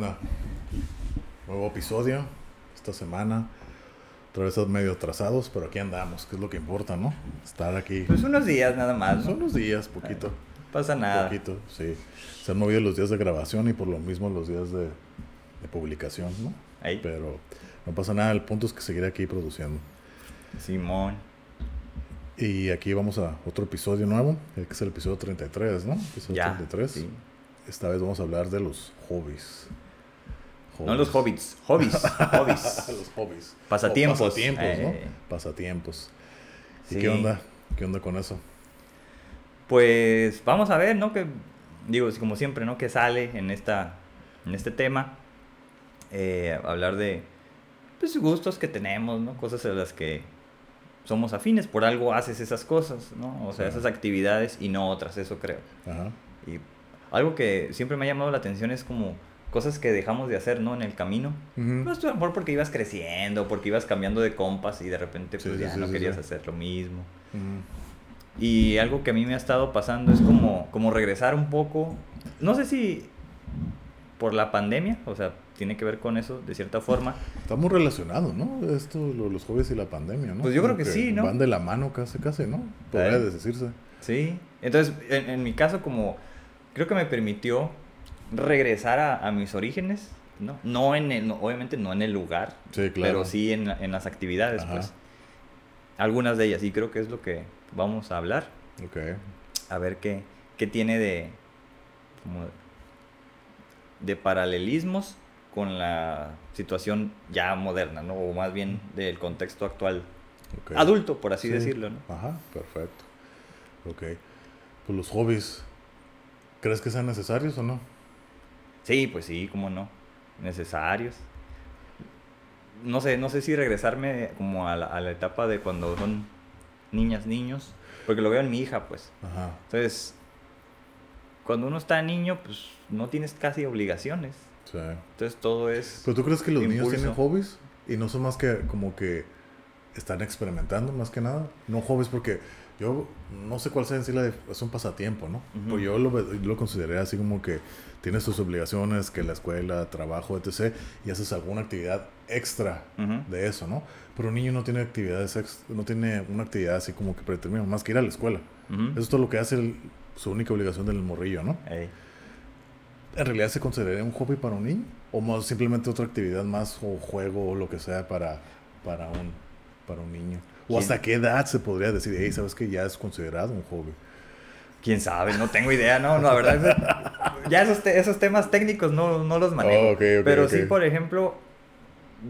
¿Qué onda? Nuevo episodio esta semana. Otra vez medio atrasados, pero aquí andamos, que es lo que importa, ¿no? Estar aquí. Pues unos días nada más, ¿no? Son unos días, poquito. No pasa nada. Poquito, sí. Se han movido los días de grabación y por lo mismo los días de, de publicación, ¿no? Ahí. Pero no pasa nada, el punto es que seguiré aquí produciendo. Simón. Y aquí vamos a otro episodio nuevo, que es el episodio 33, ¿no? Episodio Ya. 33. sí. Esta vez vamos a hablar de los hobbies. No los hobbits, hobbies, hobbies. los hobbies. Pasatiempos. O pasatiempos, Eh, ¿no? Pasatiempos. ¿Y sí. qué onda? ¿Qué onda con eso? Pues vamos a ver, ¿no? Que digo, como siempre, ¿no? Que sale en esta, en este tema, eh, hablar de, pues, gustos que tenemos, ¿no? Cosas en las que somos afines, por algo haces esas cosas, ¿no? O sea, esas actividades y no otras, eso creo. Ajá. Y algo que siempre me ha llamado la atención es como cosas que dejamos de hacer, ¿no? En el camino. Ujú. No estoy a lo mejor porque ibas creciendo, porque ibas cambiando de compas y de repente pues sí, ya sí, no sí, querías hacer lo mismo. Ujú. Y algo que a mí me ha estado pasando es como, como regresar un poco, no sé si por la pandemia, o sea, tiene que ver con eso de cierta forma. Está muy relacionado, ¿no? Esto, lo- los hobbies y la pandemia, ¿no? Pues yo creo Como que sí, ¿no? Van de la mano casi, casi, ¿no? Podría Eh. decirse. Sí. Entonces, en, en mi caso, como creo que me permitió regresar a, a mis orígenes, ¿no? No en el, obviamente no en el lugar, Sí, claro. pero sí en, en las actividades, Ajá. pues. Algunas de ellas, y creo que es lo que vamos a hablar. Ok. a ver qué, qué tiene de, como de paralelismos con la situación ya moderna, ¿no? O más bien del contexto actual, adulto, por así Sí. decirlo, ¿no? Ajá, perfecto. Ok. Pues los hobbies, ¿crees que sean necesarios o no? Sí, pues sí, cómo no, necesarios. No sé, no sé si regresarme como a la, a la etapa de cuando son niñas, niños, porque lo veo en mi hija, pues. Ajá. Entonces, cuando uno está niño, pues no tienes casi obligaciones. Sí. Entonces todo es... ¿Pero tú crees que los niños tienen hobbies? Y no son más que como que están experimentando más que nada. No hobbies porque yo no sé cuál sea en sí la es un pasatiempo, ¿no? Pues yo lo, lo consideré así como que tienes tus obligaciones, que la escuela, trabajo, etc. Y haces alguna actividad extra de eso, ¿no? Pero un niño no tiene actividades, ex- no tiene una actividad así como que predeterminada, más que ir a la escuela. Eso es todo lo que hace el- su única obligación del morrillo, ¿no? ¿En realidad se consideraría un hobby para un niño? ¿O más simplemente otra actividad más o juego o lo que sea para, para, un, para un niño? ¿O hasta qué edad se podría decir, hey, sabes que ya es considerado un hobby? ¿Quién sabe? No tengo idea, no, no, la verdad. ya esos, te- esos temas técnicos no, no los manejo. Oh, pero sí, por ejemplo,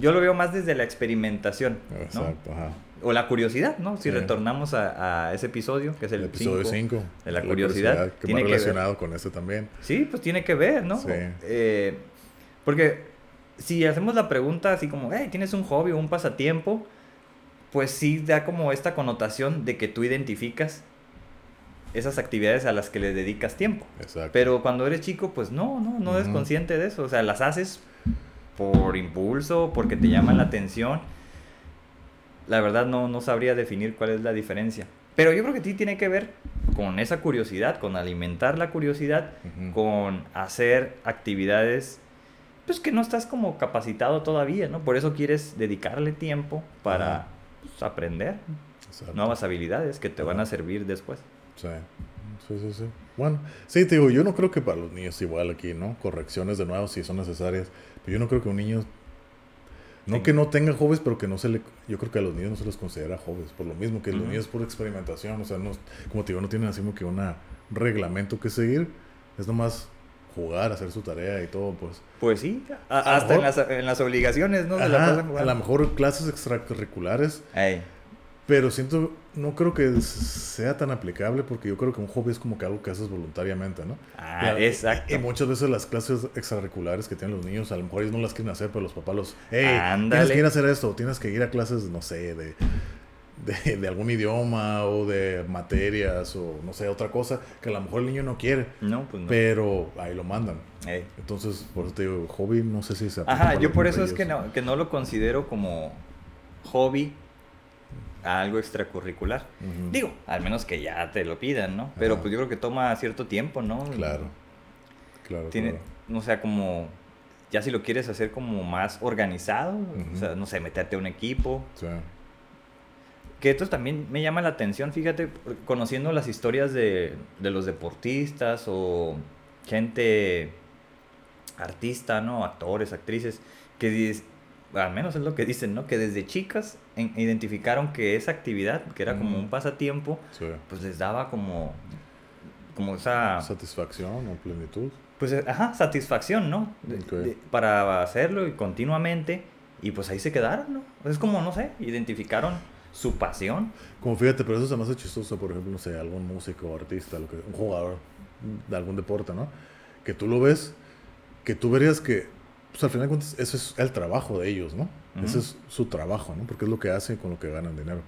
yo lo veo más desde la experimentación, ¿no? Exacto, ajá. O la curiosidad, ¿no? Si Sí. retornamos a, a ese episodio, que es el, El episodio cinco, 5. de la curiosidad, que tiene va que ver. relacionado con este también. Sí, pues tiene que ver, ¿no? Sí. Eh, porque si hacemos la pregunta así como, hey, ¿tienes un hobby o un pasatiempo? Pues sí da como esta connotación de que tú identificas esas actividades a las que le dedicas tiempo. Exacto. Pero cuando eres chico, pues no, no, no eres consciente de eso. O sea, las haces por impulso, porque te llaman la atención. La verdad no, no sabría definir cuál es la diferencia. Pero yo creo que sí tiene que ver con esa curiosidad, con alimentar la curiosidad, con hacer actividades pues que no estás como capacitado todavía, ¿no? Por eso quieres dedicarle tiempo para. Pues, aprender Exacto. nuevas habilidades que te van a servir después. Sí. Sí, sí, sí. Bueno, sí, te digo, yo no creo que para los niños igual aquí, ¿no? Correcciones de nuevo si son necesarias. Pero yo no creo que un niño. No Sí. que no tenga hobbies, pero que no se le. Yo creo que a los niños no se les considera hobbies. Por lo mismo que los niños es pura experimentación. O sea, no, como te digo, no tienen así como que un reglamento que seguir. Es nomás jugar, hacer su tarea y todo, pues. Pues sí, a- A lo hasta en las, en las obligaciones, ¿no? La a lo mejor clases extracurriculares, Ey, pero siento, no creo que sea tan aplicable porque yo creo que un hobby es como que algo que haces voluntariamente, ¿no? Ah, Y- exacto. Y muchas veces las clases extracurriculares que tienen los niños, a lo mejor ellos no las quieren hacer, pero los papás los, hey, tienes que ir a hacer esto, tienes que ir a clases, no sé, de, de, de algún idioma o de materias o no sé, otra cosa que a lo mejor el niño no quiere, No, pues no. pero ahí lo mandan. Ey. Entonces, por eso te digo, hobby, no sé si se aplica Ajá, yo por eso es que no, que no lo considero como hobby a algo extracurricular. Digo, al menos que ya te lo pidan, ¿no? Pero Ajá. pues yo creo que toma cierto tiempo, ¿no? Claro. Claro, Tiene, claro. no sea, como, ya si lo quieres hacer como más organizado, o sea, no sé, meterte a un equipo. Sí. Que esto también me llama la atención, fíjate, conociendo las historias de, de los deportistas o gente artista, ¿no? Actores, actrices, que al menos es lo que dicen, ¿no? Que desde chicas en- identificaron que esa actividad, que era como un pasatiempo, Sí. pues les daba como, como esa, Satisfacción o plenitud. pues, eh, ajá, satisfacción, ¿no? De- Ok. de- para hacerlo y continuamente, y pues ahí se quedaron, ¿no? Es como, no sé, identificaron su pasión. Como fíjate, pero eso se me hace chistoso, por ejemplo, no sé, algún músico, artista, lo que, un jugador de algún deporte, ¿no? Que tú lo ves, que tú verías que, pues al final de cuentas, eso es el trabajo de ellos, ¿no? Ujú. Ese es su trabajo, ¿no? Porque es lo que hacen con lo que ganan dinero.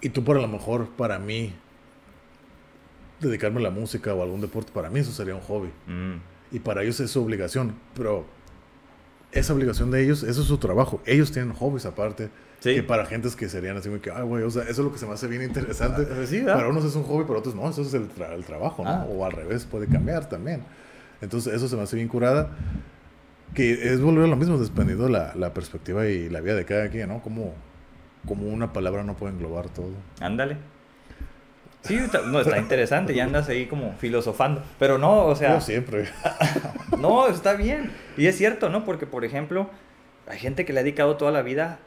Y tú, por a lo mejor, para mí, dedicarme a la música o a algún deporte, para mí eso sería un hobby. Mm. Y para ellos es su obligación, pero esa obligación de ellos, eso es su trabajo. Ellos tienen hobbies aparte. Sí. Que para gentes que serían así, muy que, ay, güey, o sea, eso es lo que se me hace bien interesante. Ah, para unos es un hobby, para otros no, eso es el, tra- el trabajo, ¿no? Ah. O al revés, puede cambiar también. Entonces, eso se me hace bien curada. Que es volver a lo mismo, dependiendo de la, la perspectiva y la vida de cada quien, ¿no? Como, como una palabra no puede englobar todo. Ándale. Sí, está- no, está interesante, ya andas ahí como filosofando. Pero no, o sea, Yo siempre. no, está bien. Y es cierto, ¿no? Porque, por ejemplo, hay gente que le ha dedicado toda la vida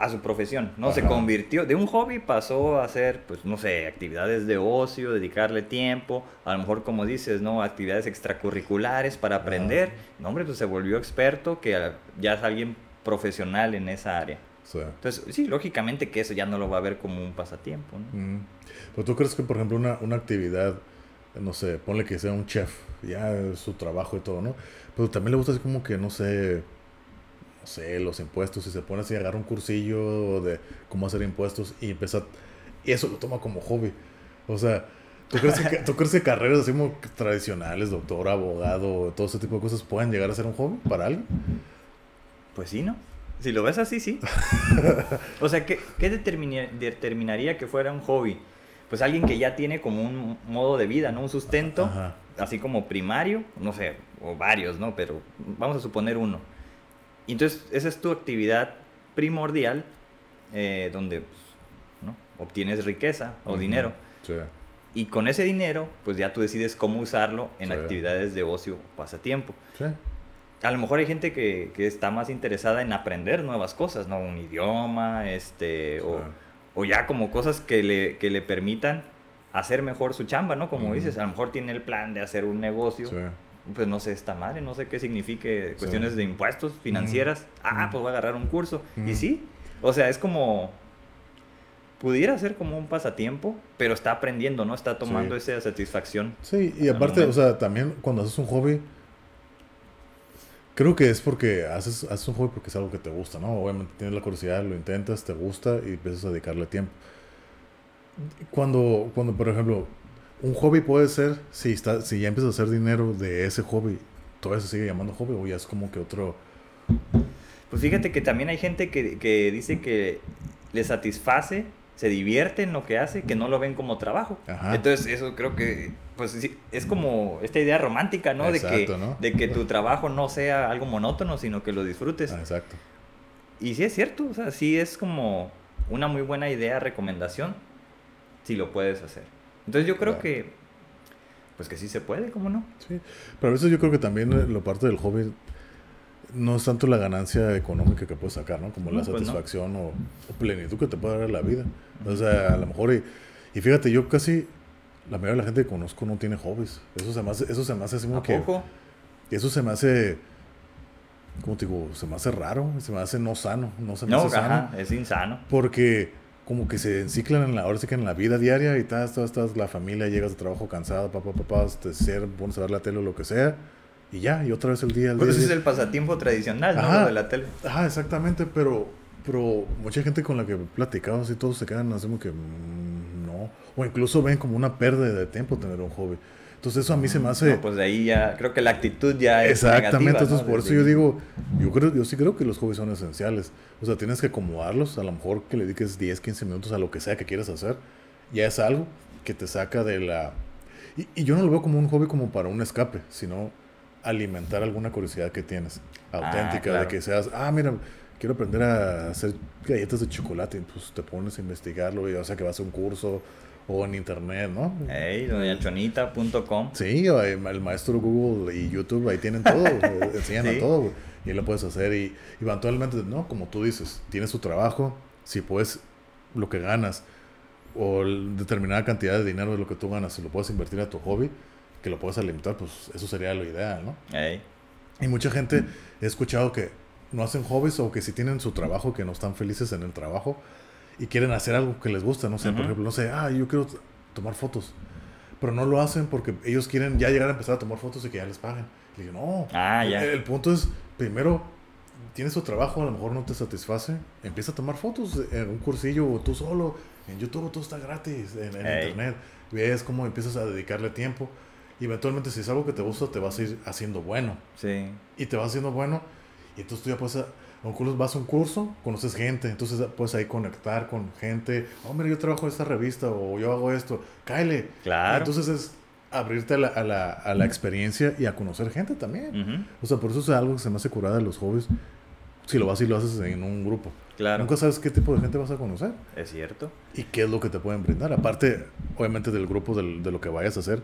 a su profesión, ¿no? Se Ajá. convirtió, de un hobby pasó a hacer, pues, no sé, actividades de ocio, dedicarle tiempo, a lo mejor, como dices, ¿no? Actividades extracurriculares para aprender. No, hombre, pues se volvió experto, que ya es alguien profesional en esa área. Entonces, sí, lógicamente que eso ya no lo va a ver como un pasatiempo, ¿no? mm. Pero tú crees que, por ejemplo, una, una actividad, no sé, ponle que sea un chef, ya es su trabajo y todo, ¿no? Pero también le gusta así como que, no sé, no sé, los impuestos, y se pone así a agarrar un cursillo de cómo hacer impuestos y empieza, y eso lo toma como hobby. O sea, ¿tú crees que, ¿tú crees que carreras así como tradicionales, doctor, abogado, todo ese tipo de cosas, pueden llegar a ser un hobby para alguien? Pues sí, ¿no? Si lo ves así, sí. o sea, ¿qué, qué determina- determinaría que fuera un hobby? Pues alguien que ya tiene como un modo de vida, ¿no? Un sustento, Ajá. así como primario, no sé, o varios, ¿no? Pero vamos a suponer uno. Y entonces, esa es tu actividad primordial, eh, donde pues, ¿no? obtienes riqueza o dinero. Sí. Y con ese dinero, pues ya tú decides cómo usarlo en Sí. actividades de ocio o pasatiempo. Sí. A lo mejor hay gente que, que está más interesada en aprender nuevas cosas, ¿no? Un idioma, este, o, o ya como cosas que le, que le permitan hacer mejor su chamba, ¿no? Como dices, a lo mejor tiene el plan de hacer un negocio. Pues no sé, esta madre, no sé qué signifique Sí. cuestiones de impuestos, financieras. Ah, pues voy a agarrar un curso. Y sí, o sea, es como... Pudiera ser como un pasatiempo, pero está aprendiendo, ¿no? Está tomando Sí. esa satisfacción. Sí, y aparte, o sea, también cuando haces un hobby, creo que es porque haces, haces un hobby porque es algo que te gusta, ¿no? Obviamente tienes la curiosidad, lo intentas, te gusta y empiezas a dedicarle tiempo. Cuando, cuando por ejemplo, un hobby puede ser, si, está, si ya empiezas a hacer dinero de ese hobby, ¿todavía se sigue llamando hobby o ya es como que otro... Pues fíjate que también hay gente que, que dice que le satisface, se divierte en lo que hace, que no lo ven como trabajo. Ajá. Entonces eso creo que pues sí, es como esta idea romántica, ¿no? de, que, de que tu trabajo no sea algo monótono, sino que lo disfrutes. Ah, exacto. Y sí es cierto, o sea, sí es como una muy buena idea, recomendación, si lo puedes hacer. Entonces yo creo Claro. que, pues que sí se puede, ¿cómo no? Sí, pero a veces yo creo que también eh, lo parte del hobby no es tanto la ganancia económica que puedes sacar, ¿no? Como la pues no. satisfacción o, o plenitud que te puede dar la vida. O sea, a lo mejor, y, y fíjate, yo casi, la mayoría de la gente que conozco no tiene hobbies. Eso se me hace, eso se me hace así como ¿A que... poco? Y eso se me hace, ¿cómo te digo? Se me hace raro, se me hace no sano, no se me No, hace sano. ajá, es insano. Porque como que se enciclan en la, ahora sí que en la vida diaria y estás, estás, estás, la familia, llegas de trabajo cansado, papá, papá, te ser, pones a ver la tele o lo que sea, y ya, y otra vez el día, el Pues día, ese es el pasatiempo tradicional, ¿no? Ajá. De la tele. Ajá, exactamente, pero, pero mucha gente con la que he platicado así, todos se quedan así como que mm, no, o incluso ven como una pérdida de tiempo tener un hobby. Entonces eso a mí se me hace... No, pues de ahí ya, creo que la actitud ya es Exactamente, negativa, ¿no? entonces por Desde eso yo digo, yo creo, yo sí creo que los hobbies son esenciales. O sea, tienes que acomodarlos, a lo mejor que le dediques 10, 15 minutos a lo que sea que quieras hacer. Ya es algo que te saca de la... Y, y yo no lo veo como un hobby como para un escape, sino alimentar alguna curiosidad que tienes, auténtica, de que seas, ah, mira, quiero aprender a hacer galletas de chocolate, pues te pones a investigarlo, o sea que vas a un curso o en internet, ¿no? Hey, doñachonita.com. Sí, el maestro Google y YouTube ahí tienen todo, enseñan a todo, y lo puedes hacer y, y eventualmente, ¿no? Como tú dices, tienes tu trabajo, si puedes, lo que ganas o determinada cantidad de dinero de lo que tú ganas, si lo puedes invertir a tu hobby, que lo puedes alimentar, pues eso sería lo ideal, ¿no? Y mucha gente he escuchado que no hacen hobbies o que si tienen su trabajo, que no están felices en el trabajo y quieren hacer algo que les gusta, no sé, por ejemplo, no sé, ah, yo quiero tomar fotos, pero no lo hacen porque ellos quieren ya llegar a empezar a tomar fotos y que ya les paguen. Y digo, no, ah, ya. El, punto es, primero, tienes tu trabajo, a lo mejor no te satisface, empieza a tomar fotos en un cursillo o tú solo, en YouTube todo está gratis, en, internet, ves cómo empiezas a dedicarle tiempo y eventualmente si es algo que te gusta te vas a ir haciendo bueno. Sí. Y te vas haciendo bueno y entonces tú ya puedes, un vas a un curso, conoces gente, entonces puedes ahí conectar con gente. Oh, mira, yo trabajo en esta revista o yo hago esto, cáele. Claro. entonces es abrirte a la, a la, a la experiencia y a conocer gente también. O sea, por eso es algo que se me hace curada de los hobbies. Si lo vas y lo haces en un grupo. Claro. Nunca sabes qué tipo de gente vas a conocer. Es cierto. Y qué es lo que te pueden brindar. Aparte, obviamente, del grupo del, de lo que vayas a hacer,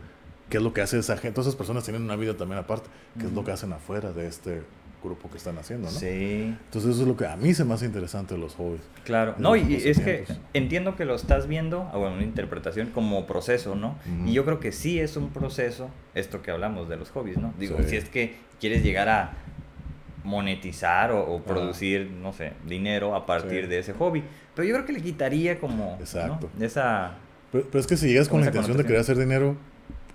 qué es lo que hace esa gente. Todas esas personas tienen una vida también aparte. ¿Qué es lo que hacen afuera de este grupo que están haciendo, ¿no? Sí. Entonces eso es lo que a mí se me hace interesante de los hobbies. Claro. No, y es que entiendo que lo estás viendo, ah, bueno, una interpretación como proceso, ¿no? Y yo creo que sí es un proceso, esto que hablamos de los hobbies, ¿no? Digo, si es que quieres llegar a monetizar o, producir, no sé, dinero a partir de ese hobby. Pero yo creo que le quitaría como Exacto. esa... Pero, es que si llegas con la intención de querer hacer dinero,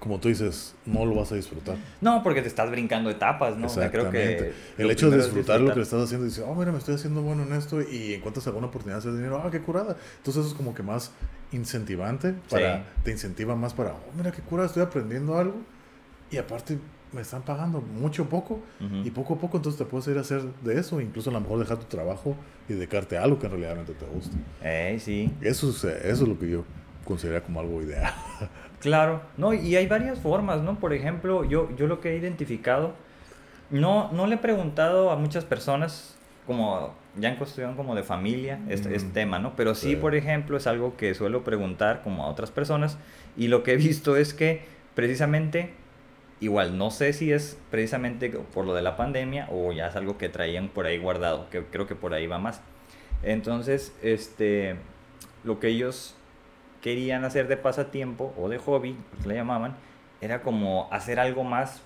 como tú dices, no lo vas a disfrutar. No, porque te estás brincando etapas, ¿no? Creo que el hecho de disfrutar, lo que estás haciendo dices, oh, mira, me estoy haciendo bueno en esto y encuentras alguna oportunidad de hacer dinero, ah, qué curada. Entonces eso es como que más incentivante, para, te incentiva más para, oh, mira, qué curada, estoy aprendiendo algo y aparte me están pagando mucho poco y poco a poco entonces te puedes ir a hacer de eso, incluso a lo mejor dejar tu trabajo y dedicarte a algo que en realidad te gusta. Eh, sí. Eso es, eso es lo que yo considero como algo ideal. Claro, no, y hay varias formas, ¿no? Por ejemplo, yo, yo lo que he identificado, no, no le he preguntado a muchas personas, como ya en cuestión como de familia, este, este tema, ¿no? Pero sí, por ejemplo, es algo que suelo preguntar como a otras personas, y lo que he visto es que precisamente Igual, no sé si es precisamente por lo de la pandemia o ya es algo que traían por ahí guardado, que creo que por ahí va más. Entonces, este, lo que ellos querían hacer de pasatiempo o de hobby, pues le llamaban, era como hacer algo más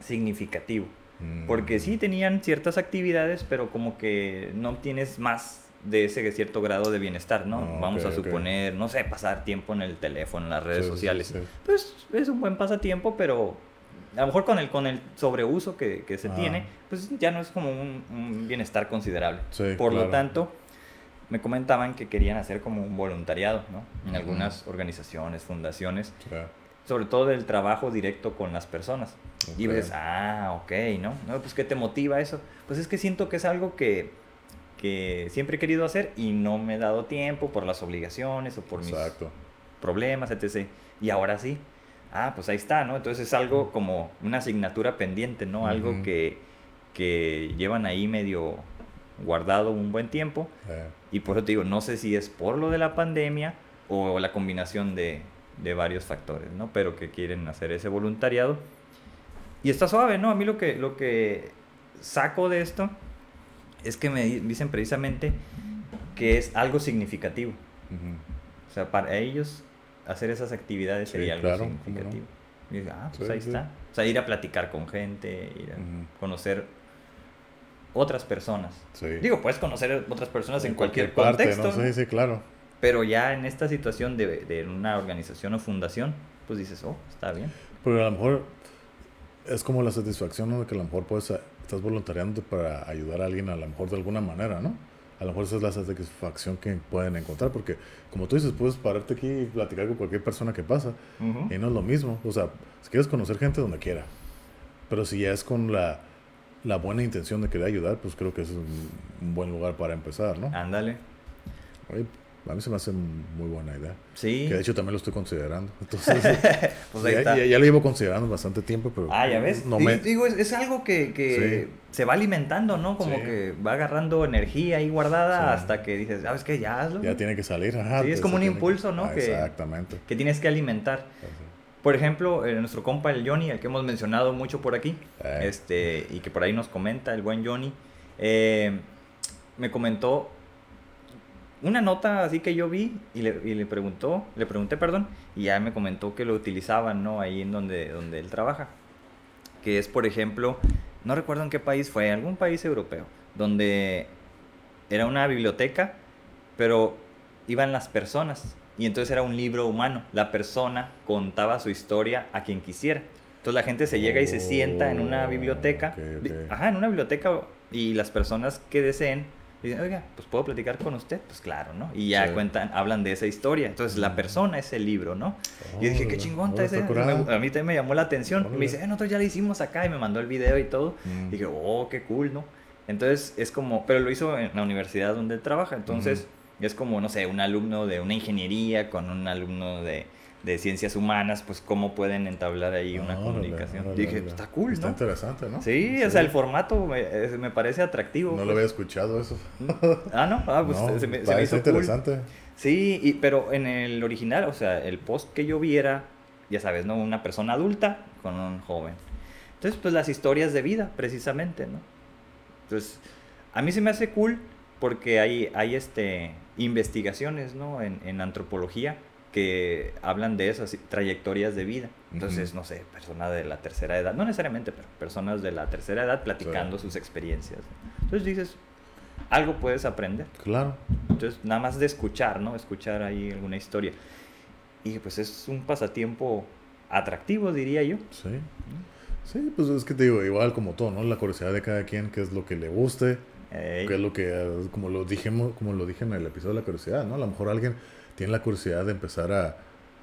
significativo. Mm. Porque sí tenían ciertas actividades, pero como que no obtienes más de ese cierto grado de bienestar, ¿no? Ah, Vamos a suponer, no sé, pasar tiempo en el teléfono, en las redes sociales. Pues es un buen pasatiempo, pero a lo mejor con el, con el sobreuso que, que se ah. tiene, pues ya no es como un, bienestar considerable. Por lo tanto, me comentaban que querían hacer como un voluntariado, ¿no? En algunas organizaciones, fundaciones, sobre todo del trabajo directo con las personas. Y ves, ah, ok, ¿no? ¿no? Pues ¿qué te motiva eso? Pues es que siento que es algo que, que siempre he querido hacer y no me he dado tiempo por las obligaciones o por mis problemas, etc. Y ahora sí ah, pues ahí está, ¿no? Entonces es algo como una asignatura pendiente, ¿no? Algo que, que llevan ahí medio guardado un buen tiempo. Y por eso te digo, no sé si es por lo de la pandemia o la combinación de, de varios factores, ¿no? Pero que quieren hacer ese voluntariado. Y está suave, ¿no? A mí lo que, lo que saco de esto es que me dicen precisamente que es algo significativo. O sea, para ellos hacer esas actividades sería algo significativo. Y ah, pues ahí está. O sea, ir a platicar con gente, ir a conocer otras personas. Digo, puedes conocer otras personas en, cualquier, contexto. Sí, sí, claro. Pero ya en esta situación de, de, una organización o fundación, pues dices, oh, está bien. Pero a lo mejor es como la satisfacción de que a lo mejor puedes, estás voluntariando para ayudar a alguien a lo mejor de alguna manera, ¿no? a lo mejor esa es la satisfacción que pueden encontrar, porque como tú dices, puedes pararte aquí y platicar con cualquier persona que pasa, y no es lo mismo. O sea, si quieres conocer gente donde quiera, pero si ya es con la, la buena intención de querer ayudar, pues creo que es un, buen lugar para empezar, ¿no? Ándale. A mí se me hace muy buena idea. Sí. Que de hecho también lo estoy considerando. Entonces, pues ahí ya, está. ya- ya lo llevo considerando bastante tiempo, pero Ah, ya ves. no me... Digo, es, es algo que, que se va alimentando, ¿no? Como Sí. que va agarrando energía ahí guardada Sí. hasta que dices, ¿sabes qué? Ya hazlo. Ya tiene que salir. Ajá, Sí, es como un que- impulso, ¿no? Ah, Exactamente. Que tienes que alimentar. Por ejemplo, eh, nuestro compa el Johnny, el que hemos mencionado mucho por aquí, Eh. este, y que por ahí nos comenta, el buen Johnny, eh, me comentó una nota así que yo vi y le, y le preguntó, le pregunté, perdón, y ya me comentó que lo utilizaban, ¿no? Ahí en donde, donde él trabaja. Que es, por ejemplo, no recuerdo en qué país fue, algún país europeo, donde era una biblioteca, pero iban las personas. Y entonces era un libro humano. La persona contaba su historia a quien quisiera. Entonces la gente se llega y se sienta en una Oh, biblioteca. Ajá, en una biblioteca. Y las personas que deseen dicen, oiga, pues puedo platicar con usted. Pues claro, ¿no? Y ya Sí. cuentan, hablan de esa historia. Entonces la Mm. persona es el libro, ¿no? Y dije, qué Órale, chingón está ese. Y a mí también me llamó la atención. Órale. Me dice, eh, nosotros ya lo hicimos acá. Y me mandó el video y todo. Mm. Dije, oh, qué cool, ¿no? Entonces es como, pero lo hizo en la universidad donde él trabaja, entonces es como, no sé, un alumno de una ingeniería con un alumno de, de ciencias humanas, pues cómo pueden entablar ahí una Órale, comunicación. órale, Dije, órale. está cool, Está ¿no? interesante, ¿no? Sí, o sea, el formato me, es- me parece atractivo. No lo pues. había escuchado eso. Ah, no, ah, pues no, se me, se está, me está hizo cool. interesante. Sí, y, pero en el original, o sea, el post que yo vi era, ya sabes, ¿no? Una persona adulta con un joven. Entonces, pues las historias de vida, precisamente, ¿no? Entonces, a mí se me hace cool porque hay, hay este, investigaciones, ¿no? En, en antropología que hablan de esas trayectorias de vida. Entonces, Ujú. no sé, personas de la tercera edad, no necesariamente, pero personas de la tercera edad platicando Sí. sus experiencias. Entonces dices, algo puedes aprender. Claro. Entonces, nada más de escuchar, ¿no? Escuchar ahí alguna historia. Y pues es un pasatiempo atractivo, diría yo. Sí. Sí, pues es que te digo, igual como todo, ¿no? La curiosidad de cada quien, qué es lo que le guste, Ey, qué es lo que, eh, como lo dijimos, como lo dije en el episodio de la curiosidad, ¿no? A lo mejor alguien tiene la curiosidad de empezar a,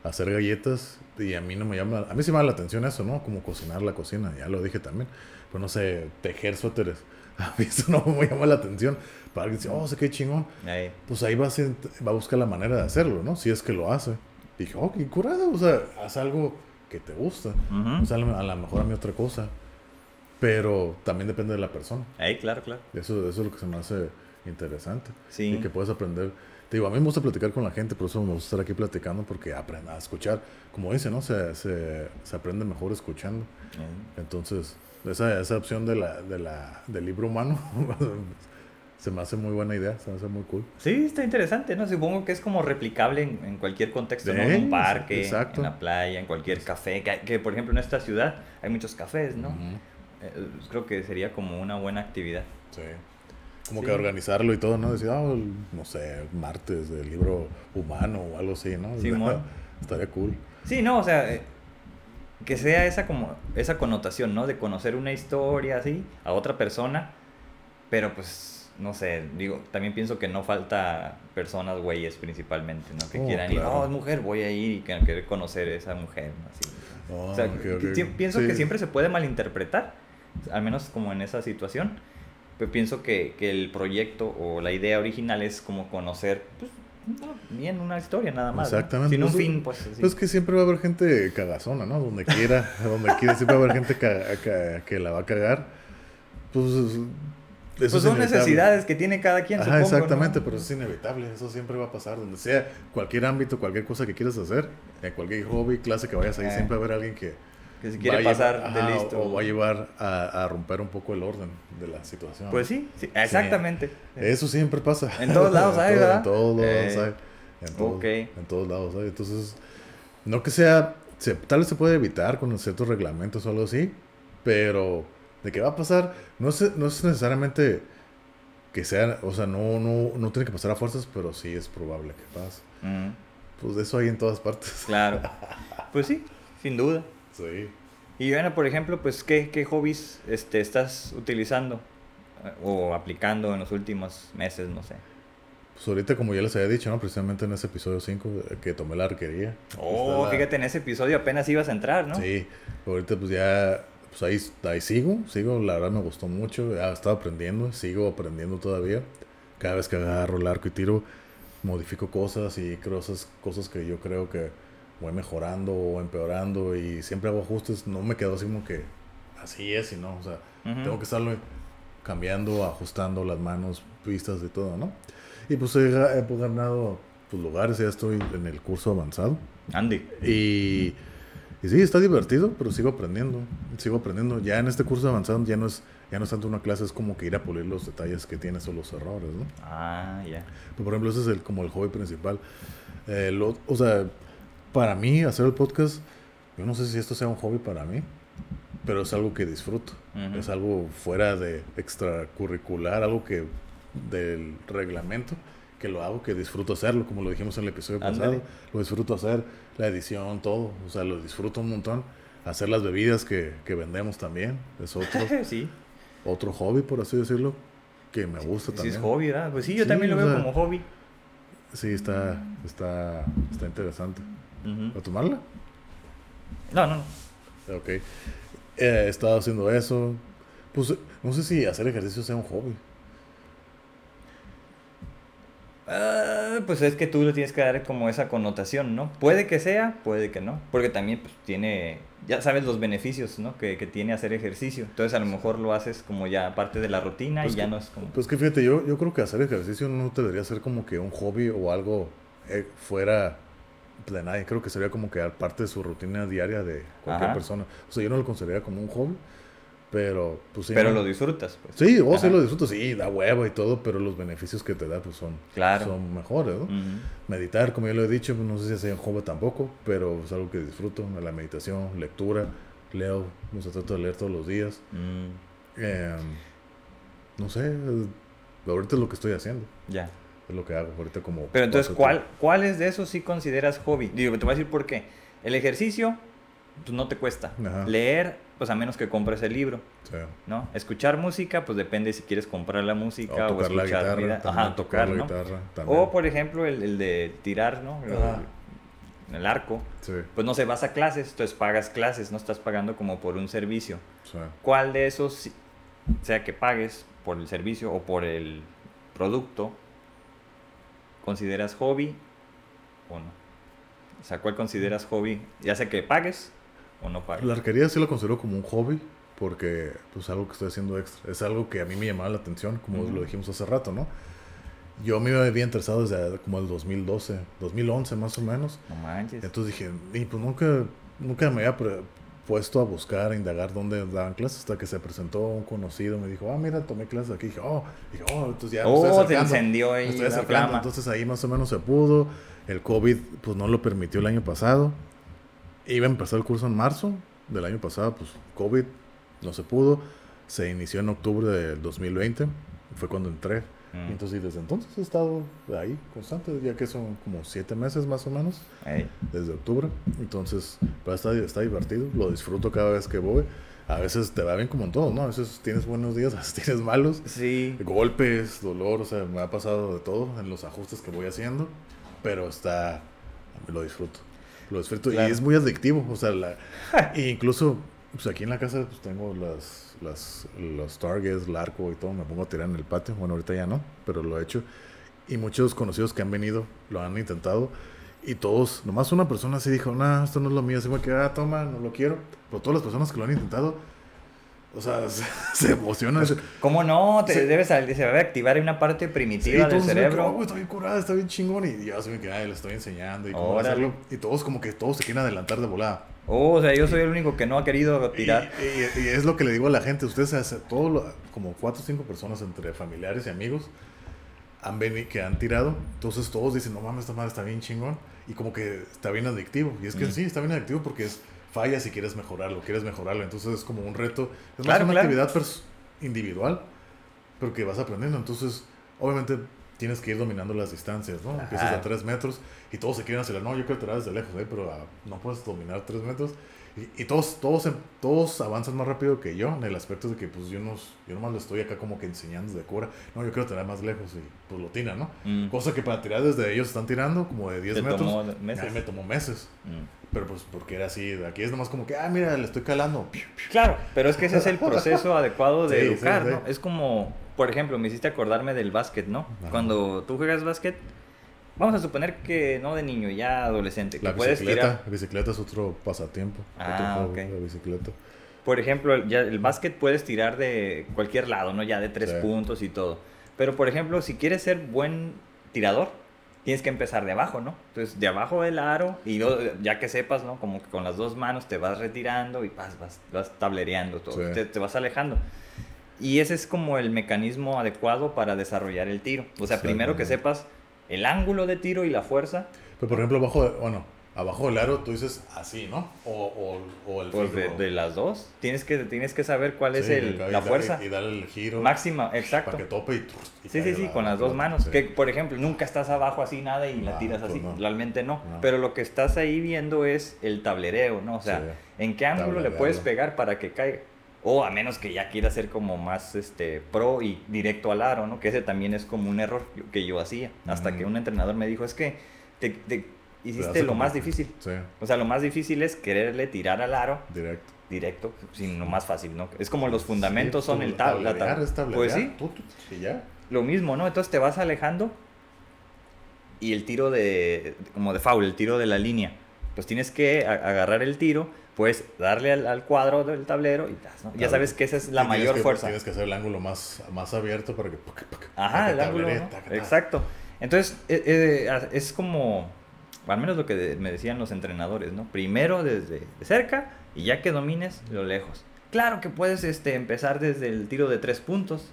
a hacer galletas y a mí no me llama, a mí sí me llama la atención eso, ¿no? Como cocinar la cocina, ya lo dije también. Pero no sé, tejer suéteres, a mí eso no me llama la atención. Para alguien dice, oh, sé qué chingón, ey. pues ahí va a, ser- va a buscar la manera de hacerlo, ¿no? Si es que lo hace. Dije, oh, qué curado, o sea, haz algo que te gusta. Ujú. O sea, a lo mejor a mí otra cosa. Pero también depende de la persona. Ey, claro, claro. Eso, eso es lo que se me hace interesante. Sí. Y que puedes aprender. Te digo, a mí me gusta platicar con la gente, por eso me gusta estar aquí platicando, porque aprenda a escuchar. Como dice, ¿no? Se, se, se aprende mejor escuchando. Entonces, esa, esa opción de la, de la, del libro humano se me hace muy buena idea, se me hace muy cool. Sí, está interesante, ¿no? Supongo que es como replicable en, en cualquier contexto, ¿no? En un parque, exacto. en la playa, en cualquier café. Que, que, por ejemplo, en esta ciudad hay muchos cafés, ¿no? Eh, creo que sería como una buena actividad. Sí. Como Sí. que organizarlo y todo, ¿no? Decir, el- no sé, martes del libro humano o algo así, ¿no? Simón. Estaría cool. Sí, no, o sea, eh, que sea esa como esa connotación, ¿no? De conocer una historia así a otra persona, pero pues no sé, digo, también pienso que no falta personas güeyes principalmente, ¿no? Que Oh, quieran ir, oh, es mujer, voy a ir y que querer conocer a esa mujer, ¿no? Así. Oh, o sea, pienso Sí. que siempre se puede malinterpretar, al menos como en esa situación, pero pienso que, que el proyecto o la idea original es como conocer, pues, no, bien una historia nada más. ¿no? Exactamente. Sin un Pues, fin, pues. así. Pues que siempre va a haber gente cagazona, ¿no? Donde quiera, donde quiera, siempre va a haber gente ca- que la va a cagar. Pues, eso Pues es son inevitable. necesidades que tiene cada quien, Ajá, supongo, exactamente, ¿no? pero eso es inevitable, eso siempre va a pasar, donde sea, cualquier ámbito, cualquier cosa que quieras hacer, en cualquier hobby, clase que vayas ahí, Eh. siempre va a haber alguien que Que si va quiere a pasar de listo. O, va a llevar a, a romper un poco el orden de la situación. Pues sí, sí, exactamente. Eso siempre pasa. En todos lados hay, todo- ¿verdad? En todos lados Eh, hay. En todos, ok. en todos lados hay. Entonces, no que sea, se- tal vez se puede evitar con ciertos reglamentos o algo así, pero de qué va a pasar, no es, no es necesariamente que sea, o sea, no, no, no tiene que pasar a fuerzas, pero sí es probable que pase. Mm, Pues eso hay en todas partes. claro. Pues sí, sin duda. Sí. Y bueno, por ejemplo, pues, ¿qué, qué hobbies este, estás utilizando eh, o aplicando en los últimos meses? No sé. Pues ahorita, como ya les había dicho, ¿no? Precisamente en ese episodio 5 que tomé la arquería. Oh, la- fíjate, en ese episodio apenas ibas a entrar, ¿no? Sí, ahorita pues ya, pues ahí, ahí sigo, sigo, la verdad me gustó mucho, he estado aprendiendo, sigo aprendiendo todavía. Cada vez que agarro el arco y tiro, modifico cosas y creo esas cosas que yo creo que voy mejorando o empeorando y siempre hago ajustes, no me quedo así como que así es y no, o sea, tengo que estarlo cambiando, ajustando las manos, pistas y todo, ¿no? Y pues he, he ganado pues, lugares, ya estoy en el curso avanzado. Andy. Y, y sí, está divertido, pero sigo aprendiendo, sigo aprendiendo. Ya en este curso avanzado ya no es ya no es tanto una clase, es como que ir a pulir los detalles que tienes o los errores, ¿no? Ah, ya. Por ejemplo, ese es el, como el hobby principal. Eh, lo, o sea, para mí hacer el podcast, yo no sé si esto sea un hobby para mí, pero es algo que disfruto. Es algo fuera de extracurricular, algo que del reglamento, que lo hago, que disfruto hacerlo, como lo dijimos en el episodio pasado. Lo disfruto hacer, la edición, todo. O sea, lo disfruto un montón. Hacer las bebidas que, que vendemos también, es otro. sí otro hobby, por así decirlo, que me gusta también. Sí, es hobby, ¿verdad? Pues sí, yo también lo veo como hobby. Sí, está, está, está interesante. ¿A tomarla? No, no, no. Ok. Eh, he estado haciendo eso. Pues no sé si hacer ejercicio sea un hobby. Ah, pues es que tú le tienes que dar como esa connotación, ¿no? Puede que sea, puede que no. Porque también pues, tiene, ya sabes los beneficios, ¿no? Que, que, tiene hacer ejercicio. Entonces a lo mejor lo haces como ya parte de la rutina y pues ya no es como... Pues que fíjate, yo, yo creo que hacer ejercicio no debería ser como que un hobby o algo eh, fuera de nadie. Creo que sería como que parte de su rutina diaria de cualquier persona. O sea, yo no lo consideraría como un hobby pero, pues sí. Pero lo disfrutas, pues. Sí, vos sí lo disfrutas, sí, da huevo y todo, pero los beneficios que te da, pues son, son mejores, ¿no? Meditar, como ya lo he dicho, pues, no sé si sea un hobby tampoco, pero es algo que disfruto. La meditación, lectura, leo, no sé, trato de leer todos los días. Mm. Em, no sé, ahorita es lo que estoy haciendo. Ya. Es lo que hago ahorita como... Pero entonces, ¿cuál, ¿cuáles de esos sí consideras hobby? Digo, te voy a decir por qué. El ejercicio, pues no te cuesta. Leer pues a menos que compres el libro. ¿No? Escuchar música, pues depende si quieres comprar la música o, escuchar la guitarra, Ajá, tocar, ¿no? o por ejemplo el, el, de tirar, ¿no? El, el arco. Pues no sé, vas a clases, entonces pagas clases, no estás pagando como por un servicio. ¿Cuál de esos, sea que pagues por el servicio o por el producto, consideras hobby o no? O sea, ¿cuál consideras hobby? Ya sea que pagues o no La arquería sí lo considero como un hobby porque pues algo que estoy haciendo extra. Es algo que a mí me llamaba la atención, como lo dijimos hace rato, ¿no? Yo me había interesado desde como el 2012, 2011 más o menos. No manches. Entonces dije, y pues nunca, nunca me había puesto a buscar, a indagar dónde daban clases hasta que se presentó un conocido, me dijo, ah, mira, tomé clases aquí. dije, oh, dije, oh, entonces ya oh, se encendió ahí estoy Entonces ahí más o menos se pudo. El COVID pues no lo permitió el año pasado iba a empezar el curso en marzo del año pasado, pues COVID, no se pudo. Se inició en octubre del 2020, fue cuando entré. Mm. Entonces, desde entonces he estado ahí constante, ya que son como siete meses más o menos, desde octubre. Entonces, pero está, está divertido, lo disfruto cada vez que voy. A veces te va bien como en todo, ¿no? A veces tienes buenos días, a veces tienes malos. Sí. Golpes, dolor, o sea, me ha pasado de todo en los ajustes que voy haciendo, pero está, lo disfruto lo disfruto. Y es muy adictivo. O sea, la, incluso pues aquí en la casa pues, tengo las, las, los targets, el arco y todo. Me pongo a tirar en el patio. Bueno, ahorita ya no, pero lo he hecho. Y muchos conocidos que han venido lo han intentado. Y todos, nomás una persona así dijo, no, esto no es lo mío. Así me queda, ah, toma, no lo quiero. Pero todas las personas que lo han intentado, o sea, se, emocionan. Pues, ¿Cómo no? Te debes, se debe activar una parte primitiva del cerebro. Oh, está bien curada, está bien chingón. Y yo así me quedé, le estoy enseñando. Y, cómo hacerlo. y todos como que todos se quieren adelantar de volada. Oh, o sea, yo soy el único que no ha querido tirar. Y, es lo que le digo a la gente. Ustedes, todos, como cuatro o cinco personas entre familiares y amigos, han venido, que han tirado. Entonces todos dicen, no mames, esta madre está bien chingón. Y como que está bien adictivo. Y es que mm. sí, está bien adictivo porque es fallas y quieres mejorarlo, quieres mejorarlo. Entonces es como un reto, es más una actividad individual, pero que vas aprendiendo. Entonces, obviamente tienes que ir dominando las distancias, ¿no? Empiezas a tres metros y todos se quieren acelerar. No, yo quiero tirar desde lejos, ¿eh? pero ah, no puedes dominar tres metros. Y, todos, todos, todos avanzan más rápido que yo en el aspecto de que pues yo, no, yo nomás lo estoy acá como que enseñando de cura. No, yo quiero tirar más lejos y pues lo tiran, ¿no? Mm. Cosa que para tirar desde ellos están tirando como de 10 metros. Tomó meses. me tomó meses. Mm. Pero pues porque era así, aquí es nomás como que, ah, mira, le estoy calando. Claro, pero es que ese es el proceso adecuado de educar, ¿no? Es como, por ejemplo, me hiciste acordarme del básquet, ¿no? Cuando tú juegas básquet, vamos a suponer que no de niño, ya adolescente, que La puedes bicicleta, tirar. la bicicleta es otro pasatiempo. Ah, otro juego, ok. La bicicleta. Por ejemplo, ya el básquet puedes tirar de cualquier lado, ¿no? Ya de tres Sí. puntos y todo. Pero, por ejemplo, si quieres ser buen tirador, tienes que empezar de abajo, ¿no? Entonces, de abajo del aro, y ya que sepas, ¿no? Como que con las dos manos te vas retirando y vas, vas, vas tablereando todo, Sí. te, te vas alejando. Y ese es como el mecanismo adecuado para desarrollar el tiro. O sea, primero que sepas el ángulo de tiro y la fuerza, Pero por ejemplo, abajo, de- bueno, abajo del aro tú dices así, ¿no? O, o, o el pues de, de las dos. Tienes que, tienes que saber cuál es Sí, el, y la fuerza Y, darle el giro. máxima, exacto. Para que tope y... y Sí, sí, sí, la- con las la dos manos. sí. Que, por ejemplo, nunca estás abajo así nada y la No, tiras pues así. no. Realmente no. No. Pero lo que estás ahí viendo es el tablereo, ¿no? O sea, Sí. en qué ángulo le puedes pegar para que caiga. O a menos que ya quieras ser como más este, pro y directo al aro, ¿no? Que ese también es como un error que yo hacía. Hasta que un entrenador me dijo, es que te, te Te hiciste lo más difícil. Sí, O sea, lo más difícil es quererle tirar al aro directo. directo, sin lo más fácil, ¿no? Es como los fundamentos Sí, son el tab la tab- tablerear es tablerear, Pues sí, tú- tú- y ya. lo mismo, ¿no? Entonces te vas alejando y el tiro de, como de foul, el tiro de la línea. Pues tienes que agarrar el tiro, pues darle al, al cuadro del tablero y tas, ¿no? Ya sabes que esa es la mayor que- fuerza. Tienes que hacer el ángulo más, más abierto para que... Ajá, que el ángulo. Exacto. Entonces, eh, eh, es como, al menos lo que de- me decían los entrenadores, ¿no? Primero desde cerca y ya que domines, lo lejos. Claro que puedes este, empezar desde el tiro de tres puntos,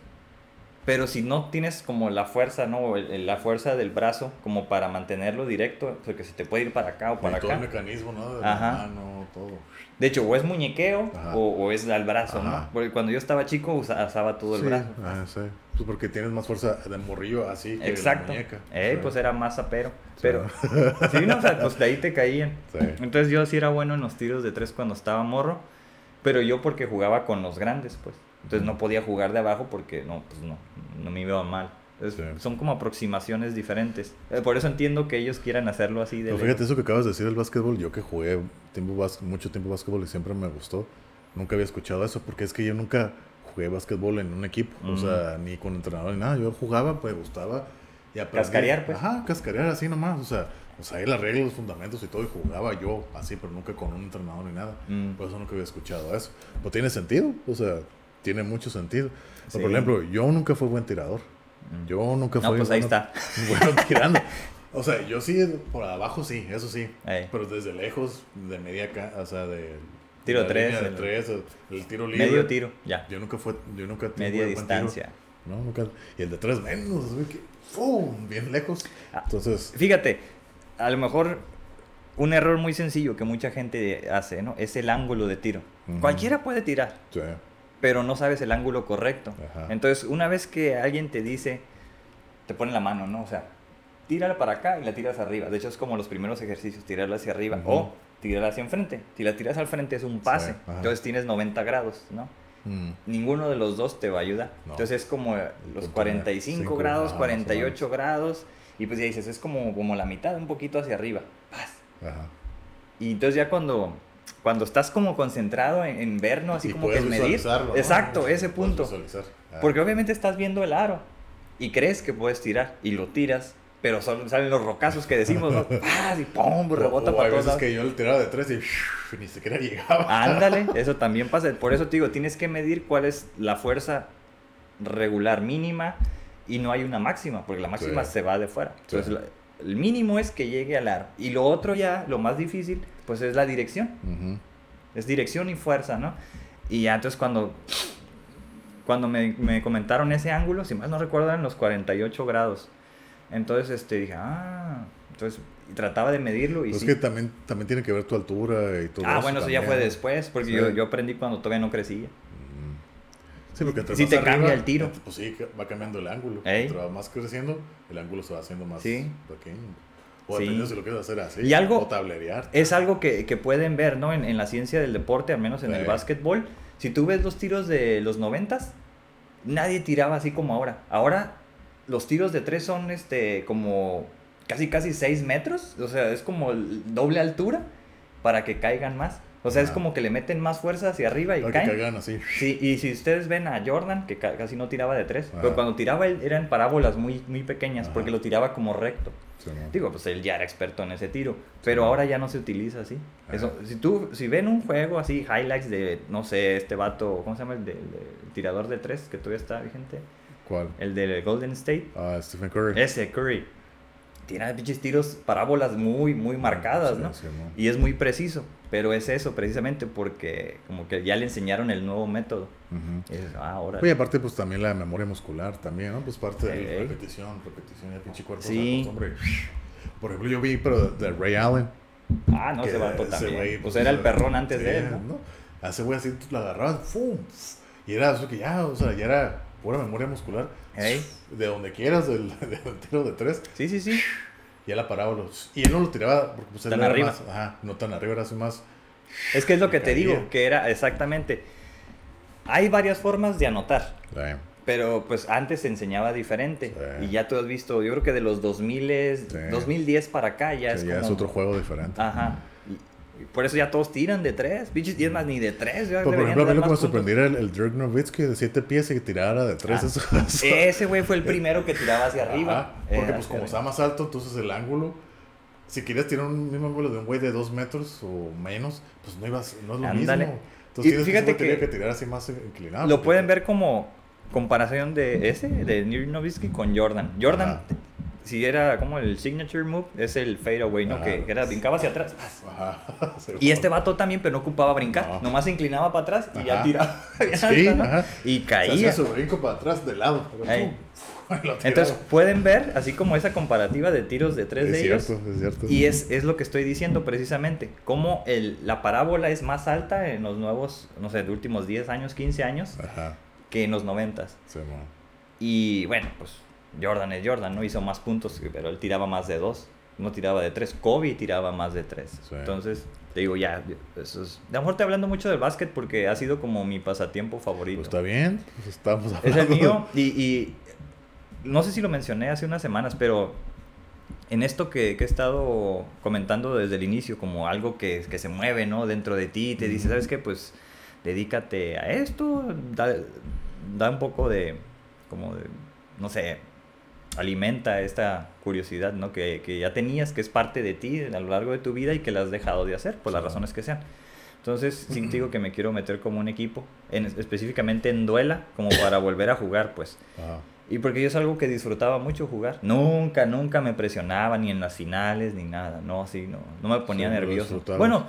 pero si no tienes como la fuerza, ¿no? La fuerza del brazo como para mantenerlo directo, porque se te puede ir para acá o Y para todo el acá. mecanismo, ¿no? De Ajá. la mano, todo. De hecho, o es muñequeo o, o es al brazo, ¿no? Porque cuando yo estaba chico usa- usaba todo el Sí, brazo. Ah, sí. Pues porque tienes más fuerza de morrillo así que Exacto. de muñeca. Eh, Sí. pues era más apero. Sí. Pero, sí, no, o sea, pues de ahí te caían. Sí. Entonces yo sí era bueno en los tiros de tres cuando estaba morro, pero yo porque jugaba con los grandes, pues. Entonces no podía jugar de abajo porque no, pues no, no me iba mal. Entonces, Sí. Son como aproximaciones diferentes. Eh, Por eso entiendo que ellos quieran hacerlo así de... Pero fíjate eso que acabas de decir del básquetbol, yo que jugué tiempo mucho tiempo básquetbol y siempre me gustó, nunca había escuchado eso, porque es que yo nunca jugué básquetbol en un equipo, o sea, ni con entrenador ni nada, yo jugaba, pues me gustaba y aprendí. Cascarear, pues. Ajá, cascarear así nomás, o sea, o sea, ahí las reglas, los fundamentos y todo, y jugaba yo así, pero nunca con un entrenador ni nada. Mm. Por eso nunca había escuchado eso. Pues tiene sentido, o sea, tiene mucho sentido. Sí. Por ejemplo, yo nunca fui buen tirador. Mm. Yo nunca No, fui pues ahí está. bueno tirando. O sea, yo sí, por abajo sí, eso sí. Pero desde lejos, de media, ca- o sea, de... Tiro la tres, de el- tres, el, tiro libre. Medio tiro, ya. Yo nunca fue, yo nunca Media distancia. No, nunca. Y el de tres menos, ¡fum! bien lejos. Ah. Entonces, Fíjate, a lo mejor un error muy sencillo que mucha gente hace, ¿no? Es el ángulo de tiro. Cualquiera puede tirar. sí, pero no sabes el ángulo correcto. Ajá. Entonces, una vez que alguien te dice, te pone la mano, ¿no? O sea, tírala para acá y la tiras arriba. De hecho, es como los primeros ejercicios, tirarla hacia arriba o tirarla hacia enfrente. Si la tiras al frente es un pase. Sí. Entonces tienes 90 grados, ¿no? Mm, Ninguno de los dos te va a ayudar. No. Entonces es como los Punto 45 cinco grados, grados, 48 grados. Y pues ya dices, es como, como la mitad, un poquito hacia arriba. Paz. ajá. Y entonces ya cuando, cuando estás como concentrado en, en ver, ¿no? Así Y como que medir. ¿no? Exacto, ese punto. visualizar. Ah, Porque obviamente estás viendo el aro y crees que puedes tirar y lo tiras, pero solo salen los rocazos que decimos, ¿no? ¡Paz! Y ¡pum! Rebota o, o para hay todos veces lados. que yo le tiraba de tres y ni siquiera llegaba. Ándale, eso también pasa. Por eso te digo, tienes que medir cuál es la fuerza regular mínima y no hay una máxima, porque la máxima Sí. se va de fuera. Entonces, el mínimo es que llegue al aro. Y lo otro ya, lo más difícil, pues es la dirección. Ujú. Es dirección y fuerza, ¿no? Y ya entonces cuando, cuando me, me comentaron ese ángulo, si mal no recuerdo, eran los 48 grados. Entonces este, dije, ah, entonces trataba de medirlo y Pues sí. es que también, también tiene que ver tu altura y todo Ah, eso bueno, eso ya fue después, porque Sí. yo, yo aprendí cuando todavía no crecía. Sí, porque más te arriba, cambia el tiro. Pues sí, va cambiando el ángulo. Ey. Entre va más creciendo, el ángulo se va haciendo más Sí. pequeño. O Sí. si lo quieres hacer así. Y algo- O tablerear. Es algo que, que pueden ver, ¿no? En, en la ciencia del deporte, al menos en el básquetbol. Si tú ves los tiros de los noventas, nadie tiraba así como ahora. Ahora los tiros de tres son este como casi casi 6 metros. O sea, es como el doble altura para que caigan más. O sea, es Ah. como que le meten más fuerza hacia arriba y Para que caen. caigan así. Sí, y si ustedes ven a Jordan, que ca- casi no tiraba de tres, pero cuando tiraba él eran parábolas muy, muy pequeñas, Ajá. porque lo tiraba como recto. Sí, ¿no? Digo, pues él ya era experto en ese tiro, pero Sí. ahora ya no se utiliza así. Ajá. Eso, si tú, si ven un juego así, highlights de, no sé, este vato, ¿cómo se llama? El, de- el tirador de tres, que todavía está vigente. ¿Cuál? El de Golden State. Ah, Stephen Curry. Ese, Curry. Tira pinches tiros, parábolas muy, muy marcadas, Sí, ¿no? sí, ¿no? Y es muy preciso, pero es eso precisamente porque como que ya le enseñaron el nuevo método. Dices, ah, ahora. Oye, aparte, pues también la memoria muscular, también, ¿no? Pues parte de repetición, repetición, ya pinche cuerpo. Sí. se Por ejemplo, yo vi, pero de Ray Allen. ah, no, que ese vato ese también. güey, pues era el perrón antes sí, de él, ¿no? ese güey así tú lo agarrabas, ¡fum! Y era eso que ya, o sea, ya era pura memoria muscular. De donde quieras, del, del tiro de tres, Sí, sí, sí. ya la paraba. los- Y él no lo tiraba porque pues, él Tan era arriba. más- ajá, no tan arriba, era así más. Es que es lo que te digo, que era exactamente. Hay varias formas de anotar, pero pues antes se enseñaba diferente. Sí. Y ya tú has visto, yo creo que de los 2000, Sí. 2010 para acá ya es ya como... es otro juego diferente. Ajá. Y, y por eso ya todos tiran de tres, pinches, y es más, ni de tres. Pero, por ejemplo, a mí lo que me sorprendiera era el, el Dirk Nowitzki de 7 pies y que tirara de 3. Ah, eso, eso- Ese güey fue el primero que tiraba hacia arriba. Ajá, porque Eh, pues hacia como arriba. estaba más alto, entonces el ángulo, si querías tirar un mismo ángulo de un güey de 2 metros o menos, pues no ibas, no es lo Ándale. mismo. Y Entonces tienes fíjate que, tenía que tirar así más inclinado. Lo pueden ver como comparación de ese, de Dirk Nowitzki con Jordan. Jordan, Ajá. Si era como el signature move, es el fadeaway, ¿no? Ajá. Que, era brincaba hacia atrás. Ajá. Y este vato también, pero no ocupaba brincar. No. Nomás se inclinaba para atrás y ya tiraba. Sí, ¿no? Y caía. hacía su brinco para atrás de lado. Entonces pueden ver, así como esa comparativa de tiros de tres es de cierto, ellos. es cierto. Y es, es lo que estoy diciendo precisamente. Cómo el, la parábola es más alta en los nuevos, no sé, de últimos 10 años, 15 años, Ajá, que en los 90. sí. Y bueno, pues Jordan es Jordan, ¿no? Hizo más puntos, pero él tiraba más de dos. No tiraba de tres. Kobe tiraba más de tres. Sí. Entonces, te digo, ya, eso es... De a lo mejor te hablando mucho del básquet porque ha sido como mi pasatiempo favorito. Pues está bien, pues estamos Es el hablando. mío y, y no sé si lo mencioné hace unas semanas, pero en esto que, que he estado comentando desde el inicio, como algo que, que se mueve, ¿no? Dentro de ti, te dice. ¿sabes qué? Pues dedícate a esto, da, da un poco de, como de, no sé, alimenta esta curiosidad, ¿no? Que, que ya tenías, que es parte de ti a lo largo de tu vida y que la has dejado de hacer, por las razones que sean. Entonces, sí te digo que me quiero meter como un equipo, en, específicamente en duela, como para volver a jugar, pues. Ajá. Y porque yo es algo que disfrutaba mucho jugar. Nunca, nunca me presionaba ni en las finales ni nada. No, así, no. No me ponía Sí, nervioso. Bueno,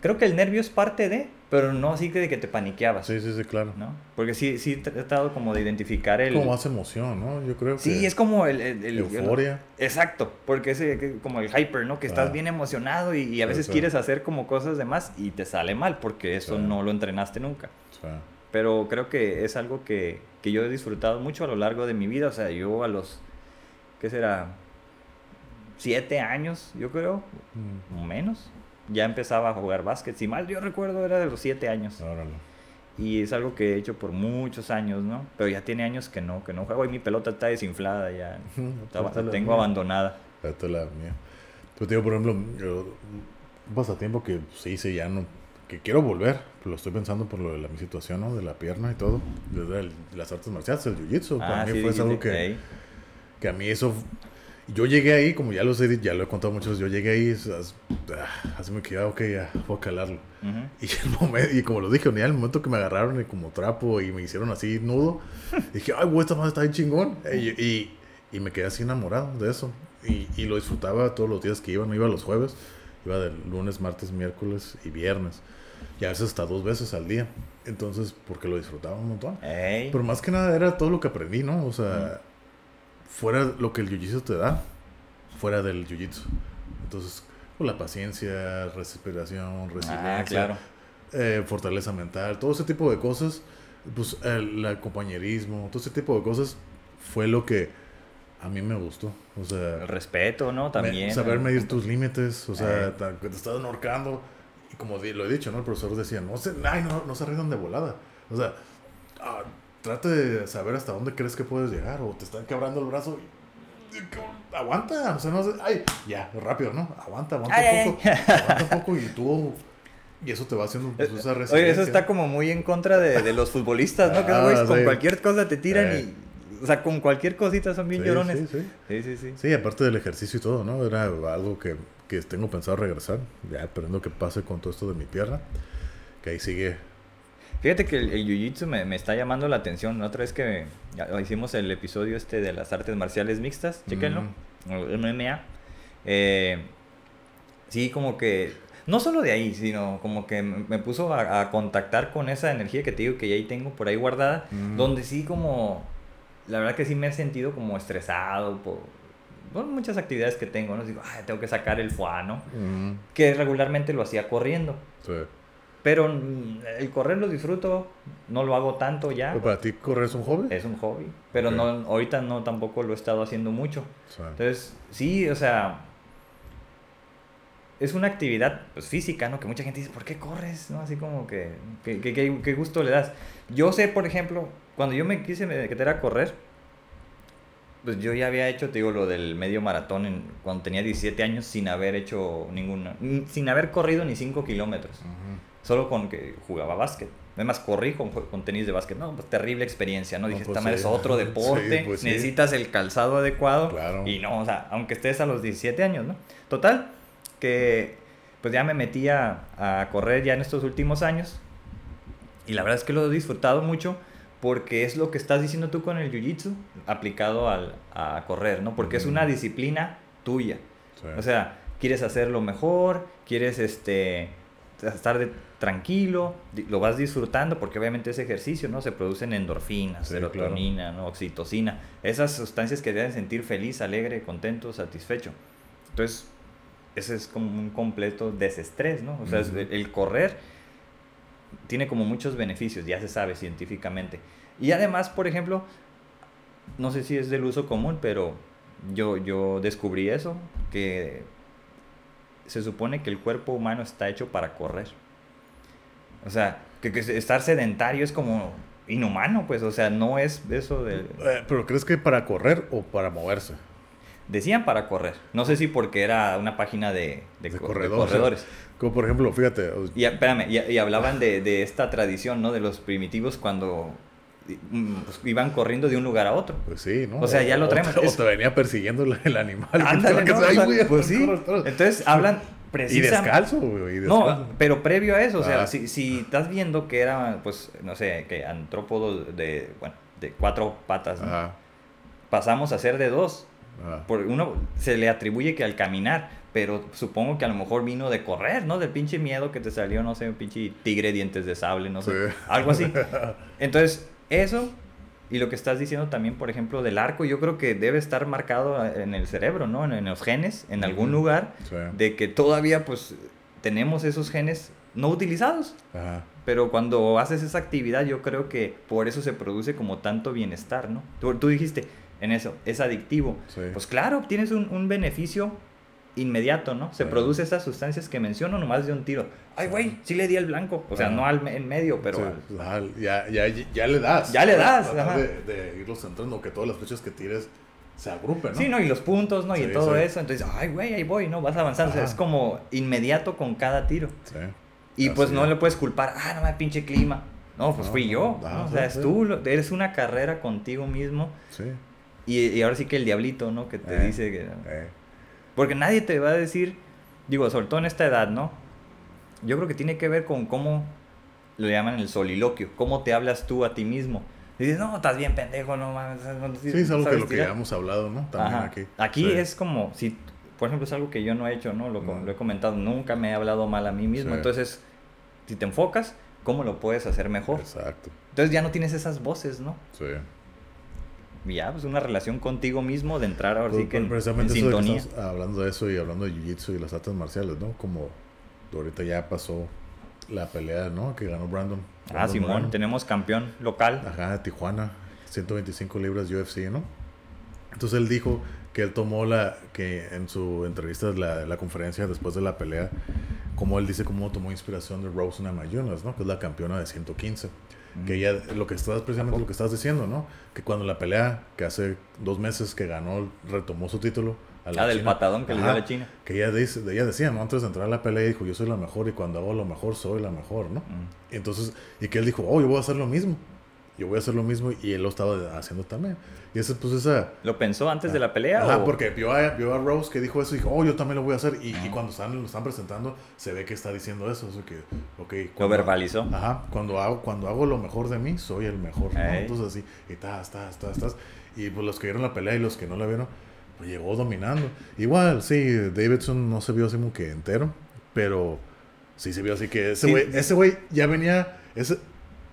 creo que el nervio es parte de, pero no así que de que te paniqueabas. Sí, sí, sí, claro. ¿No? Porque sí, sí he tratado como de identificar el... Como más emoción, ¿no? Yo creo que. Sí, es como el... el- el- Euforia. Exacto, porque es como el hyper, ¿no? Que estás Ah. bien emocionado y, y a veces sí. quieres hacer como cosas de más y te sale mal porque eso Sí. no lo entrenaste nunca. Pero creo que es algo que, que yo he disfrutado mucho a lo largo de mi vida. O sea, yo a los, ¿qué será? Siete años, yo creo, mm, menos. Ya empezaba a jugar básquet. Si mal yo recuerdo, era de los siete años. órale. Y es algo que he hecho por muchos años, ¿no? Pero ya tiene años que no, que no juego. Y mi pelota está desinflada ya. Está- la la tengo mía. abandonada. Esta es la mía. Te digo, por ejemplo, yo- un pasatiempo que se hice ya no. Que quiero volver, pero lo estoy pensando por lo de la, mi situación, ¿no? De la pierna y todo. Desde el- las artes marciales, el jiu-jitsu. para Ah, mí sí, fue sí, algo sí. que, que a mí eso. Yo llegué ahí, como ya lo sé, ya lo he contado muchas veces. Yo llegué ahí, ah, así me quedaba, ok, ya, voy a calarlo. Y, el momento, y como lo dije, ya el momento que me agarraron y como trapo y me hicieron así nudo, dije, ay, güey, esta madre está bien chingón. Y, y, y me quedé así enamorado de eso. Y, y lo disfrutaba todos los días que iba. No iba los jueves, iba del lunes, martes, miércoles y viernes. Y a veces hasta dos veces al día. Entonces, porque lo disfrutaba un montón. Ey. Pero más que nada era todo lo que aprendí, ¿no? O sea, fuera lo que el jiu-jitsu te da, fuera del jiu-jitsu. Entonces, pues, la paciencia, respiración, resiliencia Ah, claro. eh, fortaleza mental, todo ese tipo de cosas, pues el, el compañerismo, todo ese tipo de cosas fue lo que a mí me gustó. O sea, El respeto, ¿no? me- También. saber ¿no? medir tus límites, o sea, Eh. que te estás ahorcando. Y como lo he dicho, ¿no? El profesor decía, no se, ay, no, no se arriesgan de volada. O sea, ah, trate de saber hasta dónde crees que puedes llegar o te están quebrando el brazo. y- Aguanta, o sea, no sé, ay, ya, rápido, ¿no? Aguanta, aguanta Ay, un poco, aguanta un poco y tú Y eso te va haciendo pues, esa resiliencia. Oye, eso está como muy en contra de, de los futbolistas, ¿no? que ah, con cualquier cosa te tiran y... O sea, con cualquier cosita son bien llorones. Sí sí. sí, sí, sí. aparte del ejercicio y todo, ¿no? Era algo que, que tengo pensado regresar. Ya esperando que pase con todo esto de mi pierna. Que ahí sigue Fíjate que el, jiu-jitsu me, me, está llamando la atención. Otra vez que hicimos el episodio este de las artes marciales mixtas, chéquenlo, el MMA. Eh, sí, como que, no solo de ahí, sino como que me puso a, contactar con esa energía que te digo que ya ahí tengo por ahí guardada, donde sí como, la verdad que sí me he sentido como estresado por, muchas actividades que tengo, ¿no? Digo, tengo que sacar el fuá, ¿no? Que regularmente lo hacía corriendo. Sí. Pero mm, el correr lo disfruto, no lo hago tanto ya. ¿Pero para ti correr es un hobby? Es un hobby, pero no ahorita no tampoco lo he estado haciendo mucho. Entonces, sí, o sea, es una actividad pues, física, ¿no? Que mucha gente dice, ¿por qué corres? ¿No? Así como que, ¿qué gusto le das? Yo sé, por ejemplo, cuando yo me quise meter a correr, pues yo ya había hecho, te digo, lo del medio maratón en, cuando tenía 17 años sin haber hecho ninguna, sin haber corrido ni 5 kilómetros solo con que jugaba básquet. Además, corrí con, con tenis de básquet. No, pues terrible experiencia, ¿no? Dije, pues esta es otro deporte, pues necesitas el calzado adecuado. Claro. Y no, o sea, aunque estés a los 17 años, ¿no? Total, que pues ya me metí a, a correr ya en estos últimos años. Y la verdad es que lo he disfrutado mucho porque es lo que estás diciendo tú con el jiu-jitsu aplicado al, a correr, ¿no? Porque es una disciplina tuya. O sea, quieres hacerlo mejor, quieres este estar de, tranquilo, lo vas disfrutando porque obviamente ese ejercicio, ¿no? Se producen endorfinas, serotonina, ¿no? Oxitocina, esas sustancias que te hacen sentir feliz, alegre, contento, satisfecho. Entonces, ese es como un completo desestrés, ¿no? O sea, el correr tiene como muchos beneficios, ya se sabe científicamente. Y además, por ejemplo, no sé si es del uso común, pero yo, yo descubrí eso, que se supone que el cuerpo humano está hecho para correr. O sea, que, estar sedentario es como inhumano, pues, o sea, no es eso de... Eh, ¿Pero crees que para correr o para moverse? Decían para correr. No sé si porque era una página de, de, corredores. Como por ejemplo, fíjate... Y, espérame, y, hablaban de, esta tradición, ¿no? De los primitivos cuando mm, pues, iban corriendo de un lugar a otro. Pues sí, ¿no? O sea, ya lo traemos. O, te venía persiguiendo el animal. Ándale, no, pues sí. Entonces hablan y descalzo, güey. No, pero previo a eso, o sea, ah. si, si, estás viendo que era, pues, no sé, que antrópodo de, bueno, de cuatro patas, pasamos a ser de dos. Por uno se le atribuye que al caminar, pero supongo que a lo mejor vino de correr, ¿no? Del pinche miedo que te salió, no sé, un pinche tigre dientes de sable, no sé, algo así. Entonces, eso y lo que estás diciendo también, por ejemplo, del arco, yo creo que debe estar marcado en el cerebro, ¿no? En, los genes, en algún lugar, de que todavía pues tenemos esos genes no utilizados. Pero cuando haces esa actividad, yo creo que por eso se produce como tanto bienestar, ¿no? Tú, tú dijiste en eso, es adictivo. Pues claro, obtienes un, un beneficio inmediato, ¿no? Se produce esas sustancias que menciono nomás de un tiro. Ay, güey, sí le di el blanco. O sea, no al en medio, pero... ya, ya, ya, le das. Ya le das. De, de, irlos centrando, que todas las flechas que tires se agrupen, ¿no? Sí, ¿no? Y los puntos, ¿no? y todo eso. Entonces, ay, güey, ahí voy, ¿no? Vas avanzando. es como inmediato con cada tiro. Sí. Y pues no le puedes culpar, ah, no me pinche clima. No, pues fui yo. o sea, es tú, eres una carrera contigo mismo. Sí. Y, y, ahora sí que el diablito, ¿no? Que te eh, dice que... Eh. Porque nadie te va a decir, digo, sobre todo en esta edad, ¿no? Yo creo que tiene que ver con cómo lo llaman el soliloquio, cómo te hablas tú a ti mismo. Y dices, no, estás bien pendejo, no mames. sí, es algo que lo que ya hemos hablado, ¿no? También aquí. Aquí es como, si, por ejemplo, es algo que yo no he hecho, ¿no? Lo, lo he comentado, nunca me he hablado mal a mí mismo. Entonces, si te enfocas, ¿cómo lo puedes hacer mejor? Exacto. Entonces ya no tienes esas voces, ¿no? Sí ya, pues una relación contigo mismo de entrar ahora sí pues, que en, precisamente sintonía. hablando de eso y hablando de jiu-jitsu y las artes marciales, ¿no? Como ahorita ya pasó la pelea, ¿no? Que ganó Brandon. ah, Simón, tenemos campeón local. Ajá, de Tijuana, 125 libras UFC, ¿no? Entonces él dijo que él tomó la, que en su entrevista, la, la conferencia después de la pelea, como él dice, cómo tomó inspiración de Rose Namajunas, ¿no? Que es la campeona de 115 que ella, lo que estás, precisamente lo que estás diciendo, ¿no? Que cuando la pelea, que hace dos meses que ganó, retomó su título, a la Ah, del patadón que le dio a la china. Que ella, dice, ella decía, ¿no? Antes de entrar a la pelea, dijo, yo soy la mejor y cuando hago lo mejor, soy la mejor, ¿no? Mm. Y entonces, y que él dijo, oh, yo voy a hacer lo mismo. Yo voy a hacer lo mismo y él lo estaba haciendo también. Y ese, pues, esa... ¿Lo pensó antes de la pelea? Ajá, o- porque vio a, vio a Rose que dijo eso y dijo, oh, yo también lo voy a hacer. Y, y cuando están, lo están presentando, se ve que está diciendo eso. Eso que, ok. Lo cuando- verbalizó. Ajá, cuando hago, cuando hago lo mejor de mí, soy el mejor. Entonces así, y estás, estás, estás, estás. Y pues los que vieron la pelea y los que no la vieron, pues llegó dominando. Igual, sí, Davidson no se vio así como que entero, pero sí se vio así que ese Sí. güey, ese güey ya venía, ese,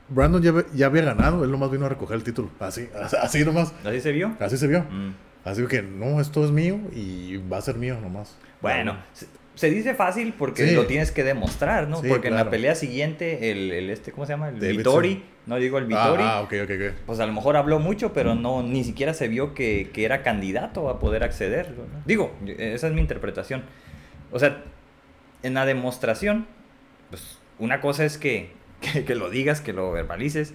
Brandon ya, ya había ganado, él nomás vino a recoger el título, así, así nomás, ¿Así se vio? así se vio. Mm. Así que no, esto es mío y va a ser mío nomás. Bueno, se, se dice fácil porque Sí. lo tienes que demostrar, ¿no? Sí, porque en la pelea siguiente, el, el este, ¿cómo se llama? El Davidson. Vittori, no digo el Vittori, Ah, ah, ok, ok, ok. pues a lo mejor habló mucho, pero no ni siquiera se vio que, que era candidato a poder acceder. ¿no? Digo, esa es mi interpretación. O sea, en la demostración, pues una cosa es que, que, que lo digas, que lo verbalices,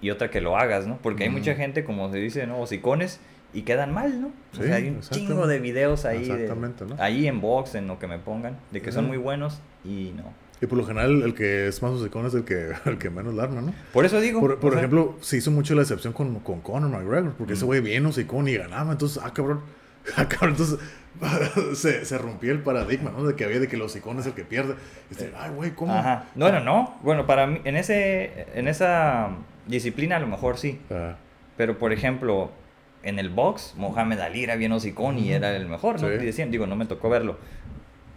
y otra que lo hagas, ¿no? Porque hay mucha gente, como se dice, ¿no? Hocicones, y quedan mal, ¿no? o sea, hay un chingo de videos ahí, de- Exactamente, ¿no? ahí en box, en lo que me pongan, de que son muy buenos, y no. Y por lo general, el que es más hocicón es el que, el que menos la arma, ¿no? Por eso digo. Por, por sea, ejemplo, se hizo mucho la excepción con, con Conor McGregor, porque ese güey bien hocicón y ganaba, entonces, ah, cabrón, ah, cabrón, entonces se, se rompía el paradigma, ¿no? De que había de que el hocicón es el que pierde. Este, ay, güey, ¿cómo? Ajá. No, no, no. Bueno, para mí, en, ese, en esa disciplina a lo mejor sí. Pero, por ejemplo, en el box, Mohamed Ali era bien hocicón y era el mejor, ¿no? Sí. Y decían, digo, no me tocó verlo.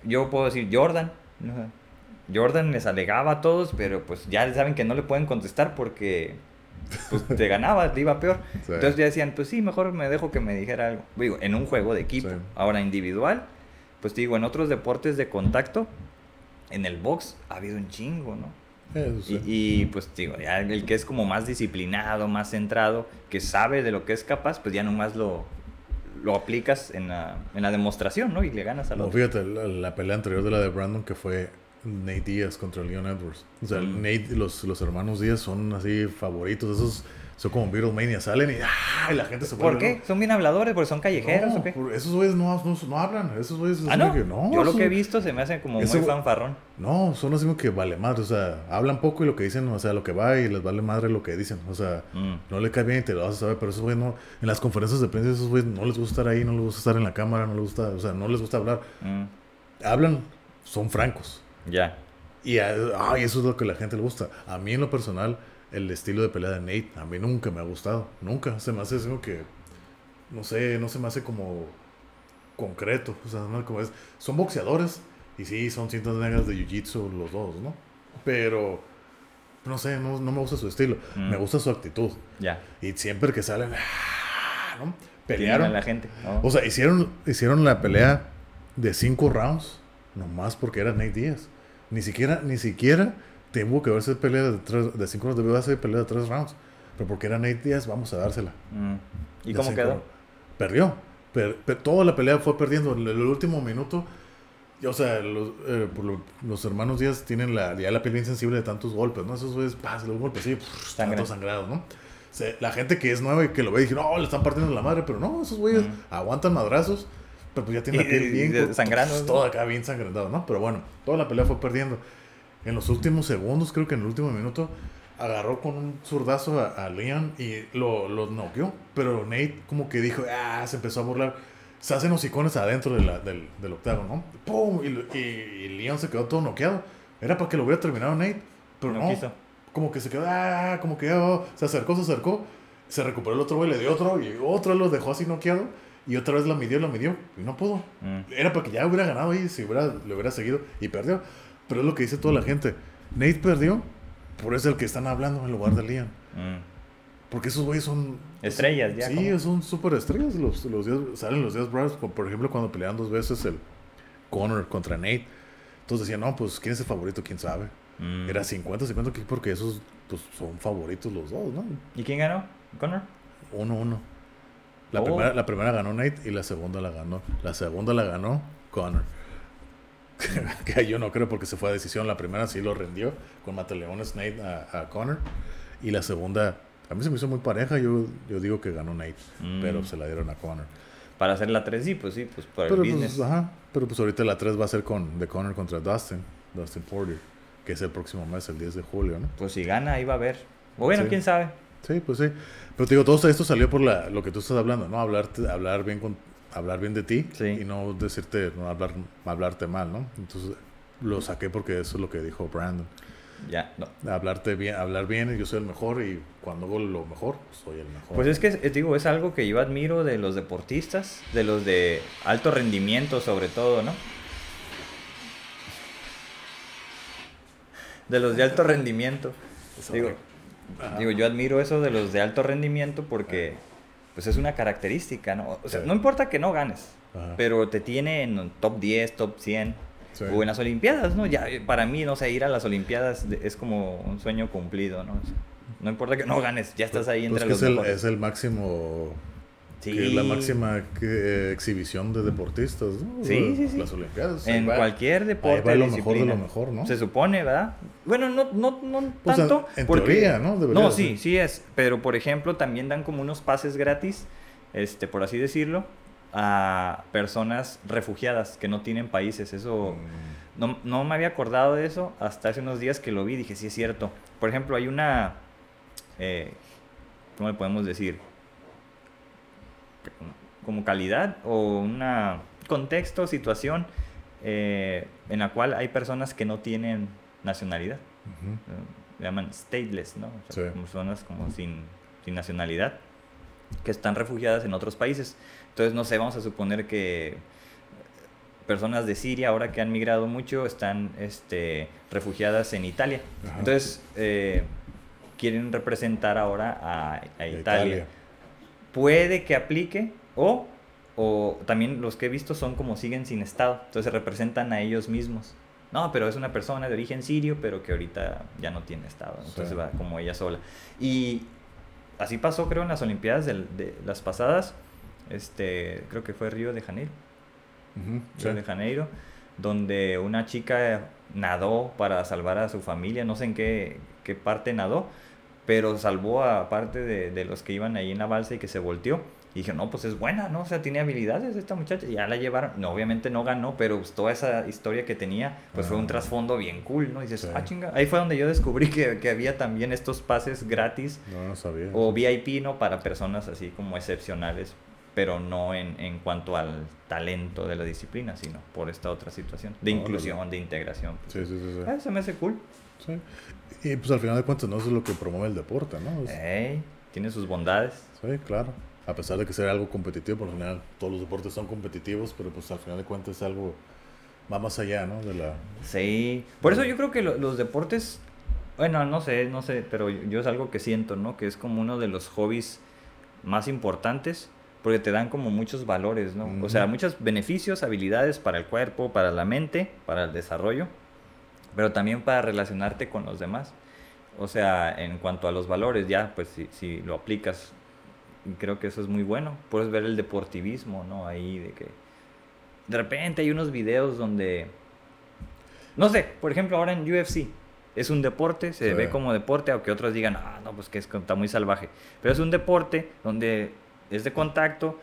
Yo puedo decir Jordan. Ajá. Jordan les alegaba a todos, pero pues ya saben que no le pueden contestar porque pues, te ganaba, te iba peor. Sí. Entonces ya decían, pues sí, mejor me dejo que me dijera algo. Digo, en un juego de equipo. Sí. Ahora, individual, pues te digo, en otros deportes de contacto, en el box ha habido un chingo, ¿no? sí. Y, y, pues digo, ya el que es como más disciplinado, más centrado, que sabe de lo que es capaz, pues ya nomás lo, lo aplicas en la, en la demostración, ¿no? Y le ganas al No, otro. fíjate, la, la pelea anterior de la de Brandon que fue Nate Díaz contra Leon Edwards. O sea, Mm. Nate, los, los hermanos Díaz son así favoritos, esos son como Beatlemania, salen y, ¡ah! y la gente se ¿Por qué? ¿Son bien habladores? ¿Porque son callejeros No, o qué? esos güeyes no, no, no hablan, esos güeyes Ah, son no. que, no, Yo lo que he visto se me hace como ese muy fanfarrón. No, son así como que vale madre, o sea, hablan poco y lo que dicen, o sea, lo que va y les vale madre lo que dicen, o sea, Mm. no le cae bien y te lo vas a saber, pero esos güeyes no, en las conferencias de prensa esos güeyes no les gusta estar ahí, no les gusta estar en la cámara, no les gusta, o sea, no les gusta hablar, Mm. hablan, son francos. Ya. Y a- ay, eso es lo que la gente le gusta. A mí en lo personal, el estilo de pelea de Nate, a mí nunca me ha gustado, nunca, se me hace algo que, no sé, no se me hace como concreto, o sea, no como es, son boxeadores y sí, son cintas negras de jiu-jitsu los dos, ¿no? Pero, no sé, no, no me gusta su estilo, Mm. me gusta su actitud. Ya. Y siempre que salen, ¡ah! ¿no? Pelearon. a la gente. ¿no? O sea, hicieron, hicieron la pelea de cinco rounds, nomás porque era Nate Díaz. Ni siquiera, ni siquiera tuvo que verse pelea de, tres, de cinco rounds, debió hacer pelea de tres rounds. Pero porque era Nate Díaz, vamos a dársela. Mm. ¿Y cómo quedó? rounds. Perdió. Per- per- toda la pelea fue perdiendo. En el, último minuto, y, o sea, los, eh, los hermanos Díaz tienen la, ya la piel bien sensible de tantos golpes, ¿no? Esos güeyes, pa, se los golpes, sí, pff, todos sangrados, ¿no? Se- la gente que es nueva y que lo ve dice, no, le están partiendo la madre, pero no, esos güeyes Mm. aguantan madrazos, pero pues ya tienen la piel bien y sangrando, pues, todo acá bien sangrentado, ¿no? Pero bueno, toda la pelea fue perdiendo. En los últimos segundos, creo que en el último minuto, agarró con un zurdazo a, a Leon y lo, lo noqueó. Pero Nate como que dijo, ah, se empezó a burlar. Se hacen hocicones adentro de la- del, del octavo, ¿no? ¡Pum! Y, y Leon se quedó todo noqueado. Era para que lo hubiera terminado Nate, pero No no. quiso. Como que se quedó, ah, como que oh, se acercó, se acercó. Se recuperó el otro güey, le dio otro y otro lo dejó así noqueado. Y otra vez la midió, la midió y no pudo. Mm. Era para que ya hubiera ganado ahí, si hubiera, le hubiera seguido y perdió. Pero es lo que dice toda la gente. Nate perdió, por eso es el que están hablando en lugar de Liam. Mm. Porque esos güeyes son... Estrellas, ya, Sí, como- son súper estrellas. Los, los días, salen los días bravos, como por ejemplo cuando peleaban dos veces el Conor contra Nate. Entonces decían, no, pues quién es el favorito, quién sabe. Mm. Era 50-50 que- porque esos pues, son favoritos los dos, ¿no? ¿Y quién ganó? ¿Connor? 1-1. La, Oh. primera, la primera ganó Nate y la segunda la ganó. La segunda la ganó Conor. que yo no creo porque se fue a decisión. La primera sí lo rendió con Mataleones Nate a, a Conor. Y la segunda, a mí se me hizo muy pareja. Yo, yo digo que ganó Nate, Mm. pero se la dieron a Conor. Para hacer la 3, sí, pues sí, pues por Pero el pues, business. ajá, pero pues ahorita la 3 va a ser con The Connor contra Dustin, Dustin Porter, que es el próximo mes, el 10 de julio, ¿no? Pues si gana, ahí va a haber. O bueno, Sí. quién sabe. Sí, pues sí. Pero te digo, todo esto salió por la, lo que tú estás hablando, ¿no? Hablarte, hablar bien con, hablar bien de ti Sí. y no decirte, no hablar, hablarte mal, ¿no? Entonces lo saqué porque eso es lo que dijo Brandon. Ya, no. Hablarte bien, hablar bien, yo soy el mejor y cuando hago lo mejor, soy el mejor. Pues es que, eh, digo, es algo que yo admiro de los deportistas, de los de alto rendimiento sobre todo, ¿no? De los de alto rendimiento. Digo, Ajá. digo, yo admiro eso de los de alto rendimiento porque pues es una característica, ¿no? O sea, Sí. no importa que no ganes, Ajá. pero te tiene en top 10, top 100 Sí. o en las Olimpiadas, ¿no? Ya para mí, no sé, ir a las Olimpiadas es como un sueño cumplido, ¿no? O sea, no importa que no ganes, ya estás ahí Pues entre que los es el, mejores. es el máximo Sí. que es la máxima que- eh, exhibición de deportistas, ¿no? Sí, sí, sí. Las Olimpiadas. En va. cualquier deporte. Va lo mejor de lo mejor, ¿no? Se supone, ¿verdad? Bueno, no, no, no Pues, tanto. en porque- teoría, ¿no? Debería No, sí, ser. sí es. Pero, por ejemplo, también dan como unos pases gratis, este, por así decirlo, a personas refugiadas que no tienen países. Eso. Mm, No, no me había acordado de eso hasta hace unos días que lo vi. Dije, sí es cierto. Por ejemplo, hay una. eh, ¿Cómo le podemos decir? Como calidad o una contexto, situación eh, en la cual hay personas que no tienen nacionalidad. ujú. eh, Le llaman stateless, ¿no? O sea, Sí. como personas como sin, sin nacionalidad que están refugiadas en otros países. Entonces, no sé, vamos a suponer que personas de Siria, ahora que han migrado mucho, están este, refugiadas en Italia. Ajá. Entonces, eh, quieren representar ahora a, a De Italia. Puede que aplique o, o también los que he visto son como siguen sin estado. Entonces representan a ellos mismos. No, pero es una persona de origen sirio, pero que ahorita ya no tiene estado. Entonces Sí. va como ella sola. Y así pasó, creo, en las Olimpiadas de, las pasadas. Este, creo que fue Río de Janeiro. Río sí. de Janeiro, donde una chica nadó para salvar a su familia, no sé en qué, qué parte nadó, pero salvó a parte de, de los que iban ahí en la balsa y que se volteó. Y dije, no, pues es buena, ¿no? O sea, tiene habilidades esta muchacha. Y ya la llevaron. No, obviamente no ganó, pero pues, toda esa historia que tenía, pues fue un Ah. trasfondo bien cool, ¿no? Y dices, Sí. ah, chinga. Ahí fue donde yo descubrí que, que había también estos pases gratis No, no sabía. o VIP, ¿no? Para personas así como excepcionales, pero no en, en cuanto al talento de la disciplina, sino por esta otra situación de inclusión, de integración. Sí, sí, sí. sí. Ah, se me hace cool. Sí. Y pues al final de cuentas, no eso es lo que promueve el deporte, ¿no? Es- tiene sus bondades. Sí, claro. A pesar de que sea algo competitivo, por lo general todos los deportes son competitivos, pero pues al final de cuentas es algo va más allá, ¿no? De la Sí. Por eso yo creo que lo- los deportes, bueno, no sé, no sé, pero yo, es algo que siento, ¿no? Que es como uno de los hobbies más importantes porque te dan como muchos valores, ¿no? O sea, muchos beneficios, habilidades para el cuerpo, para la mente, para el desarrollo, pero también para relacionarte con los demás. O sea, en cuanto a los valores, ya, pues si, si lo aplicas, creo que eso es muy bueno. Puedes ver el deportivismo, ¿no? Ahí de que de repente hay unos videos donde, no sé, por ejemplo, ahora en UFC. Es un deporte, se Sí. ve como deporte, aunque otros digan, ah, no, pues que es, está muy salvaje. Pero es un deporte donde es de contacto,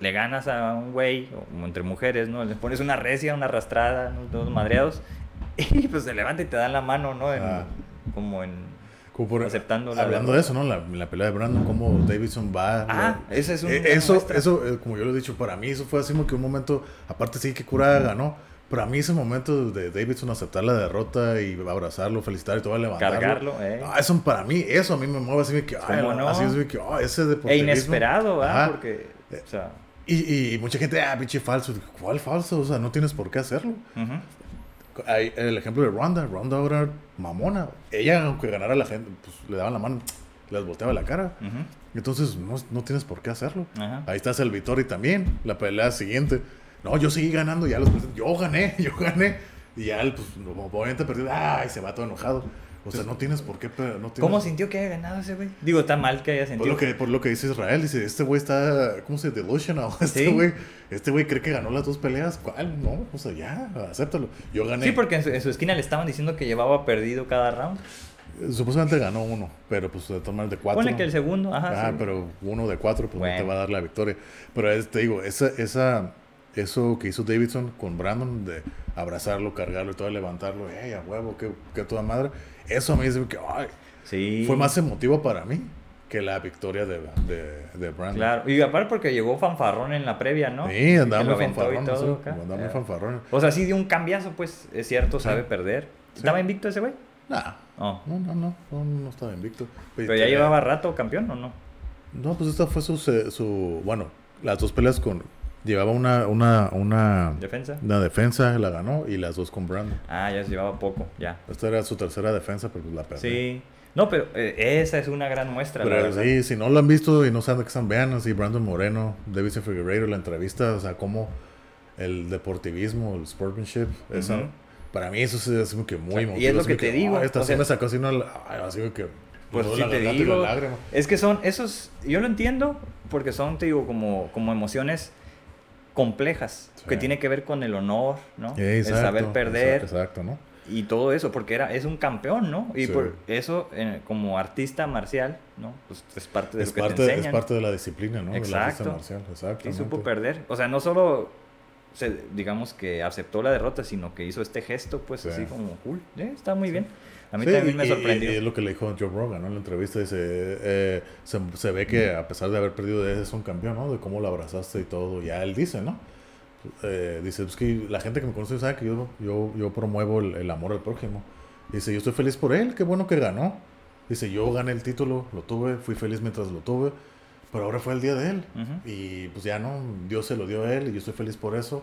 le ganas a un güey, o entre mujeres, ¿no? Le pones una recia, una arrastrada, ¿no? todos madreados, y pues se levanta y te dan la mano, ¿no? En- Ah. Como en... como por- Aceptando la hablando derrota. de eso, ¿no? La, la pelea de Brandon, cómo Davidson va. Ah, la- ese es un... Eh, eso, muestra. eso, eh, como yo lo he dicho, para mí eso fue así como que un momento, aparte sí que cura ganó, pero a mí ese momento de Davidson aceptar la derrota y abrazarlo, felicitar y todo, levantarlo. Cargarlo, eh. Ah, eso para mí, eso a mí me mueve así de que, ay, ¿Cómo no? así es de que, ah, ese E deportivismo. inesperado, ¿verdad? Porque, o sea... Y, y, mucha gente, ah, pinche falso. ¿Cuál falso? O sea, no tienes por qué hacerlo. ujú. Hay el ejemplo de Ronda. Ronda ahora mamona. Ella, aunque ganara la gente, pues le daban la mano, les volteaba la cara. Ujú. Entonces, no, no tienes por qué hacerlo. Ajá. Ahí está el Vittori también. La pelea siguiente. No, yo seguí ganando. Ya los Yo gané, yo gané. Y ya, pues, obviamente perdió. Ay, se va todo enojado. O sea, no tienes por qué. No tienes, ¿Cómo sintió que haya ganado ese güey? Digo, está mal que haya Por sentido. lo, que, por lo que dice Israel, dice, este güey está, ¿cómo se dice? Delusional. Este Sí. Este güey cree que ganó las dos peleas. ¿Cuál? No, o sea, ya, acéptalo. Yo gané. Sí, porque en su, en su esquina le estaban diciendo que llevaba perdido cada round. Supuestamente ganó uno, pero pues de tomar de cuatro. Pone que el segundo, ajá. Ah, sí. pero uno de cuatro, pues no Bueno. te va a dar la victoria. Pero es- te digo, esa, esa, eso que hizo Davidson con Brandon, de abrazarlo, cargarlo y todo, levantarlo, ¡ey, a huevo, qué, qué toda madre! Eso a mí dice que ay, Sí. fue más emotivo para mí que la victoria de, de, de Brandon. Claro. Y aparte porque llegó fanfarrón en la previa, ¿no? Sí, andaba muy fanfarrón, todo sí, acá. andaba muy fanfarrón. O sea, sí dio un cambiazo, pues, es cierto, sabe Sí. perder. Sí. ¿Estaba invicto ese güey? Nah, No. no, no, no, no, no estaba invicto. Pero ya llevaba rato campeón, ¿o no? No, pues esta fue su, su bueno, las dos peleas con, llevaba una, una, una, ¿Defensa? una defensa, la ganó, y las dos con Brandon. Ah, ya se llevaba poco, ya. Esta era su tercera defensa, pero pues la perdió. Sí. No, pero eh, esa es una gran muestra, Pero sí, si no lo han visto y no saben de qué están, vean así Brandon Moreno, David Figueiredo, la entrevista, o sea, como el deportivismo, el sportsmanship, eso, Ujú. para mí eso es como que muy O sea, y es lo así que te digo, "Ah, esta o sí sea, me sacó así una, así que... Pues sí te digo. Es que son esos, yo lo entiendo porque son, te digo, como, como emociones complejas, Sí. que tiene que ver con el honor, ¿no? Sí, el exacto, saber perder Exacto, exacto, ¿no? Y todo eso, porque era, es un campeón, ¿no? Y Sí. por eso, eh, como artista marcial, ¿no? Pues es parte de Es lo que parte, te es parte de la disciplina, ¿no? De la artista Exacto. marcial, exacto. Y supo perder. O sea, no solo, se, digamos que aceptó la derrota, sino que hizo este gesto, pues Sí. así como, cool, eh, está muy bien. A mí también me y- sorprendió. Y, es lo que le dijo Joe Rogan, ¿no? En la entrevista dice, eh, se, se ve que a pesar de haber perdido, es un campeón, ¿no? De cómo lo abrazaste y todo. Ya él dice, ¿no? Eh, dice, pues que la gente que me conoce sabe que yo, yo, yo promuevo el, el amor al prójimo. Dice, yo estoy feliz por él, qué bueno que ganó. Dice, yo gané el título, lo tuve, fui feliz mientras lo tuve, pero ahora fue el día de él. Ujú. Y pues ya no, Dios se lo dio a él y yo estoy feliz por eso.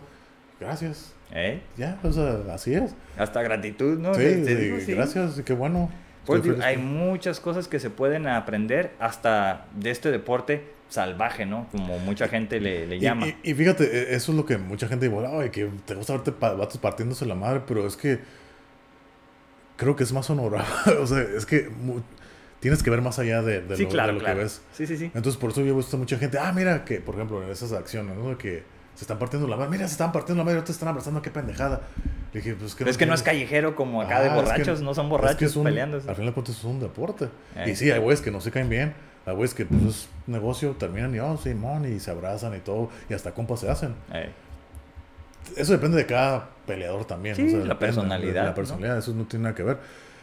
Gracias. ¿Eh? Ya, sea, así es. Hasta gratitud, ¿no? Sí, Te- te digo, sí. gracias, qué bueno. Pues, digo, hay muchas cosas que se pueden aprender hasta de este deporte salvaje, ¿no? Como mucha gente le, le llama. Y, y fíjate, e- eso es lo que mucha gente dice, ay, que te gusta verte vatos partiéndose la madre, pero es que creo que es más honorable. o sea, es que tienes que ver más allá de, de sí, lo, claro, de lo claro. que ves. Sí, sí, sí. Entonces, por eso yo he visto mucha gente, ah, mira, que por ejemplo, en esas acciones, ¿no? Que se están partiendo la madre, mira, se están partiendo la madre, ahorita se están abrazando, qué pendejada. Le dije, pues Pero es que no es callejero como acá Ah, de es que- borrachos, no son es borrachos que es un-. Al final de cuentas es un deporte. Eh. Y sí, hay güeyes que no se caen bien. Hay güeyes que pues es negocio, terminan y, oh, Simón, y se abrazan y todo. Y hasta compas se hacen. Eso depende de cada peleador también. Sí, o sea, la depende personalidad, La ¿no? personalidad, eso no tiene nada que ver.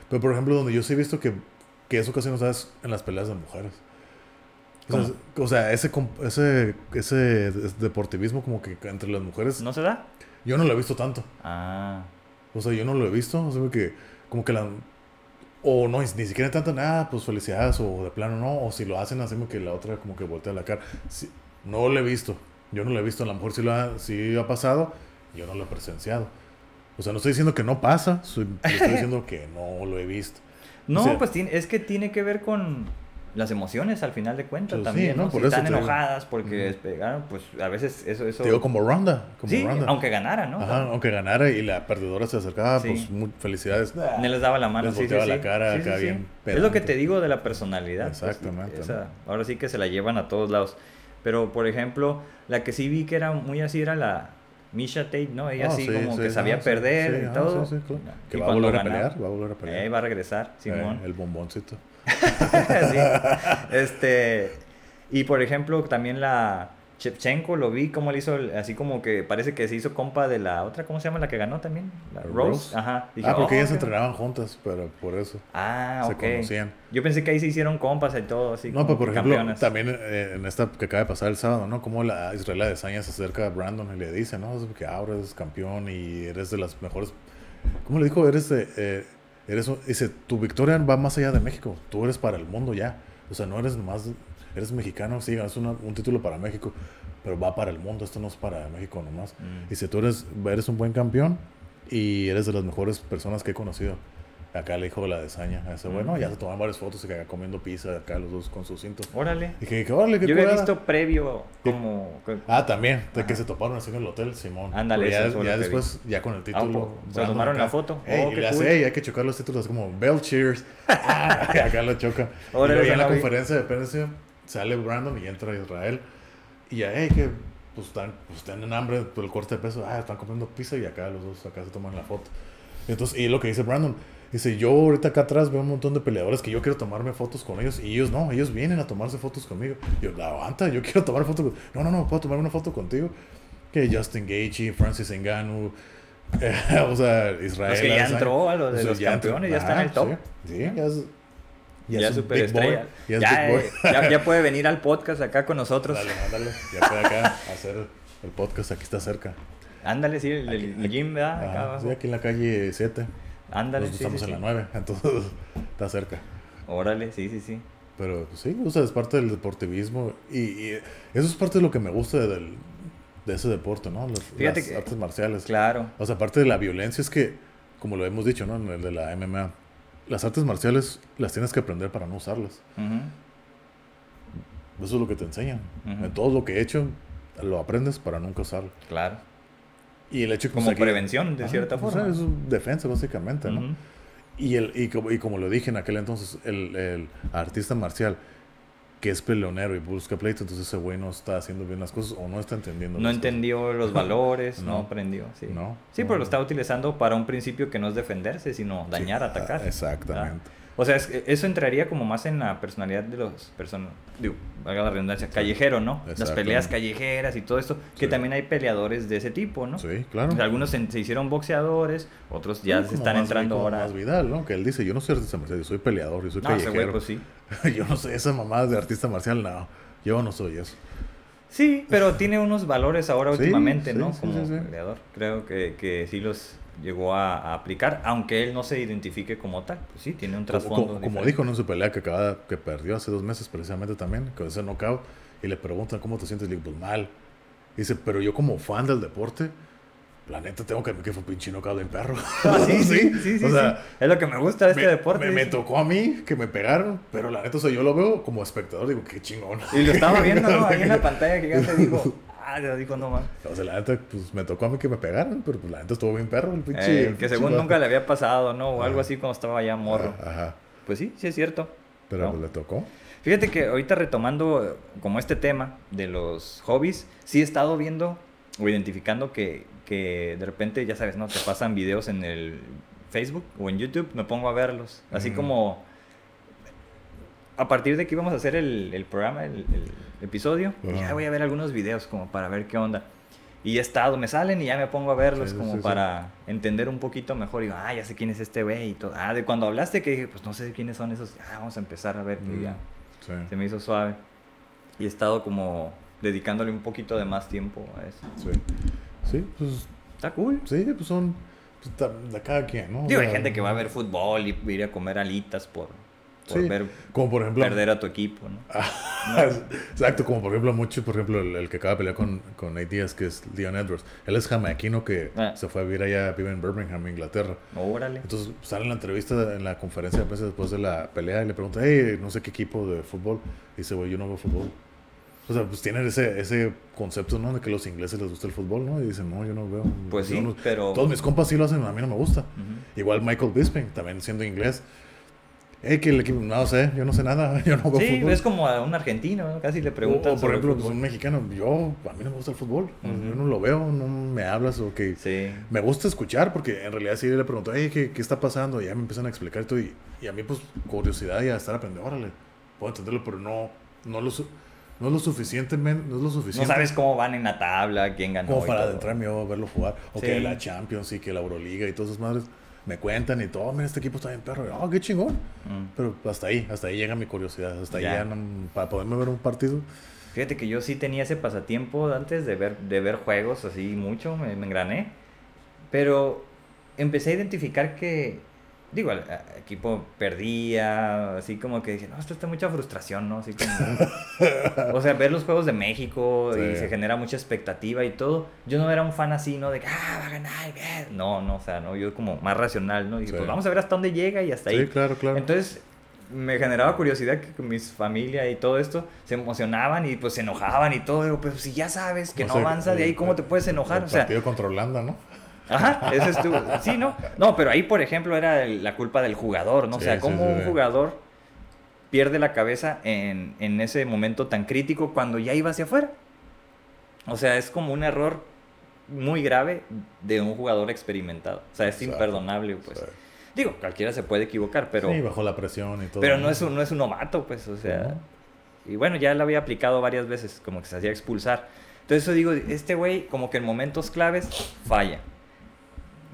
Pero, por ejemplo, donde yo sí he visto que, que eso casi no sabes en las peleas de mujeres. O sea, ¿Cómo? o sea, ese, ese, ese deportivismo como que entre las mujeres, ¿No se da? yo no lo he visto tanto. Ah, O sea, yo no lo he visto. O sea, que como que la... O no, ni siquiera tanto nada, pues felicidades, o de plano no. O si lo hacen como que la otra como que voltea la cara. Sí, no lo he visto. Yo no lo he visto. A lo mejor sí, lo ha, sí ha pasado. Yo no lo he presenciado. O sea, no estoy diciendo que no pasa. estoy diciendo que no lo he visto. no, O sea- pues es que tiene que ver con las emociones al final de cuentas Pues sí, también, ¿no? ¿no? Por si eso están enojadas porque Ujú. despegaron, pues a veces eso... eso... Te digo como Ronda. Como sí, Ronda. aunque ganara, ¿no? Ajá, aunque ganara y la perdedora se acercaba, Sí. pues muy, felicidades. No les daba la mano. Les volteaba la cara acá bien Es lo que te digo de la personalidad. pues, Exactamente, esa- ahora sí que se la llevan a todos lados. Pero, por ejemplo, la que sí vi que era muy así era la Misha Tate, ¿no? Ella Ah, sí, como sí, que sabía ah, perder sí, y ah, todo. sí. Y Que va a volver a pelear, va a volver a pelear. eh, va a regresar, Simón. Eh, el bomboncito. Sí. Este, y por ejemplo, también la Shevchenko lo vi como le hizo, el- así como que parece que se hizo compa de la otra, ¿cómo se llama? La que ganó también, la ¿Rose? Rose. Ajá. Dije, ah, porque "Oh, ellas entrenaban juntas, pero por eso Ah, se ok. conocían. Yo pensé que ahí se hicieron compas y todo, así No, pero por que ejemplo, campeonas. también eh, en esta que acaba de pasar el sábado, ¿no? Como la Israel Adesanya se acerca a Brandon y le dice, ¿no? Es que ahora eres campeón y eres de las mejores. ¿Cómo le dijo? Eres de. eh, eres, dice, tu victoria va más allá de México. Tú eres para el mundo ya. O sea, no eres nomás. Eres mexicano, sí, una- un título para México, pero va para el mundo. Esto no es para México nomás. Mm. Dice, tú eres, eres un buen campeón y eres de las mejores personas que he conocido. Acá le dijo la desaña a ese bueno, Mm. ya se toman varias fotos y que acá comiendo pizza, acá los dos con su cinto. Órale. Dije, que órale, qué Yo había visto previo como... Ah, también, de que se toparon así en el hotel, Simón. Ándale, ya, ya después, ya con el Ah, título. po- ¿se tomaron acá, la foto? "Ey", Oh, y qué le hace, cool. "Ey, hay que chocar los títulos, como Bell Cheers. Ah, y acá lo choca. y Órale, luego ya esa en la la vi. conferencia de prensa sale Brandon y entra Israel. Y ya, hey, que pues están, pues tienen hambre por el corte de peso. Ah, están comiendo pizza y acá los dos acá se toman la foto. Entonces, y lo que dice Brandon, dice, yo ahorita acá atrás veo un montón de peleadores que yo quiero tomarme fotos con ellos y ellos no, ellos vienen a tomarse fotos conmigo. Yo, aguanta, yo quiero tomar fotos con... No, no, no, puedo tomar una foto contigo. Que Justin Gaethje, Francis Ngannou, o sea, Israel. Los que ya entró a los de los campeones, ya está en el top. Sí, ya es... Ya, es superestrella. Ya, eh, ya, ya, puede venir al podcast acá con nosotros. Dale, ándale. Ya puede acá hacer el podcast, aquí está cerca. Ándale, sí, el, el, gym, ¿verdad? Acá abajo. Sí, aquí en la calle 7. Ándale, Nosotros estamos en la 9, entonces está cerca. Órale, sí, sí, sí. Pero pues, sí, o sea, es parte del deportivismo y, y, eso es parte de lo que me gusta del, de ese deporte, ¿no? Fíjate las que, artes marciales. Claro. O sea, aparte de la violencia es que, como lo hemos dicho, ¿no? En el de la MMA, las artes marciales las tienes que aprender para no usarlas. Uh -huh. Eso es lo que te enseñan. Uh -huh. En todo lo que he hecho, lo aprendes para nunca usarlo. Claro. Y el hecho que, como aquí- prevención, de Ajá, cierta pues, forma. Es defensa, básicamente, ¿no? Y, el, y, como, y como lo dije en aquel entonces, el, el artista marcial que es peleonero y busca pleito, entonces ese güey no está haciendo bien las cosas o no está entendiendo No entendió los valores, no, No. aprendió. Sí, No, sí no, pero lo está utilizando para un principio que no es defenderse, sino dañar, Sí, atacar. ah, Exactamente. O sea, es- eso entraría como más en la personalidad de los personas, digo, valga la redundancia, callejero, ¿no? Las peleas callejeras y todo esto, que Sí. también hay peleadores de ese tipo, ¿no? Sí, claro. O sea, algunos se, se hicieron boxeadores, otros ya Sí, se están entrando ahora. Más Vidal, ¿no? Que él dice, yo no soy artista marcial, yo soy peleador, yo soy No, ese callejero. pues sí. yo no soy esa mamá de artista marcial, no. Yo no soy eso. Sí, pero tiene unos valores ahora últimamente, ¿no? Como peleador. Creo que, que sí los llegó a, a aplicar, aunque él no se identifique como tal. Pues sí, tiene un trasfondo. como- dijo en su pelea que acaba, que perdió hace dos meses precisamente también, con ese knockout, y le preguntan cómo te sientes, le digo, pues mal. Dice, pero yo como fan del deporte, la neta tengo que que fue pinche knockout de perro. Ah, sí, sí, sí, sí, o sea, sí. Es lo que me gusta de este me, deporte. me- tocó a mí que me pegaron, pero la neta, o sea, yo lo veo como espectador, digo, qué chingón. Y lo estaba viendo, ¿no? Ahí en la pantalla gigante dijo, ah, le dijo, no, man. O sea, la neta, pues me tocó a mí que me pegaran, pero pues la neta estuvo bien perro el pinche. Eh, el que pinche según vato. nunca le había pasado, ¿no? O algo así cuando estaba ya morro. Ajá. Pues sí, sí es cierto. Pero No. pues, le tocó. Fíjate que ahorita retomando eh, como este tema de los hobbies, sí he estado viendo o identificando que, que de repente, ya sabes, ¿no? Te pasan videos en el Facebook o en YouTube, me pongo a verlos. Así como a partir de que íbamos a hacer el, el programa, el, el episodio, Ajá. ya voy a ver algunos videos como para ver qué onda. Y he estado, me salen y ya me pongo a verlos Sí, sí, como sí, sí. para entender un poquito mejor. Y digo, ah, ya sé quién es este güey y todo. Ah, de cuando hablaste que dije, pues no sé quiénes son esos. Ah, vamos a empezar a ver Mm, ya Sí. se me hizo suave. Y he estado como dedicándole un poquito de más tiempo a eso. Sí. Sí, pues Está cool. Sí, pues son pues, de cada quien, ¿no? Digo, hay gente que va a ver fútbol y ir a comer alitas por, por Sí, ver Como por ejemplo. perder a tu equipo, ¿no? Exacto, como por ejemplo, mucho, por ejemplo, el, el que acaba de pelear con, con Nate Diaz, que es Leon Edwards. Él es jamaquino que Ah. se fue a vivir allá, vive en Birmingham, Inglaterra. Órale. Entonces sale en la entrevista, en la conferencia de prensa después de la pelea y le pregunta, hey, no sé qué equipo de fútbol. Y dice, güey, yo no veo fútbol. O sea, pues tienen ese, ese concepto, ¿no? De que a los ingleses les gusta el fútbol, ¿no? Y dicen, no, yo no veo. Pues sí, no- pero... Todos mis compas sí lo hacen, a mí no me gusta. Igual Michael Bisping, también siendo inglés. Hey, que el equipo, no sé, yo no sé nada, yo no veo Sí, fútbol. es como a un argentino, ¿no? Casi le preguntan o, por ejemplo, pues, un mexicano, yo, a mí no me gusta el fútbol. Yo no lo veo, no me hablas o que... Sí. Me gusta escuchar porque en realidad sí le pregunto, hey, ¿qué, qué está pasando? Y ya me empiezan a explicar todo y, y a mí pues curiosidad y a estar aprendiendo, órale, puedo entenderlo, pero no, no, lo, no es lo suficientemente, no es lo No suficiente sabes cómo van en la tabla, quién ganó. como para adentrarme yo a verlo jugar. O Sí. que la Champions y que la Euroliga y todas esas madres me cuentan y todo, mira, este equipo está bien perro. Oh, qué chingón. Mm. Pero hasta ahí, hasta ahí llega mi curiosidad, hasta Ya. ahí ya no- para poderme ver un partido. Fíjate que yo sí tenía ese pasatiempo antes de ver, de ver juegos así mucho, me, me engrané. Pero empecé a identificar que, digo, el el equipo perdía, así como que dije, no, esto está mucha frustración, ¿no? Así como... o sea, ver los juegos de México y Sí. se genera mucha expectativa y todo. Yo no era un fan así, ¿no? De que, ah, va a ganar, bien. No, no, o sea, no, yo como más racional, ¿no? Dije, Sí. pues vamos a ver hasta dónde llega y hasta Sí, ahí. claro, claro. Entonces me generaba curiosidad que mis familia y todo esto se emocionaban y pues se enojaban y todo. Digo, pero si ya sabes que O no avanza de ahí, ¿cómo te puedes enojar? El O sea, partido contra Holanda, ¿no? Ajá, ese es tu. Sí, ¿no? No, pero ahí, por ejemplo, era el- la culpa del jugador, ¿no? o sea, cómo sí, un jugador pierde la cabeza en, en ese momento tan crítico cuando ya iba hacia afuera. O sea, es como un error muy grave de un jugador experimentado. O sea, es Exacto. imperdonable, pues. Digo, cualquiera se puede equivocar, pero, Sí, bajo la presión y todo. pero no, es un, no es un novato, pues, o sea. Y bueno, ya lo había aplicado varias veces, como que se hacía expulsar. Entonces, eso digo, este güey, como que en momentos claves, falla.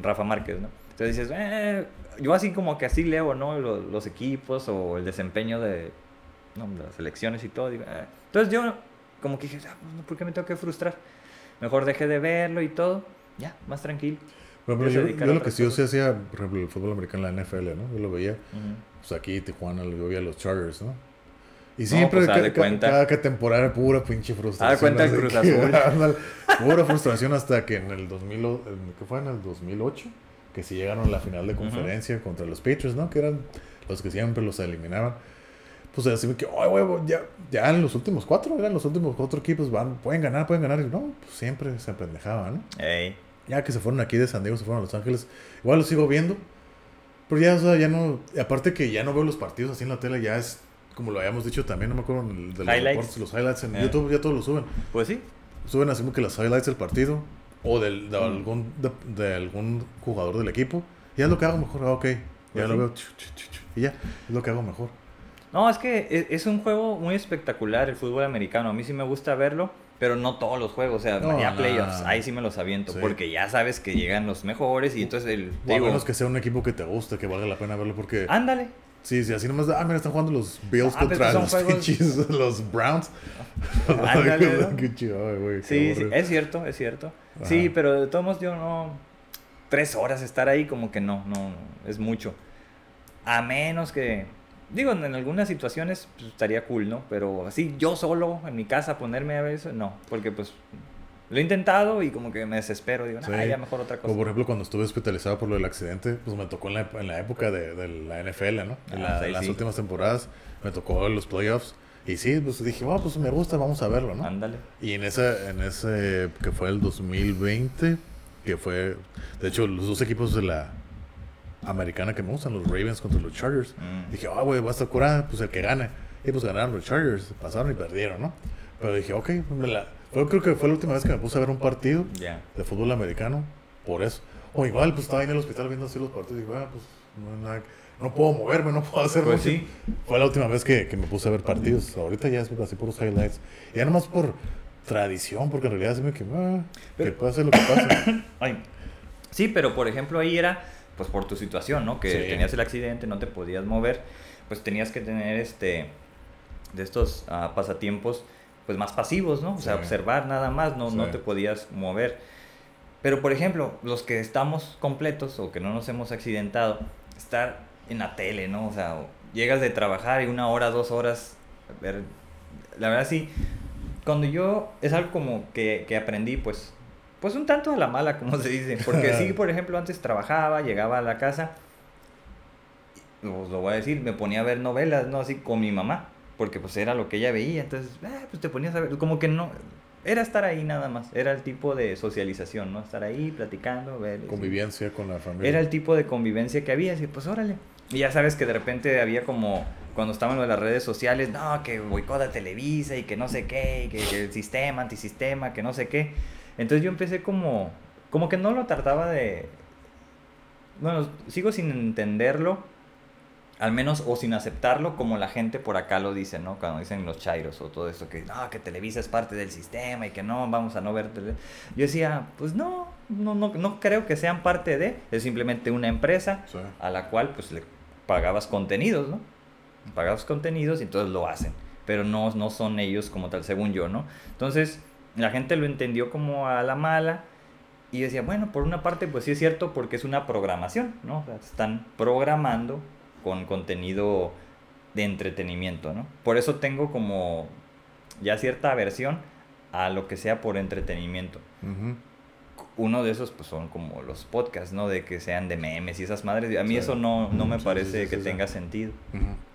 Rafa Márquez, ¿no? Entonces dices, eh, yo así como que así leo, ¿no? Los, los equipos o el desempeño de no, las elecciones y todo. digo, eh. Entonces yo como que dije, ah, ¿por qué me tengo que frustrar? Mejor dejé de verlo y todo. Ya, más tranquilo. Bueno, pero yo, yo lo que sí yo sí hacía, por ejemplo, el fútbol americano en la NFL, ¿no? Yo lo veía. Pues aquí Tijuana lo veía los Chargers, ¿no? Y No, siempre, pues, haz ca- de ca- cuenta. cada temporada, pura pinche frustración. De cuenta el Cruz Azul. pura frustración hasta que en el 2000, o- en- ¿qué fue? En el 2008, que sí llegaron a la final de conferencia contra los Patriots, ¿no? Que eran los que siempre los eliminaban. Pues así que, ay, huevo, ya, ya en los últimos cuatro, eran los últimos cuatro equipos, van, pueden ganar, pueden ganar. Y no, pues siempre se apendejaban, ¿no? Ya que se fueron aquí de San Diego, se fueron a Los Ángeles. Igual los sigo viendo. Pero ya, o sea, ya no. Aparte que ya no veo los partidos así en la tele, ya es como lo habíamos dicho también, no me acuerdo en el- de los Highlights. reportes, los highlights en Eh. YouTube, ya todos lo suben. Pues sí. Suben así como que los highlights del partido o del, de, Mm. algún, de, de algún jugador del equipo. Ya es lo que hago mejor, ah, ok. Ya Pues lo sí. veo. chu, chu, chu, chu, y ya, es lo que hago mejor. No, es que es, es un juego muy espectacular el fútbol americano. A mí sí me gusta verlo, pero no todos los juegos. O sea, No, ya playoffs, ahí sí me los aviento. Sí. Porque ya sabes que llegan los mejores y entonces el... O a digo, menos que sea un equipo que te guste, que valga la pena verlo, porque. Ándale. Sí, sí, así nomás. Ah, mira, están jugando los Bills Ah, contra los pinches, los Browns. Ándale, ¿no? Qué chido, ay, güey. qué Sí, sí, es cierto, es cierto. Ajá. Sí, pero de todos modos yo no... Tres horas estar ahí como que no, no, no, es mucho. A menos que... Digo, en algunas situaciones pues, estaría cool, ¿no? Pero así yo solo en mi casa ponerme a ver eso, no. Porque pues lo he intentado y como que me desespero. Digo, Sí. ah, ya mejor otra cosa. Como por ejemplo cuando estuve hospitalizado por lo del accidente, pues me tocó en la, en la época de, de la NFL, ¿no? En, la- Ah, sí, en las sí. últimas temporadas me tocó los playoffs. Y sí, pues dije, wow, pues me gusta, vamos a verlo, ¿no? Ándale. Y en ese, en ese, que fue el 2020, que fue, de hecho, los dos equipos de la americana que me gustan, los Ravens contra los Chargers. Mm. Dije, ah, güey, va a estar curada, pues el que gane. Y pues ganaron los Chargers, pasaron y perdieron, ¿no? Pero dije, ok, me la... fue- creo que fue la última vez que me puse a ver un partido de fútbol americano, por eso. O igual, pues estaba ahí en el hospital viendo así los partidos y digo, ah, pues no, hay nada- no puedo moverme, no puedo hacer Pues sí. Fue la última vez que, que me puse a ver partidos. Ahorita ya es así por los highlights. Y ya nomás por tradición, porque en realidad se me que, ah, que Pero- pase lo que pase. Ay. Sí, pero por ejemplo ahí era pues por tu situación, ¿no? Que Sí. tenías el accidente, no te podías mover, pues tenías que tener este de estos ah, pasatiempos pues más pasivos, ¿no? O sea, Sí. observar nada más, no, no te podías mover. Pero por ejemplo, los que estamos completos o que no nos hemos accidentado, estar en la tele, ¿no? O sea, llegas de trabajar y una hora, dos horas, a ver, la verdad sí, cuando yo, es algo como que, que aprendí, pues, pues un tanto a la mala, como se dice, porque sí, por ejemplo, antes trabajaba, llegaba a la casa, os lo voy a decir, me ponía a ver novelas, ¿no? Así con mi mamá, porque pues era lo que ella veía, entonces, eh, pues te ponías a ver, como que no, era estar ahí nada más, era el tipo de socialización, ¿no? Estar ahí platicando, ver. Convivencia con la familia. era el tipo de convivencia que había, así, pues órale. Y ya sabes que de repente había como, cuando estaban las redes sociales, no, que boicot a Televisa y que no sé qué, y que, que el sistema, antisistema, que no sé qué. Entonces yo empecé como, como que no lo trataba de, bueno, sigo sin entenderlo, al menos, o sin aceptarlo como la gente por acá lo dice, ¿no? Cuando dicen los chairos o todo eso, que no, que Televisa es parte del sistema y que no, vamos a no ver tele-". Yo decía, pues no, no, no, no creo que sean parte de, es simplemente una empresa Sí. a la cual pues le pagabas contenidos, ¿no? Pagabas contenidos y entonces lo hacen, pero no, no son ellos como tal, según yo, ¿no? Entonces la gente lo entendió como a la mala y decía, bueno, por una parte pues sí es cierto porque es una programación, ¿no? O sea, están programando con contenido de entretenimiento, ¿no? Por eso tengo como ya cierta aversión a lo que sea por entretenimiento uno de esos pues son como los podcasts, ¿no? De que sean de memes y esas madres. A mí Sí. eso no, no me Sí, parece sí, que tenga sentido.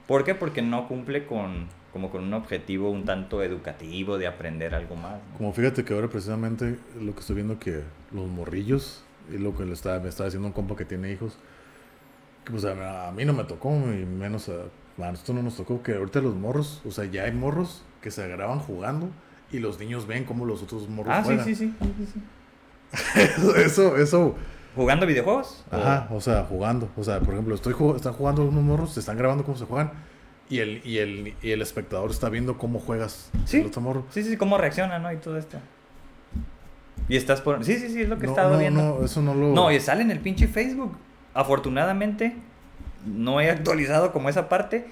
¿Por qué? Porque no cumple con como con un objetivo un tanto educativo de aprender algo más. ¿no? Como fíjate que ahora precisamente lo que estoy viendo que los morrillos, y lo que le está, me está diciendo un compa que tiene hijos, pues a, a mí no me tocó, y menos a, a nosotros no nos tocó, que ahorita los morros, o sea, ya hay morros que se graban jugando y los niños ven cómo los otros morros Ah, sí, juegan. sí, sí, sí, sí, sí. eso, eso. ¿Jugando videojuegos? Ajá, o sea, jugando. O sea, por ejemplo, estoy están jugando unos morros, se están grabando cómo se juegan. Y el, y el, y el espectador está viendo cómo juegas Sí. el otro morro. Sí, sí, sí, cómo reacciona, ¿no? Y todo esto. Y estás por... Sí, sí, sí, es lo que he No, estado no, viendo. no, eso no lo. No, y sale en el pinche Facebook. Afortunadamente, no he actualizado como esa parte.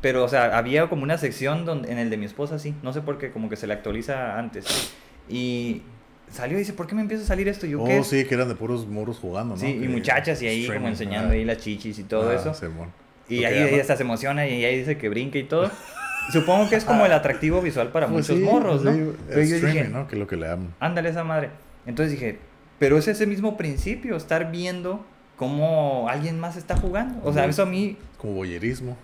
Pero, o sea, había como una sección donde, en el de mi esposa, sí. No sé por qué, como que se le actualiza antes. Y salió y dice, ¿por qué me empieza a salir esto? Yo, Oh, ¿qué? sí, que eran de puros morros jugando, ¿no? Sí, y muchachas y ahí como enseñando ajá. ahí las chichis y todo Ah, eso. Simón. Y ahí ella hasta se emociona y ahí dice que brinca y todo. Supongo que es como el atractivo visual para Pues muchos sí, morros, ¿no? pues sí, Pero yo dije, ¿no? Que es lo que le llaman. ándale esa madre. Entonces dije, pero es ese mismo principio, estar viendo cómo alguien más está jugando. O sea, eso a mí, Como boyerismo.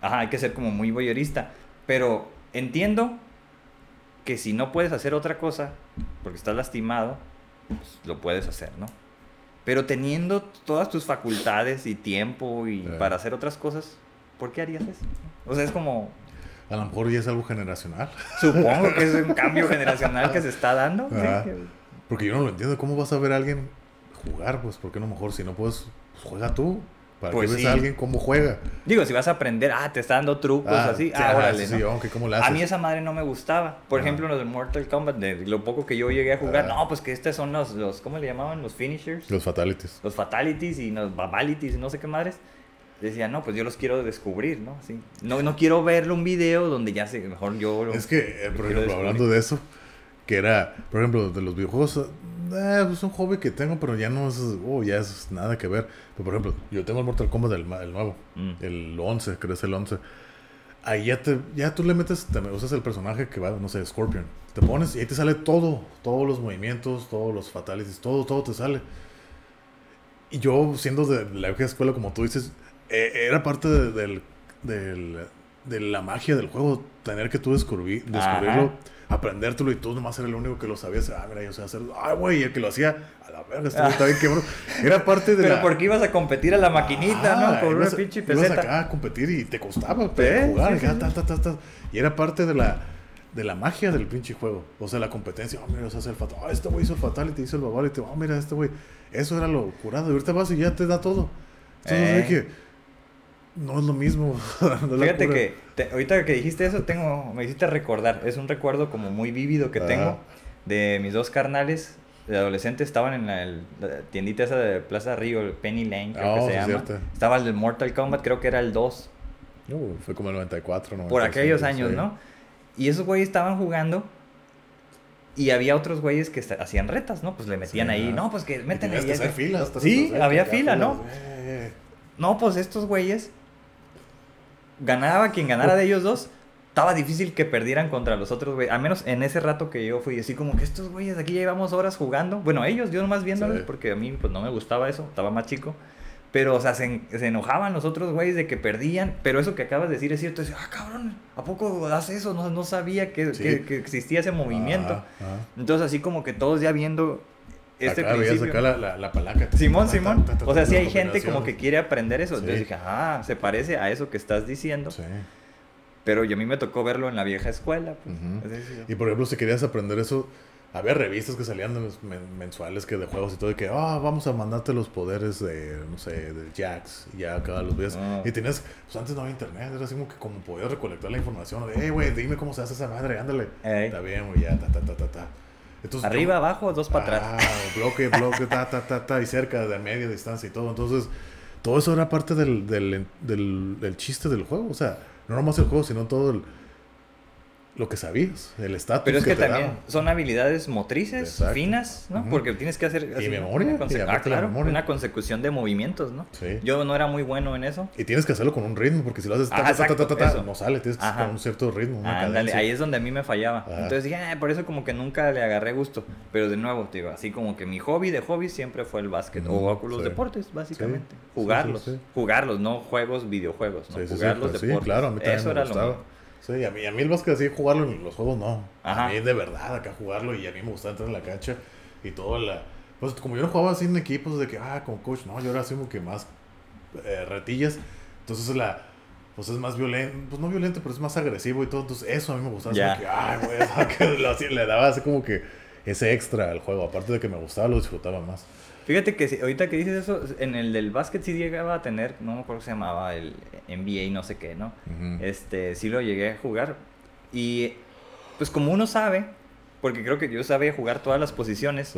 ajá, hay que ser como muy voyerista. Pero entiendo que si no puedes hacer otra cosa, porque estás lastimado, pues, lo puedes hacer, ¿no? Pero teniendo todas tus facultades y tiempo y Sí. para hacer otras cosas, ¿por qué harías eso? O sea, es como, A lo mejor ya es algo generacional. supongo que es un cambio generacional que se está dando. Porque yo no lo entiendo. ¿Cómo vas a ver a alguien jugar? Pues, ¿por qué no mejor? Si no puedes, pues juega tú. ¿Para Pues qué ves sí. a alguien cómo juega? Digo, si vas a aprender, ah, te está dando trucos así, sí, ah, órale, sí, aunque ¿cómo le A haces? mí esa madre no me gustaba. Por Ajá. ejemplo, los de Mortal Kombat, de lo poco que yo llegué a jugar, Ah. no, pues que estos son los, los, ¿cómo le llamaban? Los finishers. Los fatalities. los fatalities y los babalities y no sé qué madres. Decía, no, pues yo los quiero descubrir, ¿no? Sí. No, no quiero verlo un video donde ya sé, mejor yo lo... Es que, eh, por ejemplo, hablando de eso, que era, por ejemplo, de los videojuegos, eh, es un hobby que tengo, pero ya no es, oh, ya es nada que ver. Pero, por ejemplo, yo tengo el Mortal Kombat del el nuevo, Mm. el 11, creo que es el 11. Ahí ya, te, ya tú le metes, te usas el personaje que va, no sé, Scorpion. Te pones y ahí te sale todo, todos los movimientos, todos los fatalities, todo, todo te sale. Y yo, siendo de la vieja escuela, como tú dices, eh, era parte de, del, del- de la magia del juego, tener que tú descubrir, descubrirlo, aprendértelo y tú nomás era el único que lo sabías. Ah, mira, yo sé hacer. Ah, güey, el que lo hacía, a la verga, este está bien quebrado. Era parte de Pero la. porque ibas a competir a la maquinita, Ah, ¿no? Por una ibas pinche ibas peseta. acá a competir y te costaba pero jugar. sí, sí. ta, ta, ta. Y era parte de la, de la magia del pinche juego. O sea, la competencia. Oh, mira, se hace el fatal. Ah, este güey hizo el fatality, hizo el babality. Oh, mira, este güey. Eso era lo curado. Y ahorita vas y ya te da todo. Entonces, Eh. que no es lo mismo. no Fíjate que te- ahorita que dijiste eso, tengo, me hiciste recordar. Es un recuerdo como muy vívido que tengo de mis dos carnales de adolescentes. Estaban en la, el- la tiendita esa de Plaza Río, el Penny Lane, creo Oh, que se sí, llama. cierto. Estaba el de Mortal Kombat, creo que era el 2. Uh, fue como el 94, por 95, aquellos años, sí. ¿no? Y esos güeyes estaban jugando y había otros güeyes que hacían retas, ¿no? Pues le metían Sí, ahí, no, pues que meten ahí. que hacer filas. Sí, había fila, filas. ¿no? Eh, No, pues estos güeyes, ganaba quien ganara de ellos dos, estaba difícil que perdieran contra los otros güeyes. Al menos en ese rato que yo fui, así como que estos güeyes aquí ya llevamos horas jugando. Bueno, ellos, yo nomás viéndolos, Sí. porque a mí pues no me gustaba eso, estaba más chico. Pero, o sea, se, se enojaban los otros güeyes de que perdían. Pero eso que acabas de decir es cierto. Es, ah, cabrón, ¿a poco haces eso? No, no sabía que, Sí. que- que existía ese movimiento. Entonces, así como que todos ya viendo este acá veías principio. acá la, la, la palanca. Simón, Simón. O sea, sí hay gente como que quiere aprender eso. Entonces Sí. dije, ah, se parece a eso que estás diciendo. Sí. Pero yo a mí me tocó verlo en la vieja escuela. pues. Es decir, Y por ejemplo, si querías aprender eso, había revistas que salían de mes- men- mensuales que de juegos y todo, y que, ah, vamos a mandarte los poderes de, no sé, de Jax, y ya acá los veías. Ah. Y tenías, pues antes no había internet, era así como que como podías recolectar la información, de, hey, güey, dime cómo se hace esa madre, ándale. Ey. Está bien, güey, ya, ta, ta, ta, ta, ta. Entonces, Arriba, yo- abajo, dos para atrás. Ah, bloque, bloque, ta, ta, ta, ta, y cerca de media distancia y todo. Entonces, todo eso era parte del, del, del, del chiste del juego. O sea, no nomás el juego, sino todo el, lo que sabías, el estatus Pero es que, te también daban. son habilidades motrices Exacto. finas, ¿no? Ujú. Porque tienes que hacer... Y memoria, Una, y ah, claro, memoria. una consecución de movimientos, ¿no? Sí. Yo no era muy bueno en eso. Y tienes que hacerlo con un ritmo, porque si lo haces ta, Ajá, ta, ta, no sale, tienes que Ajá. con un cierto ritmo, una Ándale, cadencia. ahí es donde a mí me fallaba. Ajá. Entonces dije, "Ah, por eso como que nunca le agarré gusto. Pero de nuevo, te digo, así como que mi hobby de hobby siempre fue el básquet. Ujú, o los sí. deportes, básicamente. Sí, Jugarlos. Jugarlos, no juegos, videojuegos. ¿no? Sí, sí, sí, Jugar los sí, deportes. claro, a mí también Eso me era gustaba. lo. Sí, a mí, a mí el básquet así jugarlo en los juegos no. Ajá. A mí de verdad acá jugarlo y a mí me gustaba entrar en la cancha y todo la... Pues como yo no jugaba así en equipos de que, ah, como coach, no, yo era así como que más eh, retillas. Entonces la... Pues es más violento, pues no violento, pero es más agresivo y todo. Entonces eso a mí me gustaba. así Ya. como que, ay, güey, le daba así como que... ese extra al juego. Aparte de que me gustaba, lo disfrutaba más. Fíjate que ahorita que dices eso, en el del básquet sí llegaba a tener, no me acuerdo cómo se llamaba, el NBA no sé qué, ¿no? Este, sí lo llegué a jugar. Y pues como uno sabe, porque creo que yo sabía jugar todas las posiciones,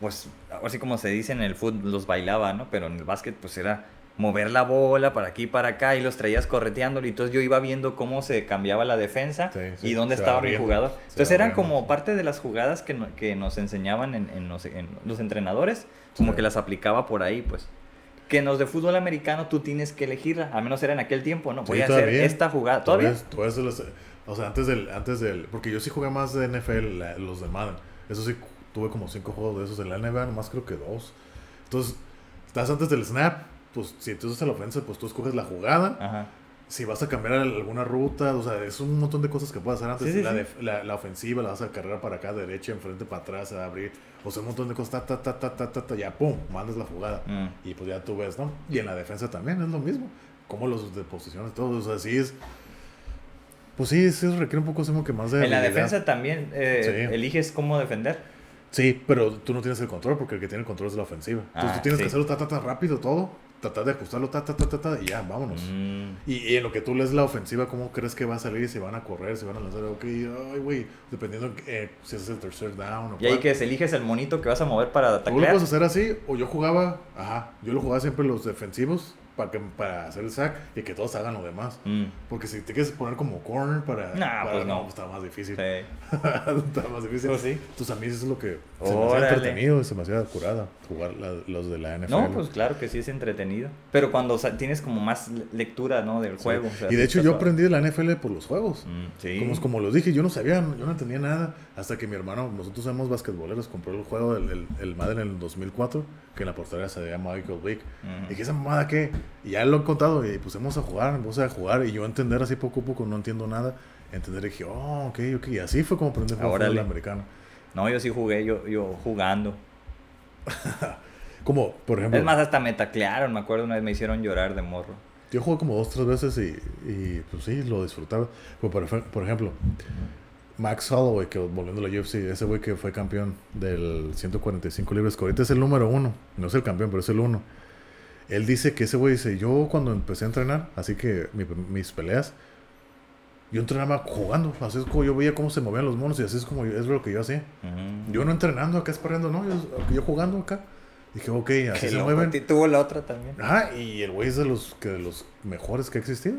pues así como se dice en el fútbol, los bailaba, ¿no? Pero en el básquet pues era mover la bola para aquí para acá y los traías correteando y entonces yo iba viendo cómo se cambiaba la defensa y dónde estaba mi jugador. Entonces eran como parte de las jugadas que, que nos enseñaban en, en, los, en, los, entrenadores, como que las aplicaba por ahí, pues. Que en los de fútbol americano tú tienes que elegirla, al menos era en aquel tiempo, ¿no? Voy a hacer esta jugada. ¿Todavía? o sea, antes del, antes del, porque yo sí jugué más de NFL, los de Madden. Eso sí, tuve como cinco juegos de esos en la NBA, nomás creo que dos. Entonces, estás antes del snap, pues si tú usas la ofensa, pues tú escoges la jugada. Ajá. Si vas a cambiar alguna ruta, o sea, es un montón de cosas que puedes hacer antes. la, la, ofensiva la vas a cargar para acá, derecha, enfrente, para atrás, a abrir. O sea, un montón de cosas, ta, ta, ta, ta, ta, ta, ya, pum, mandas la jugada. Mm. Y pues ya tú ves, ¿no? Y en la defensa también es lo mismo. Como los de posiciones, todos, o sea, sí es... Pues sí, sí requiere un poco como que más de... En la defensa también eh, eliges cómo defender. Sí, pero tú no tienes el control porque el que tiene el control es la ofensiva. Entonces tú ah, tienes que hacerlo ta, ta, ta, rápido todo tratar de ajustarlo, ta, ta, ta, ta, ta, y ya, vámonos. Mm. Y, en lo que tú lees la ofensiva, ¿cómo crees que va a salir? Si van a correr, si van a lanzar, ok, ay, güey, dependiendo eh, si es el tercer down o Y ahí que eliges el monito que vas a mover para atacar. Tú lo puedes hacer así, o yo jugaba, ajá, yo lo jugaba siempre los defensivos, para, que, para hacer el sack y que todos hagan lo demás. Mm. Porque si te quieres poner como corner para. Nah, pues no. está más difícil. Sí. está más difícil. Pues sí. Entonces a mí eso es lo que se me hace entretenido, se me curada jugar los de la NFL. No, pues claro que sí es entretenido. Pero cuando tienes como más lectura, ¿no? Del juego. y de hecho yo aprendí de la NFL por los juegos. Mm, sí. Como, como los dije, yo no sabía, yo no entendía nada. Hasta que mi hermano, nosotros somos basquetboleros, compró el juego, el, el, el Madden en el 2004, que en la portería se llama Michael Vick. Y dije, ¿esa mamada qué? Y ya lo he contado y pusimos a jugar, vamos a jugar y yo entender así poco a poco, no entiendo nada. Entender y dije, oh, ok, ok. Y así fue como aprendí el americano. No, yo sí jugué, yo, yo jugando. como, por ejemplo. Es más, hasta me taclearon, me acuerdo una vez me hicieron llorar de morro. Yo jugué como dos, tres veces y, y pues sí, lo disfrutaba. Por, por ejemplo, Max Holloway, que volviendo a la UFC, ese güey que fue campeón del 145 libras, que ahorita es el número uno. No es el campeón, pero es el uno él dice que ese güey dice, yo cuando empecé a entrenar, así que mis peleas, yo entrenaba jugando, así es como yo veía cómo se movían los monos y así es como es lo que yo hacía. Yo no entrenando acá esperando, no, yo, jugando acá. Dije, ok, así se mueven. Y tuvo la otra también. Ah, y el güey es de los, que de los mejores que ha existido.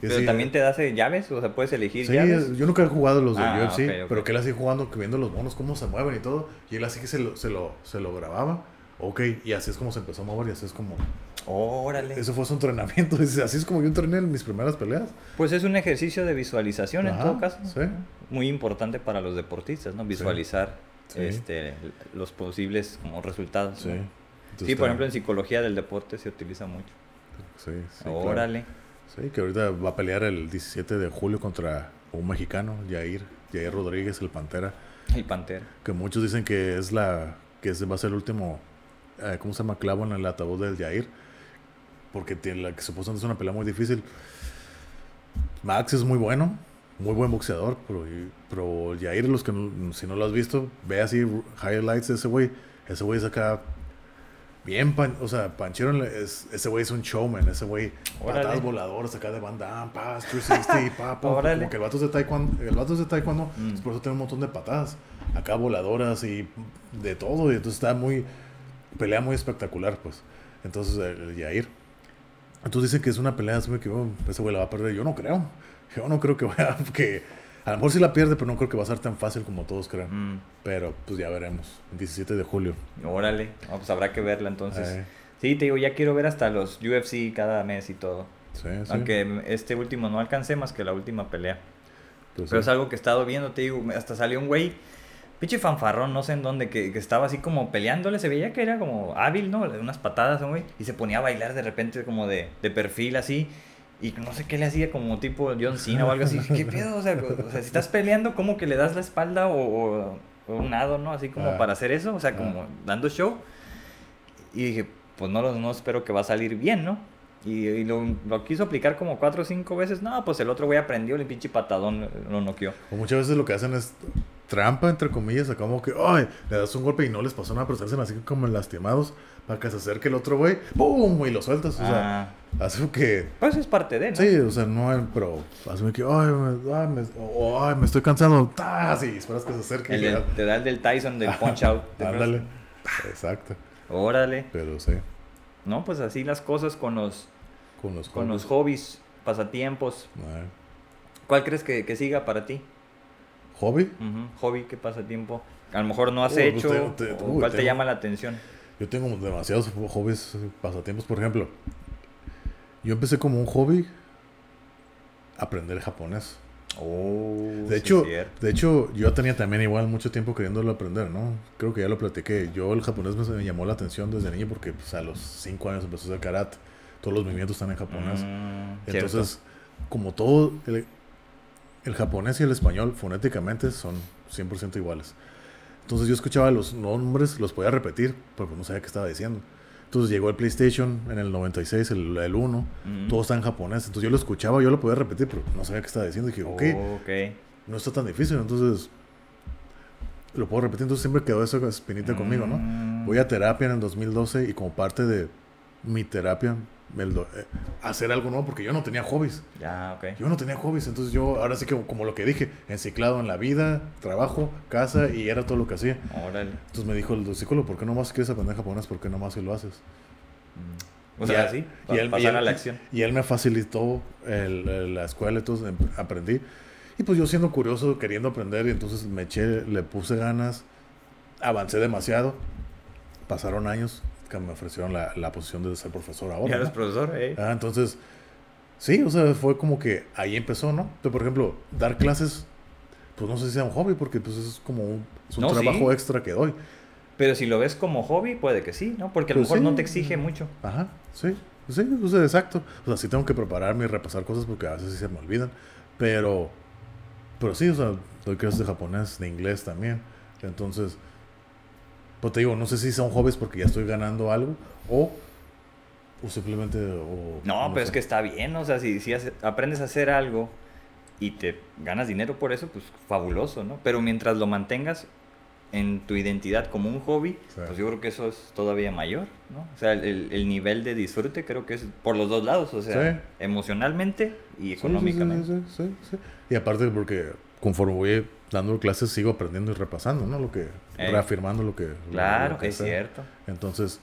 Pero también te das llaves, o sea, puedes elegir sí, llaves. yo nunca he jugado los de ah, UFC, pero que él así jugando, viendo los monos, cómo se mueven y todo. Y él así que se lo, se lo, se lo grababa. Ok, y así es como se empezó a mover y así es como... Órale. Eso fue su entrenamiento. Así es como yo entrené en mis primeras peleas. Pues es un ejercicio de visualización en todo caso. Sí. Muy importante para los deportistas, ¿no? Visualizar Este, los posibles como resultados. Sí. sí, por ejemplo, en psicología del deporte se utiliza mucho. Sí, sí. Órale. Sí, que ahorita va a pelear el 17 de julio contra un mexicano, Jair, Jair Rodríguez, el Pantera. El Pantera. Que muchos dicen que es la que va a ser el último ¿cómo se llama? Clavo en el ataúd del Jair. Porque tiene la que supuestamente es una pelea muy difícil. Max es muy bueno, muy buen boxeador, pero, pero Jair, los que si no lo has visto, ve así highlights de ese güey. Ese güey es acá bien, o sea, Panchero, es, ese güey es un showman, ese güey, patadas voladoras acá de Van Damme, pas, 360, pa, como que el vato es de taekwondo, el vato es de taekwondo, mm. por eso tiene un montón de patadas, acá voladoras y de todo, y entonces está muy, pelea muy espectacular, pues. Entonces, el, Yair. Entonces dicen que es una pelea así que oh, ese güey la va a perder. Yo no creo. Yo no creo que vaya. Que a lo mejor sí la pierde, pero no creo que va a ser tan fácil como todos creen. Mm. Pero pues ya veremos. 17 de julio. Órale. pues habrá que verla entonces. Eh. Sí, te digo, ya quiero ver hasta los UFC cada mes y todo. Sí, sí. Aunque este último no alcancé más que la última pelea. Pues pero es algo que he estado viendo, te digo, hasta salió un güey pinche fanfarrón, no sé en dónde, que, que, estaba así como peleándole, se veía que era como hábil, ¿no? Unas patadas, güey, y se ponía a bailar de repente como de, de perfil así. Y no sé qué le hacía como tipo John Cena o algo así. ¿Qué pedo? O sea, o sea, si estás peleando, como que le das la espalda o, un nado, ¿no? Así como ah. para hacer eso, o sea, como ah. dando show. Y dije, pues no, no espero que va a salir bien, ¿no? Y, lo, lo, quiso aplicar como cuatro o cinco veces. No, pues el otro güey aprendió, el pinche patadón lo noqueó. O muchas veces lo que hacen es trampa, entre comillas, acá como que, ay, le das un golpe y no les pasó nada, pero se hacen así como lastimados para que se acerque el otro güey, ¡pum! y lo sueltas, o sea, Ah, así que, pues es parte de, ¿no? sí, o sea, no, pero me que, ay, me, ay, me, o- o, ay, me estoy cansando, ¡tas! y esperas que se acerque. El y del- te da el del Tyson del punch out. Ándale, exacto, Órale. pero sí, No, pues así las cosas con los, con los con los hobbies. pasatiempos. Ah, ¿Cuál crees que, que siga para ti? ¿Hobby? Hobby, ¿qué pasatiempo? A lo mejor no has Uy, hecho. pues te- te- o uy, ¿Cuál te llama la atención? Yo tengo demasiados hobbies, pasatiempos. Por ejemplo, yo empecé como un hobby aprender japonés. Oh, De hecho, de hecho, yo tenía también igual mucho tiempo queriéndolo aprender, ¿no? Creo que ya lo platiqué. Yo el japonés me, llamó la atención desde niño porque pues, a los 5 años empecé a hacer karate. Todos los movimientos están en japonés. Mm, cierto. Entonces, como todo, el, el japonés y el español fonéticamente son 100% iguales. Entonces yo escuchaba los nombres, los podía repetir, porque no sabía qué estaba diciendo. Entonces llegó el PlayStation en el 96, el, el 1, Mm. todo está en japonés. Entonces yo lo escuchaba, yo lo podía repetir, pero no sabía qué estaba diciendo. dije, ok, Ok. no está tan difícil, entonces lo puedo repetir. Entonces siempre quedó esa espinita conmigo, ¿no? Mm. Voy a terapia en el 2012 y como parte de mi terapia, hacer algo nuevo, porque yo no tenía hobbies. Ya, ok. Yo no tenía hobbies, entonces yo ahora sí que como lo que dije, enciclado en la vida, trabajo, casa y era todo lo que hacía. Órale. Entonces me dijo el psicólogo, ¿por qué no más quieres aprender japonés? ¿Por qué no más si lo haces? O Y sea, a- sí, y él- y pasar él- a la acción. Y él me facilitó el- el- la escuela, entonces aprendí. Y pues yo siendo curioso, queriendo aprender, y entonces me eché, le puse ganas, avancé demasiado. Pasaron años que me ofrecieron la, la posición de ser profesor ahora. Ya ¿no? eres profesor, eh. Ah, entonces, sí, o sea, fue como que ahí empezó, ¿no? Pero, por ejemplo, dar clases, pues no sé si sea un hobby, porque pues es como un, es un No, trabajo sí. extra que doy. Pero si lo ves como hobby, puede que sí, ¿no? Porque a lo Pues mejor sí. no te exige mucho. Ajá, sí, sí, o sea, exacto. O sea, sí tengo que prepararme y repasar cosas porque a veces sí se me olvidan. Pero, pero sí, o sea, doy clases de japonés, de inglés también. Entonces, pues te digo, no sé si son hobbies porque ya estoy ganando algo o, o simplemente... O, No, pero es que está bien, o sea, si, si hace- aprendes a hacer algo y te ganas dinero por eso, pues fabuloso, ¿no? Pero mientras lo mantengas en tu identidad como un hobby, Sí. pues yo creo que eso es todavía mayor, ¿no? O sea, el, el- el nivel de disfrute creo que es por los dos lados, o sea, Sí. emocionalmente y económicamente. Sí, sí, sí, sí. Y aparte porque conforme voy dando clases sigo aprendiendo y repasando, ¿no? Lo que, Eh. reafirmando lo que... lo- Claro, lo que es sé. cierto. Entonces,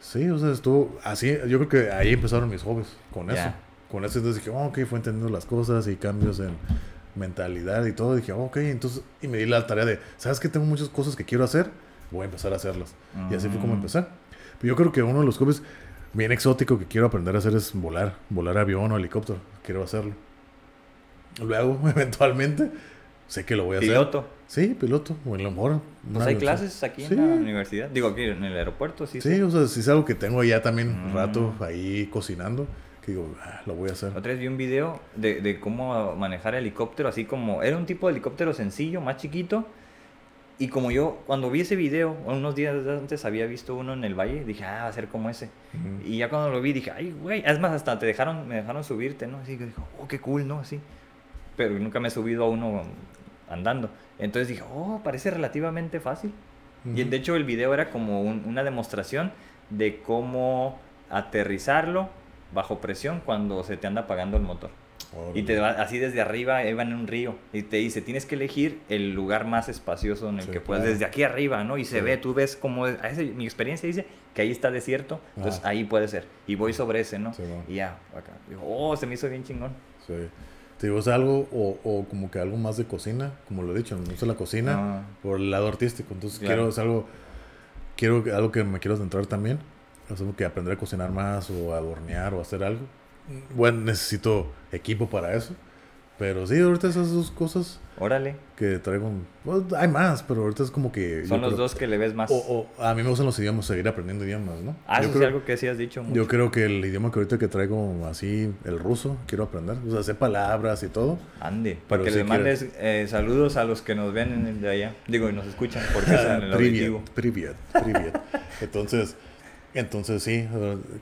sí, o sea, estuvo así, yo creo que ahí empezaron mis hobbies, con eso. Con eso entonces dije, oh, ok, fue entendiendo las cosas y cambios en mentalidad y todo. Dije, oh, ok, entonces, y me di la tarea de, ¿sabes que Tengo muchas cosas que quiero hacer, voy a empezar a hacerlas. Y así fue como Mm. empecé. Pero yo creo que uno de los hobbies bien exótico que quiero aprender a hacer es volar, volar avión o helicóptero. Quiero hacerlo. Luego, eventualmente, sé que lo voy a hacer. Piloto. Sí, piloto. O a lo mejor. Pues hay clases aquí Sí. en la universidad. Digo, aquí en el aeropuerto, sí. Sí, o sea, si es algo que tengo ya también Mm. rato ahí cocinando, que digo, ah, lo voy a hacer. Otra vez vi un video de, de cómo manejar helicóptero, así como era un tipo de helicóptero sencillo, más chiquito. Y como yo, cuando vi ese video, unos días antes había visto uno en el valle, dije, ah, va a ser como ese. Ujú. Y ya cuando lo vi, dije, ay, güey, es más, hasta te dejaron, me dejaron subirte, ¿no? Así que dijo, oh, qué cool, ¿no? Así. Pero nunca me he subido a uno andando. Entonces dije, oh, parece relativamente fácil. Y Ujú. de hecho el video era como un- una demostración de cómo aterrizarlo bajo presión cuando se te anda apagando el motor. Y te va así desde arriba, iba en un río. Y te dice, tienes que elegir el lugar más espacioso en el Sí, que claro. desde aquí arriba, ¿no? Y se Sí. ve, tú ves como, a ese- mi experiencia dice que ahí está desierto, entonces ahí puede ser. Y voy sobre ese, ¿no? Sí. Y ya, acá. Digo, oh, se me hizo bien chingón. Sí. Te digo, es algo, o, o como que algo más de cocina, como lo he dicho, me gusta la cocina Ah. por el lado artístico. Entonces Claro. quiero, es algo, quiero algo que me quiero centrar también. Es algo que aprender a cocinar más o a hornear o hacer algo. Bueno, necesito equipo para eso. Pero sí, ahorita esas dos cosas Órale. que traigo. pues, hay más, pero ahorita es como que. Son los creo- dos que le ves más. O, o a mí me gustan los idiomas, seguir aprendiendo idiomas, ¿no? ah, yo, eso creo, algo que sí has dicho mucho. yo creo que el idioma que ahorita que traigo así, el ruso, quiero aprender. O sea, sé palabras y todo. Ande, para que sí le mandes eh, saludos a los que nos ven en el de allá. Digo, y nos escuchan porque es en el Privyet, auditivo. privyet, privyet. Entonces, entonces sí,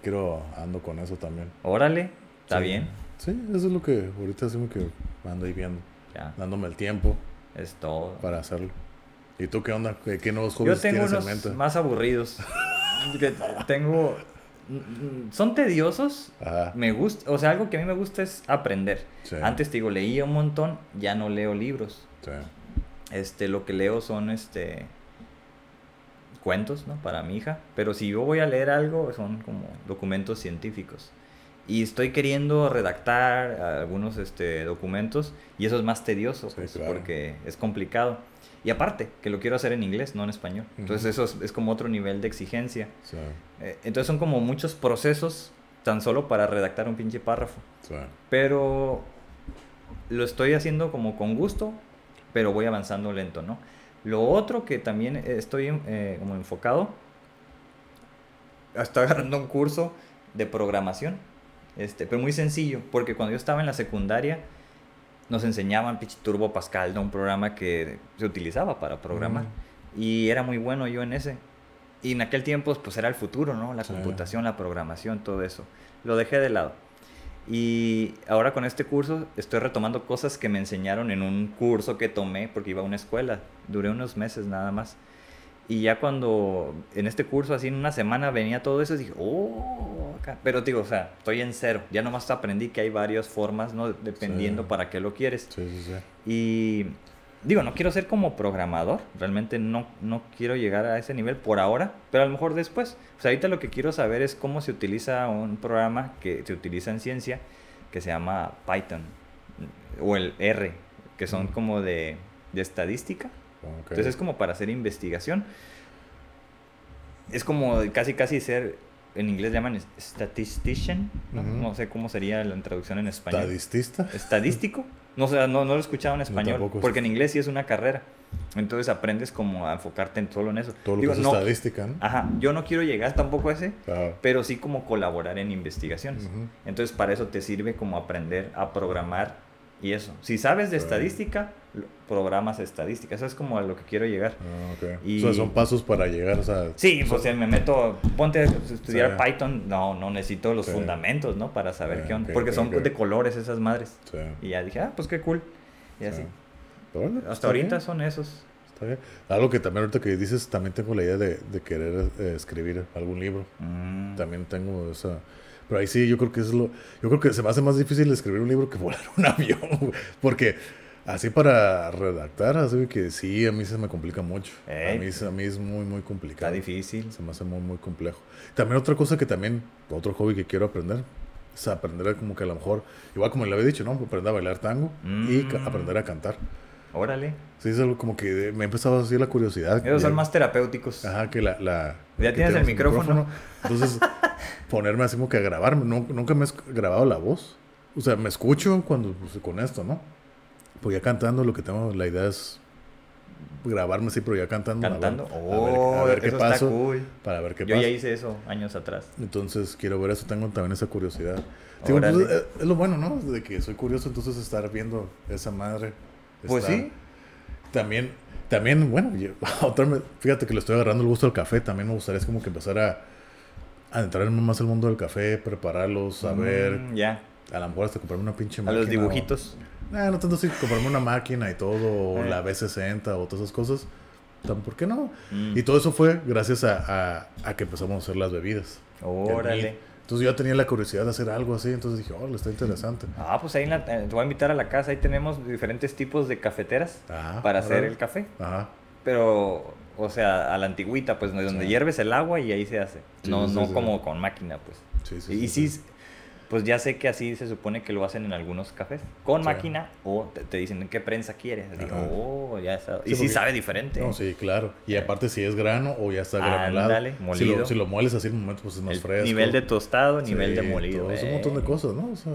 quiero ando con eso también. Órale, está Sí. bien. Sí, eso es lo que ahorita sí me que ando ahí viendo, Ya. dándome el tiempo. Es todo. para hacerlo. ¿Y tú qué onda? ¿Qué, qué nuevos Yo hobbies tengo tienes en unos mente? más aburridos. Que tengo... Son tediosos. Ajá. Me gusta, o sea, algo que a mí me gusta es aprender. Sí. Antes te digo, leía un montón, ya no leo libros. Sí. Este, lo que leo son este cuentos, ¿no? Para mi hija. Pero si yo voy a leer algo, son como documentos científicos. Y estoy queriendo redactar algunos este, documentos y eso es más tedioso, Sí, pues, claro. porque es complicado. Y aparte, que lo quiero hacer en inglés, no en español. Entonces eso es, es como otro nivel de exigencia. Sí. Eh, entonces son como muchos procesos tan solo para redactar un pinche párrafo. Sí. Pero lo estoy haciendo como con gusto, pero voy avanzando lento, ¿no? Lo otro que también estoy eh, como enfocado, estoy agarrando un curso de programación, este, pero muy sencillo, porque cuando yo estaba en la secundaria nos enseñaban pinche Turbo Pascal, ¿no? un programa que se utilizaba para programar, y era muy bueno yo en ese. Y en aquel tiempo pues era el futuro, ¿no? La computación, la programación, todo eso. Lo dejé de lado. Y ahora con este curso estoy retomando cosas que me enseñaron en un curso que tomé porque iba a una escuela. Duré unos meses nada más. Y ya cuando en este curso, así en una semana, venía todo eso, dije, oh, acá". pero digo, o sea, estoy en cero. Ya nomás aprendí que hay varias formas, ¿no? Dependiendo Sí. para qué lo quieres. Sí, sí, sí. Y digo, no quiero ser como programador, realmente no, no quiero llegar a ese nivel por ahora, pero a lo mejor después. O sea, ahorita lo que quiero saber es cómo se utiliza un programa que se utiliza en ciencia que se llama Python o el R, que son Mm. como de, de estadística. Entonces es como para hacer investigación. Es como casi casi ser, en inglés llaman statistician, ¿no? Sé cómo sería la traducción en español. ¿Estadistista? ¿Estadístico? No, o sea, no, no lo he escuchado en español, porque en inglés sí es una carrera. Entonces aprendes como a enfocarte en solo en eso. Todo lo Digo, que es no- estadística, ¿no? Ajá, yo no quiero llegar tampoco a ese, pero sí como colaborar en investigaciones. Entonces para eso te sirve como aprender a programar y eso. Si sabes de estadística, programas estadística. Eso es como a lo que quiero llegar. Ah, ok. Y- O sea, son pasos para llegar, o sea... Sí, pues si me meto, ponte a estudiar Sí. Python, no, no necesito los Sí. fundamentos, ¿no? Para saber Ah, qué onda. Porque son de colores esas madres. Sí. Y ya dije, ah, pues qué cool. Y así. Hasta ahorita bien, son esos. Está bien. Algo que también ahorita que dices, también tengo la idea de, de querer eh, escribir algún libro. Mm. También tengo esa... Pero ahí sí, yo creo que es lo... Yo creo que se me hace más difícil escribir un libro que volar un avión. güey. Porque así para redactar, así que sí, a mí se me complica mucho. A, Ey. mí, a mí es muy, muy Está complicado. difícil. Se me hace muy, muy complejo. También otra cosa que también, otro hobby que quiero aprender, es aprender a como que a lo mejor, igual como le había dicho, ¿no? Aprender a bailar tango y Mm. aprender a cantar. Órale. Sí, es algo como que me ha empezado a decir la curiosidad. Esos son más terapéuticos. Ajá, que la... la Ya que tienes el tenemos micrófono. Entonces, ponerme así como que a grabarme. Nu- nunca me he grabado la voz. O sea, me escucho cuando pues, con esto, ¿no? Pues ya cantando, lo que tengo, la idea es grabarme así, pero ya cantando. Cantando. Ver, Oh, a ver qué eso pasa. cool. Para ver qué Yo pasa. ya hice eso años atrás. Entonces quiero ver eso, tengo también esa curiosidad. Digo, Órale. pues, es, es lo bueno, ¿no? De que soy curioso, entonces estar viendo esa madre. Pues está- sí. También, también, bueno, yo- otra fíjate que le estoy agarrando el gusto al café, también me gustaría es como que empezar a, a entrar más al mundo del café, prepararlo, saber, Mm, ya. a lo mejor hasta comprarme una pinche A máquina. los dibujitos. o- Nah, no tanto así, comprarme una máquina y todo, o Eh. la B60 o todas esas cosas. ¿Por qué no? Mm. Y todo eso fue gracias a, a- a que empezamos a hacer las bebidas. Órale. Entonces yo ya tenía la curiosidad de hacer algo así, entonces dije, oh, está interesante. Ah, pues ahí en la- eh, te voy a invitar a la casa. Ahí tenemos diferentes tipos de cafeteras para hacer el café. Ajá. Pero, o sea, a la antigüita, pues donde Sí. hierves el agua y ahí se hace. Sí, no sí, no como con máquina, pues. Sí, sí, y sí, pues ya sé que así se supone que lo hacen en algunos cafés. Con Sí. máquina o te, te dicen qué prensa quieres. Digo, oh, ya está. Sí, y sí porque- sabe diferente. No, sí, claro. Y aparte si es grano o ya está granulado. Ándale, Si molido. lo, si lo mueles así en un momento, pues es más El fresco. nivel de tostado, nivel de molido. es un montón de cosas, ¿no? O sea,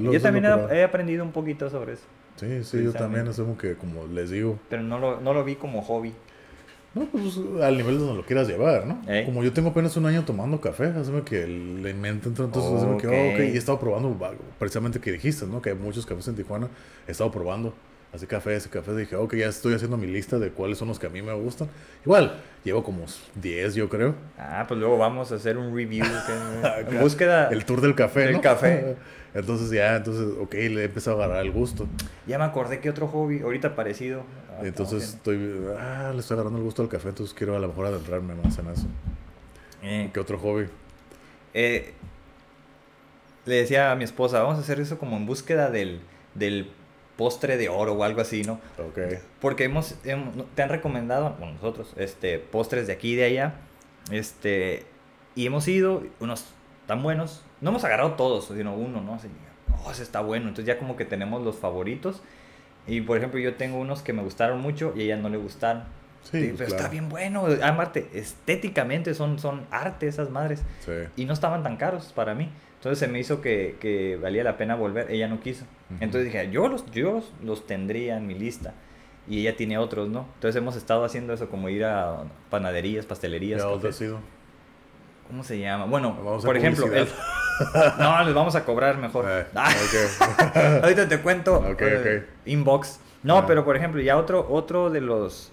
Yo también he, aprendido un poquito sobre eso. sí, sí, yo también es como que, como les digo, Pero no lo, no lo vi como hobby. No, pues al nivel donde lo quieras llevar, ¿no? Como yo tengo apenas un año tomando café, hazme que le mente entra, entonces hazme que, oh, ok, y he estado probando, precisamente que dijiste, ¿no? Que hay muchos cafés en Tijuana, he estado probando. Así cafés y cafés. Dije, ok, ya estoy haciendo mi lista de cuáles son los que a mí me gustan. Igual, llevo como 10, yo creo. Ah, pues luego vamos a hacer un review. que- en búsqueda. El tour del café, Del ¿no? café. Entonces ya, entonces, ok, le he empezado a agarrar el gusto. Ya me acordé que otro hobby, ahorita parecido. Ah, Entonces estoy, ah, le estoy agarrando el gusto al café, entonces quiero a lo mejor adentrarme más en eso. Eh, ¿Qué otro hobby? eh, le decía a mi esposa, vamos a hacer eso como en búsqueda del, del postre de oro o algo así, ¿no? Ok. Porque hemos, hemos- te han recomendado, bueno, nosotros, este, postres de aquí y de allá, este, y hemos ido, unos tan buenos, no hemos agarrado todos, sino uno, ¿no? Así, oh, ese está bueno, entonces ya como que tenemos los favoritos, y por ejemplo yo tengo unos que me gustaron mucho y a ella no le gustaron, Sí, Sí, pero claro. está bien bueno, aparte, estéticamente son, son arte esas madres, Sí. y no estaban tan caros para mí. Entonces se me hizo que, que valía la pena volver. Ella no quiso. Entonces dije, yo los, yo los, los tendría en mi lista. Y ella tiene otros, ¿no? Entonces hemos estado haciendo eso, como ir a panaderías, pastelerías. ¿Ya dónde cafés. has ido? ¿Cómo se llama? Bueno, Vamos por ejemplo, el- no, les vamos a cobrar mejor. Eh, Ah, ahorita te cuento. Eh. Inbox. No, Ah. pero por ejemplo, ya otro, otro de los...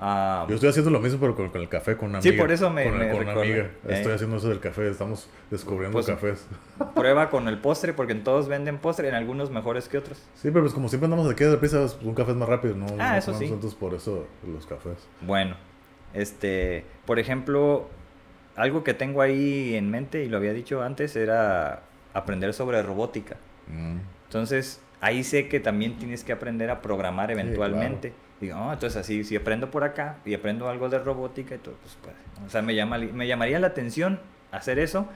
ah, Yo estoy haciendo lo mismo, pero con, con el café, con una Sí, amiga. por eso me- Con, me con una amiga. Estoy Eh. haciendo eso del café. Estamos descubriendo Pues, cafés. prueba con el postre, porque en todos venden postre, en algunos mejores que otros. Sí, pero pues como siempre andamos aquí de prisa, pues, un café es más rápido, ¿no? Ah, No eso sí. Entonces, por eso los cafés. Bueno, este, por ejemplo, algo que tengo ahí en mente y lo había dicho antes era aprender sobre robótica. Mm. Entonces, ahí sé que también tienes que aprender a programar eventualmente. Digo, "Oh, entonces así, si aprendo por acá y aprendo algo de robótica y todo, pues puede. O sea, me, llama, me llamaría la atención hacer eso,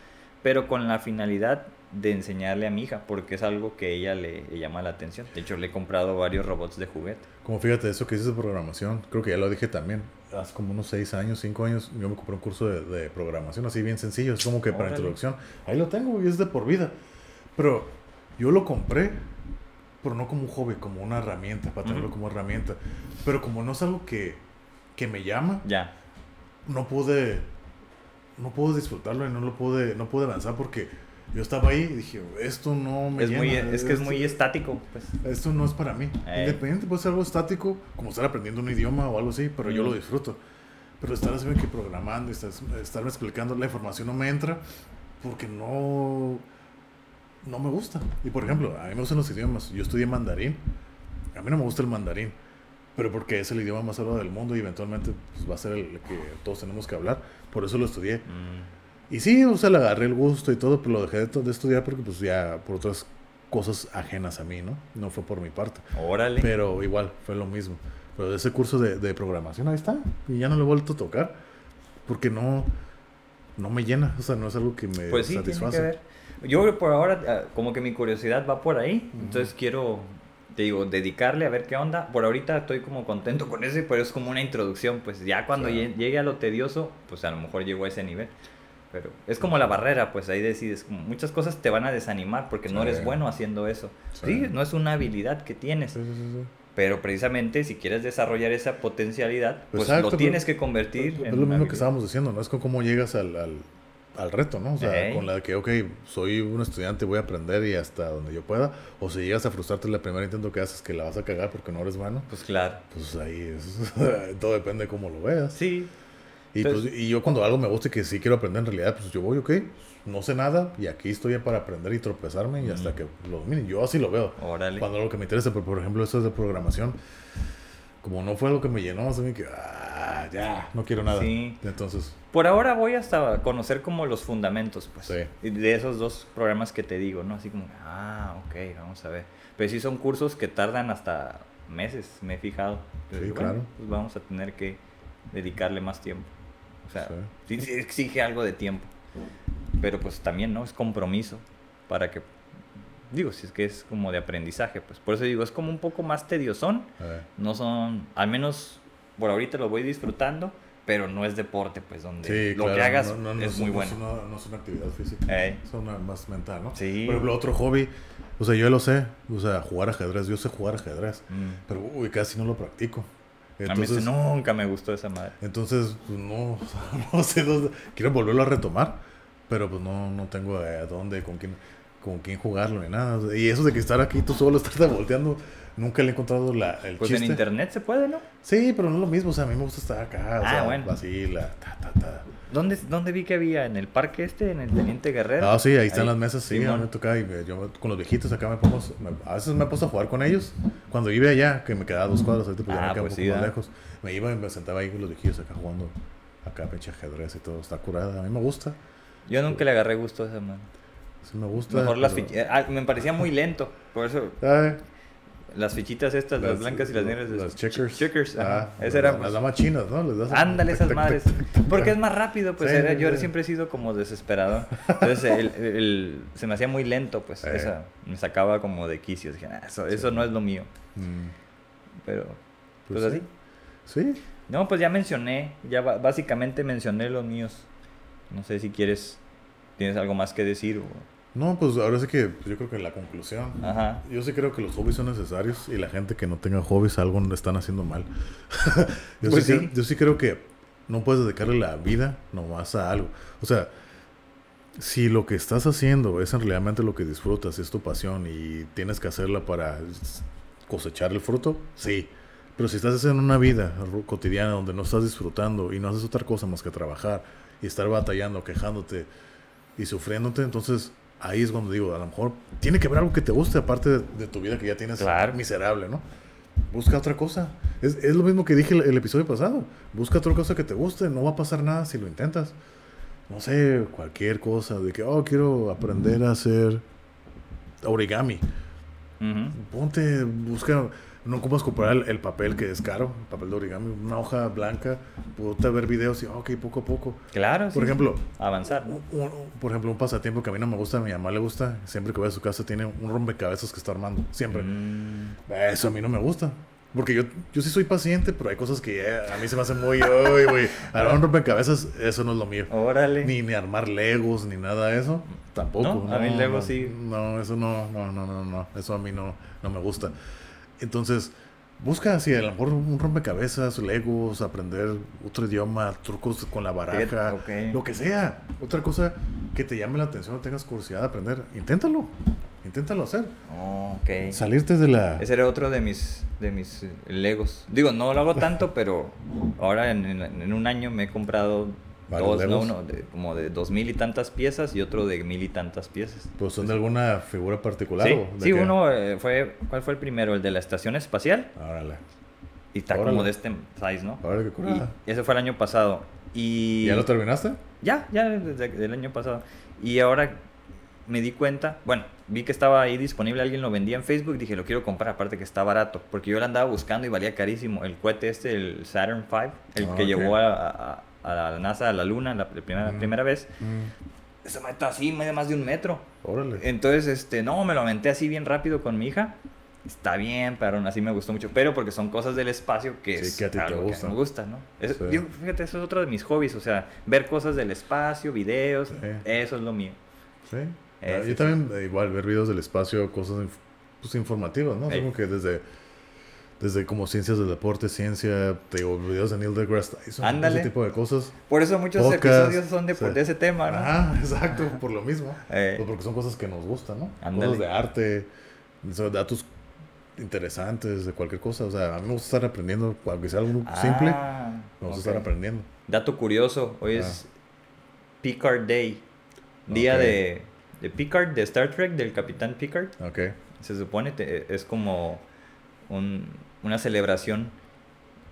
pero con la finalidad de enseñarle a mi hija, porque es algo que ella le, le llama la atención. De hecho, le he comprado varios robots de juguete. Como fíjate, eso que dices de programación, creo que ya lo dije también. Hace como unos 6 años, 5 años, yo me compré un curso de, de programación así bien sencillo. Es como que para Órale. introducción. Ahí lo tengo y es de por vida. Pero yo lo compré, pero no como un hobby, como una herramienta, para tenerlo Ujú. como herramienta. Pero como no es algo que, que me llama, Ya. no pude no pude disfrutarlo y no lo pude no pude avanzar porque yo estaba ahí y dije esto no me Es, muy, llena, es que es esto- muy estático, pues. esto no es para mí Eh. independiente puede ser algo estático como estar aprendiendo un idioma o algo así pero yo Mm. lo disfruto pero estar así que programando estar, estarme explicando la información no me entra porque no no me gusta y por ejemplo a mí me gustan los idiomas yo estudié mandarín a mí no me gusta el mandarín pero porque es el idioma más hablado del mundo y eventualmente pues, va a ser el que todos tenemos que hablar. Por eso lo estudié. Mm, Y sí, o sea, le agarré el gusto y todo, pero lo dejé de, de estudiar porque pues ya por otras cosas ajenas a mí, ¿no? No fue por mi parte. Órale. Pero igual, fue lo mismo. Pero ese curso de, de programación, ahí está. Y ya no lo he vuelto a tocar porque no, no me llena. O sea, no es algo que me Pues sí, tiene satisface. que ver. Yo por ahora, ah, como que mi curiosidad va por ahí, Ujú. entonces quiero, te digo, dedicarle a ver qué onda. Por ahorita estoy como contento con ese, pero es como una introducción, pues ya cuando Claro. llegue a lo tedioso, pues a lo mejor llego a ese nivel. Pero es como la barrera, pues ahí decides, como muchas cosas te van a desanimar porque no Sí. eres bueno haciendo eso. Sí. Sí, no es una habilidad que tienes, Sí, pero precisamente si quieres desarrollar esa potencialidad, pues Exacto, lo pero- tienes que convertir Es en lo una mismo que estábamos diciendo, ¿no? Es con cómo llegas al, al, al reto, ¿no? O sea, con la que, ok, soy un estudiante, voy a aprender y hasta donde yo pueda. O si llegas a frustrarte el primer intento que haces que la vas a cagar porque no eres bueno, Pues claro. pues ahí es, todo depende de cómo lo veas. Sí, Y, Entonces- pues, y yo cuando algo me gusta y que sí quiero aprender en realidad, pues yo voy, ok, no sé nada y aquí estoy ya para aprender y tropezarme y hasta Ujú. que lo domine. Yo así lo veo. órale. Cuando algo que me interesa, pero por ejemplo, eso es de programación, como no fue algo que me llenó, así que, ah, ya, no quiero nada. Sí. Entonces, Por ahora voy hasta conocer como los fundamentos, pues. Sí. De esos dos programas que te digo, ¿no? Así como, ah, ok, vamos a ver. Pero sí son cursos que tardan hasta meses, me he fijado. Entonces, Sí, bueno, claro. Pues vamos a tener que dedicarle más tiempo. O sea, sí, sí exige algo de tiempo. Pero pues también, ¿no? Es compromiso para que... Digo, si es que es como de aprendizaje, pues. Por eso digo, es como un poco más tediosón. eh, No son, al menos por ahorita lo voy disfrutando, pero no es deporte, pues donde sí, lo claro, que hagas no, no, no es muy no bueno. una, no es una actividad física, Ey. es una más mental, ¿no? Sí. Por ejemplo, otro hobby, o sea, yo lo sé, o sea, jugar ajedrez, yo sé jugar ajedrez, Mm. pero uy, casi no lo practico. a mí nunca me gustó esa madre. Entonces, pues no, no sé dónde. Quiero volverlo a retomar, pero pues no, no tengo a dónde, con quién. Con quién jugarlo ni nada. Y eso de que estar aquí tú solo, estarte volteando, nunca le he encontrado la, el Pues chiste. en internet se puede, ¿no? Sí, pero no es lo mismo, o sea, a mí me gusta estar acá, o Ah, sea, bueno. así, la, ta, ta, ta. ¿Dónde, ¿Dónde vi que había? ¿En el parque este? ¿En el Teniente Guerrero? Ah, sí, ahí están las mesas, sí, a Simón. mí me toca, y me- yo con los viejitos acá me pongo, me- a veces me he puesto a jugar con ellos, cuando iba allá, que me quedaba a dos cuadras, ahorita pues ya Ah, me queda pues un sí, poco más ¿verdad? lejos, me iba y me sentaba ahí con los viejitos acá jugando, acá pinche ajedrez y todo, está curada, a mí me gusta, Yo nunca le agarré gusto a esa mano. Me gusta. Mejor las pero- fichitas. Ah, me parecía muy lento. Por eso, las fichitas estas, las, blancas y las negras. Las checkers. Checkers. Ah, Esa era, las damas chinas, ¿no? Les das- Ándale esas madres. Porque es más rápido, pues Sí, era- sí, yo sí. siempre he sido como desesperado. Entonces el, el- el- se me hacía muy lento, pues Sí. esa me sacaba como de quicio. Dije, "Ah, eso, eso no es lo mío. Mm, Pero, pues pues, sí. así. Sí, No, pues ya mencioné, ya básicamente mencioné los míos. No sé si quieres, tienes algo más que decir. o- no, pues ahora sí que yo creo que la conclusión, Ajá. yo sí creo que los hobbies son necesarios y la gente que no tenga hobbies algo están haciendo mal. yo, Pues sí, yo sí creo que no puedes dedicarle la vida nomás a algo. O sea, si lo que estás haciendo es en realmente lo que disfrutas, es tu pasión y tienes que hacerla para cosechar el fruto, sí. Pero si estás haciendo una vida cotidiana donde no estás disfrutando y no haces otra cosa más que trabajar y estar batallando, quejándote y sufriéndote, entonces ahí es cuando digo, a lo mejor tiene que haber algo que te guste aparte de, de tu vida que ya tienes Claro. miserable, ¿no? Busca otra cosa. Es, es lo mismo que dije el, el episodio pasado. Busca otra cosa que te guste. No va a pasar nada si lo intentas. No sé, cualquier cosa. De que, oh, quiero aprender a hacer origami. Ponte, busca. No ocupas comprar el, el papel que es caro, el papel de origami, una hoja blanca. A ver videos y, ok, poco a poco. Claro, sí. Por ejemplo, Avanzar, ¿no? un- un- por ejemplo, un pasatiempo que a mí no me gusta, a mi mamá le gusta. Siempre que voy a su casa tiene un rompecabezas que está armando. Siempre. Mm, Eso a mí no me gusta. Porque yo, yo sí soy paciente, pero hay cosas que eh, a mí se me hacen muy... Uy, güey. Armar un rompecabezas, eso no es lo mío. Órale. Ni, ni armar legos, ni nada de eso. Tampoco. No, a mí Lego no, sí. No, eso no, no, no, no, no. Eso a mí no, no me gusta. Entonces, busca así, a lo mejor un rompecabezas, legos, aprender otro idioma, trucos con la baraja, lo que sea. Otra cosa que te llame la atención o tengas curiosidad de aprender, inténtalo. Inténtalo hacer. Oh. Salirte de la... Ese era otro de mis, de mis eh, Legos. Digo, no lo hago tanto, pero ahora en, en- en un año me he comprado ¿Varios dos, ¿no? Uno de, como de dos mil y tantas piezas y otro de mil y tantas piezas. Pues son de alguna figura particular. sí, o de sí uno eh, fue, ¿cuál fue el primero? El de la estación espacial Órale. y está Órale. como de este size, ¿no? Órale, qué. Y ese fue el año pasado. Y ¿Ya lo terminaste? Ya, ya desde el año pasado. Y ahora me di cuenta, bueno, vi que estaba ahí disponible, alguien lo vendía en Facebook, dije, lo quiero comprar, aparte que está barato, porque yo lo andaba buscando y valía carísimo. El cohete este, el Saturn V, el Ah, que ok. llevó a, a- a la NASA a la Luna la primera, Mm. primera vez, Mm, esa meta así, más de un metro. Órale. Entonces, este, no, me lo aventé así bien rápido con mi hija. Está bien, pero aún así me gustó mucho. Pero porque son cosas del espacio que Sí, es que a ti te algo que me gusta, ¿no? Es- Sí. fíjate, eso es otro de mis hobbies. O sea, ver cosas del espacio, videos, Sí. eso es lo mío. Sí. Eh, Ah, yo también, eh, igual, ver videos del espacio, cosas pues, informativas, ¿no? Como que desde, desde como ciencias del deporte, ciencia, te digo, videos de Neil deGrasse Tyson, Ándale. ese tipo de cosas. Por eso muchos Podcast, episodios son de, sí. de ese tema, ¿no? Ah, exacto, por lo mismo. Eh. Pues porque son cosas que nos gustan, ¿no? Ándale. Cosas de arte, datos interesantes de cualquier cosa. O sea, a mí me gusta estar aprendiendo, aunque sea algo simple, Ah, me gusta estar aprendiendo. Dato curioso, hoy es Picard Day. Día Ah. De, de Picard, de Star Trek, del Capitán Picard. Ok. Se supone te- es como un- una celebración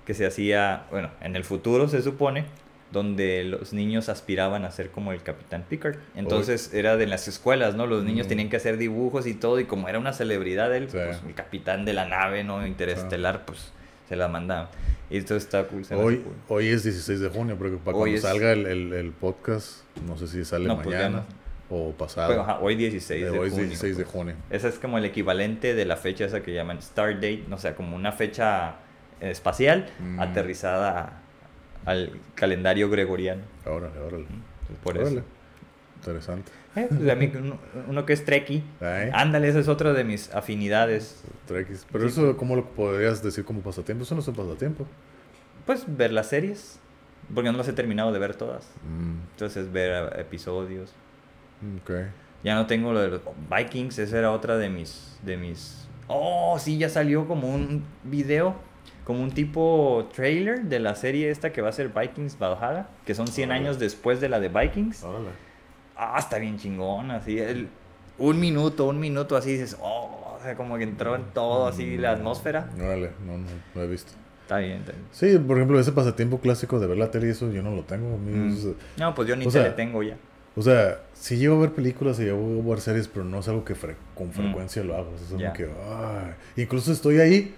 que se hacía, bueno, en el futuro se supone, donde los niños aspiraban a ser como el Capitán Picard. Entonces era de las escuelas, ¿no? Los niños Mm. tenían que hacer dibujos y todo, y como era una celebridad él, Sí. pues, el capitán de la nave, ¿no? Interestelar, pues se la mandaban. Y esto está cool. Hoy, cool. hoy es 16 de junio, pero para Hoy cuando es- salga el, el, el podcast, no sé si sale No, pues mañana o pasado. Bueno, ajá, hoy 16 Eh, de hoy junio, 16 de pues. junio. Ese es como el equivalente de la fecha esa que llaman Star Date, no sé, como una fecha eh, espacial Mm. aterrizada al calendario gregoriano. Órale, órale. Entonces, por Órale. eso. Interesante. Eh, pues, mí, uno, uno que es treki, ándale, esa es otra de mis afinidades. Trekkies. Pero Sí. eso, ¿cómo lo podrías decir como pasatiempo? Eso no es un pasatiempo. Pues ver las series, porque no las he terminado de ver todas. Mm, Entonces ver eh, episodios. Ok. Ya no tengo lo de los Vikings, esa era otra de mis, de mis... Oh, sí, ya salió como un video, como un tipo trailer de la serie esta que va a ser Vikings Valhalla, que son 100 Órale. años después de la de Vikings. Ah, está bien chingón, así. El, un minuto, un minuto así dices, oh, o sea, como que entró en todo así la atmósfera. Órale, no, no, no he visto. Está bien, está bien. Sí, por ejemplo, ese pasatiempo clásico de ver la tele y eso yo no lo tengo. Mm. No, pues yo ni tele sea, tengo ya. O sea, sí llego a ver películas y llego a ver series, pero no es algo que fre- con frecuencia lo hago. O sea, es como Mm. Ya. que, ay. Incluso estoy ahí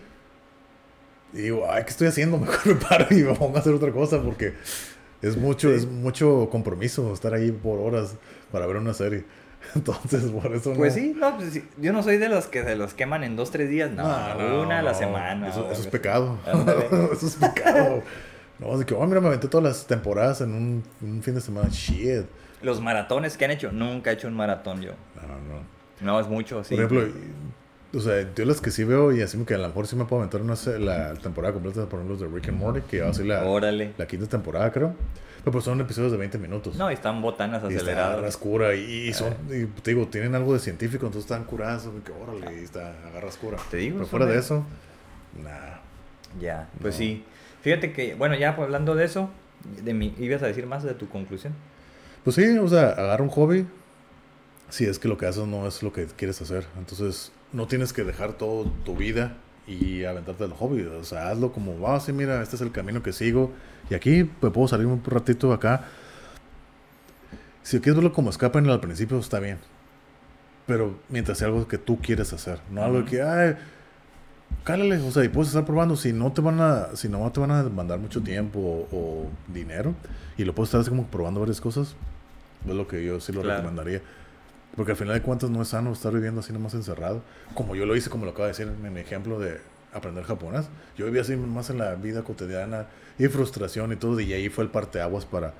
y digo, ay, ¿qué estoy haciendo? Mejor me paro y me pongo a hacer otra cosa porque es mucho, Sí. es mucho compromiso estar ahí por horas para ver una serie. Entonces, por eso no. Pues sí, no, pues yo no soy de los que se los queman en dos, tres días, no, una a la no. semana. Eso, eso es pecado. Eso es pecado. No, de que, oh, mira, me aventé todas las temporadas en un, un fin de semana. Shit. Los maratones que han hecho, nunca he hecho un maratón yo. No, no. No, es mucho, sí. Por ejemplo, o sea, yo las que sí veo y así que a lo mejor sí me puedo aventar una, la temporada completa, por ejemplo, de Rick and Morty, que va a ser la, Órale. la quinta temporada, creo. Pero pues son episodios de 20 minutos. No, y están botanas y está aceleradas. rascura y, y son, y te digo, tienen algo de científico, entonces están curadas, que órale, y está, agarras cura. Te digo, Pero fuera de eso, nada. Ya, pues No. sí. Fíjate que, bueno, ya hablando de eso, de mi, ibas a decir más de tu conclusión. Pues sí, o sea, agarra un hobby. Si es que lo que haces no es lo que quieres hacer. Entonces, no tienes que dejar todo tu vida y aventarte al hobby. O sea, hazlo como, ah, sí, mira, este es el camino que sigo. Y aquí pues, puedo salir un ratito acá. Si quieres verlo como escape en el al principio, está bien. Pero mientras sea algo que tú quieres hacer. No algo que, ay, cálale. O sea, y puedes estar probando. Si no te van a, si no te van a mandar mucho tiempo o, o dinero. Y lo puedes estar así como probando varias cosas. Es lo que yo sí lo Claro. recomendaría. Porque al final de cuentas no es sano estar viviendo así nomás encerrado. Como yo lo hice, como lo acabo de decir en mi ejemplo de aprender japonés. Yo vivía así más en la vida cotidiana y frustración y todo. Y ahí fue el parteaguas para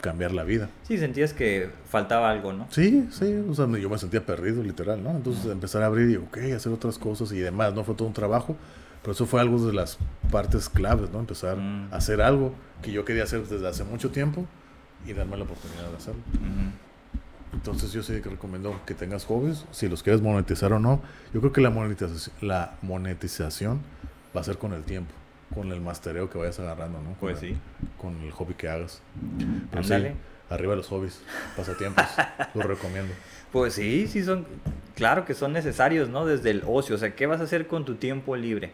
cambiar la vida. Sí, sentías que faltaba algo, ¿no? Sí, sí. O sea, yo me sentía perdido, literal, ¿no? Entonces empezar a abrir y, ok, hacer otras cosas y demás. No fue todo un trabajo. Pero eso fue algo de las partes claves, ¿no? Empezar Mm. a hacer algo que yo quería hacer desde hace mucho tiempo y darme la oportunidad de hacerlo. Entonces yo sí que recomiendo que tengas hobbies, si los quieres monetizar o no. Yo creo que la monetización, la monetización va a ser con el tiempo, con el mastereo que vayas agarrando, ¿no? Con Pues el- sí. Con el hobby que hagas. Pero sí, Ándale. arriba los hobbies, pasatiempos, los recomiendo. Pues sí, sí son, claro que son necesarios, ¿no? Desde el ocio, o sea, ¿qué vas a hacer con tu tiempo libre?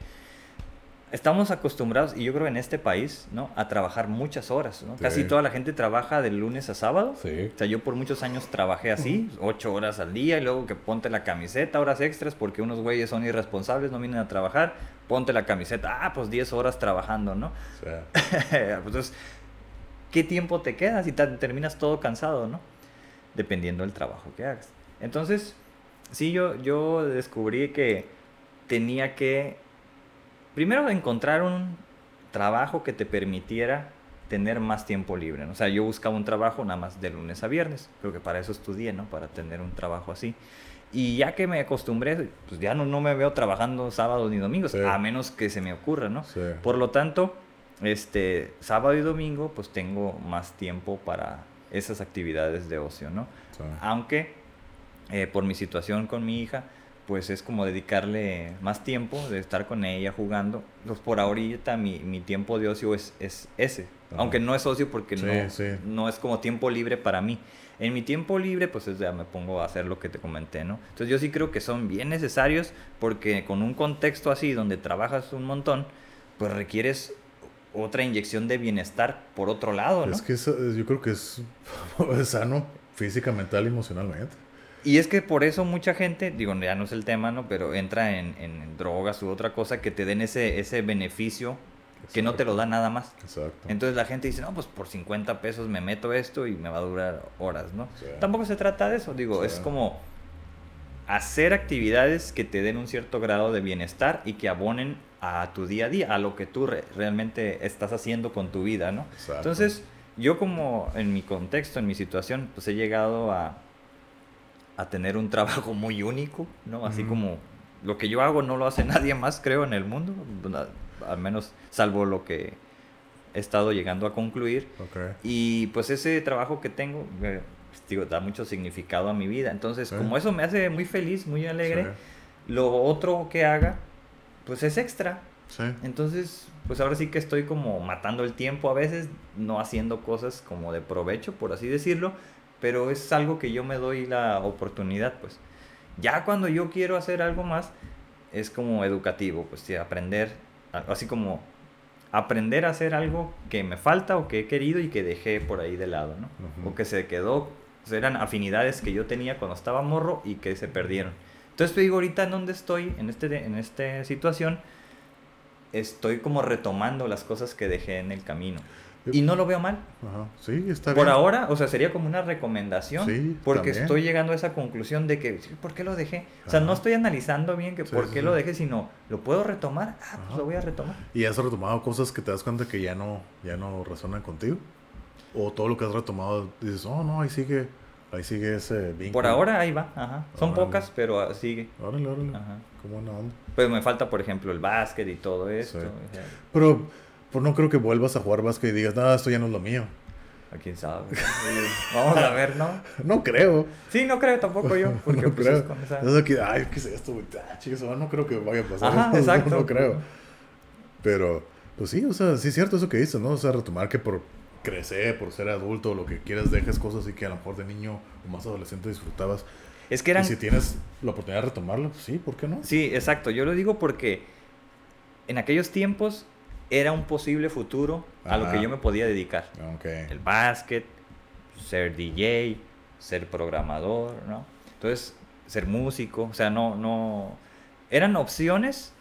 Estamos acostumbrados, y yo creo en este país, ¿no? A trabajar muchas horas, ¿no? Sí. Casi toda la gente trabaja de lunes a sábado. Sí. O sea, yo por muchos años trabajé así, ocho horas al día, y luego que ponte la camiseta, horas extras, porque unos güeyes son irresponsables, no vienen a trabajar, ponte la camiseta, ah, pues 10 horas trabajando, ¿no? Sea, Pues, Entonces, ¿qué tiempo te queda si te- terminas todo cansado, no? Dependiendo del trabajo que hagas. Entonces, sí, yo, yo descubrí que tenía que, primero, encontrar un trabajo que te permitiera tener más tiempo libre. ¿no? O sea, yo buscaba un trabajo nada más de lunes a viernes. Creo que para eso estudié, ¿no? Para tener un trabajo así. Y ya que me acostumbré, pues ya no, no me veo trabajando sábados ni domingos, Sí. a menos que se me ocurra, ¿no? sí. Por lo tanto, este sábado y domingo pues tengo más tiempo para esas actividades de ocio, ¿no? Sí. Aunque eh, por mi situación con mi hija, pues es como dedicarle más tiempo de estar con ella jugando. Pues por ahorita mi, mi tiempo de ocio es, es ese. Ajá. Aunque no es ocio porque Sí, no, sí. no es como tiempo libre para mí. En mi tiempo libre, pues es ya me pongo a hacer lo que te comenté, ¿no? Entonces yo sí creo que son bien necesarios porque con un contexto así donde trabajas un montón, pues requieres otra inyección de bienestar por otro lado, ¿no? Es que eso, yo creo que es, es sano física, mental y emocionalmente. Y es que por eso mucha gente, digo, ya no es el tema, ¿no? Pero entra en, en drogas u otra cosa que te den ese, ese beneficio que no te lo da nada más. Exacto. Entonces la gente dice, no, pues por 50 pesos me meto esto y me va a durar horas, ¿no? Sí. Tampoco se trata de eso, digo, Sí. es como hacer actividades que te den un cierto grado de bienestar y que abonen a tu día a día, a lo que tú re- realmente estás haciendo con tu vida, ¿no? Exacto. Entonces, yo como en mi contexto, en mi situación, pues he llegado a, a tener un trabajo muy único, ¿no? Así como lo que yo hago no lo hace nadie más, creo, en el mundo, al- menos salvo lo que he estado llegando a concluir. Ok. Y pues ese trabajo que tengo, eh, pues, digo, da mucho significado a mi vida. Entonces, como eso me hace muy feliz, muy alegre, lo otro que haga, pues es extra. Entonces, pues ahora sí que estoy como matando el tiempo a veces, no haciendo cosas como de provecho, por así decirlo, pero es algo que yo me doy la oportunidad, pues. Ya cuando yo quiero hacer algo más, es como educativo, pues sí, aprender, así como aprender a hacer algo que me falta o que he querido y que dejé por ahí de lado, ¿no? O que se quedó, eran afinidades que yo tenía cuando estaba morro y que se perdieron. Entonces te digo, ahorita en donde estoy, en, este, en esta situación, estoy como retomando las cosas que dejé en el camino. Y no lo veo mal. Ajá. Sí, está Por ahora, o sea, sería como una recomendación. Sí, porque estoy llegando a esa conclusión de que, ¿por qué lo dejé? O sea, no estoy analizando bien que por qué lo dejé, sino, ¿lo puedo retomar? Ah, pues lo voy a retomar. ¿Y has retomado cosas que te das cuenta que ya no, ya no resonan contigo? ¿O todo lo que has retomado dices, oh, no, ahí sigue, ahí sigue ese vínculo? Por ahora ahí va, ajá. Son pocas, pero sigue. Órale, órale. Ajá. ¿Cómo onda? Pues me falta, por ejemplo, el básquet y todo esto. Pero pues no creo que vuelvas a jugar básquet y digas, no, esto ya no es lo mío. A quién sabe. Vamos a ver, ¿no? No creo. Sí, no creo tampoco yo. Porque no pues, creo. Con esa... Es que, ay, ¿qué es esto, güey? Ah, chicos, no creo que vaya a pasar. Ajá, exacto. No, creo. Pero, pues sí, o sea, sí es cierto eso que dices, ¿no? O sea, retomar que por crecer, por ser adulto, lo que quieras, dejes cosas y que a lo mejor de niño o más adolescente disfrutabas. Es que eran... Y si tienes la oportunidad de retomarlo, pues sí, ¿por qué no? Sí, exacto. Yo lo digo porque en aquellos tiempos era un posible futuro a lo que yo me podía dedicar. El básquet, ser DJ, ser programador, ¿no? Entonces, ser músico, o sea, no, no... Eran opciones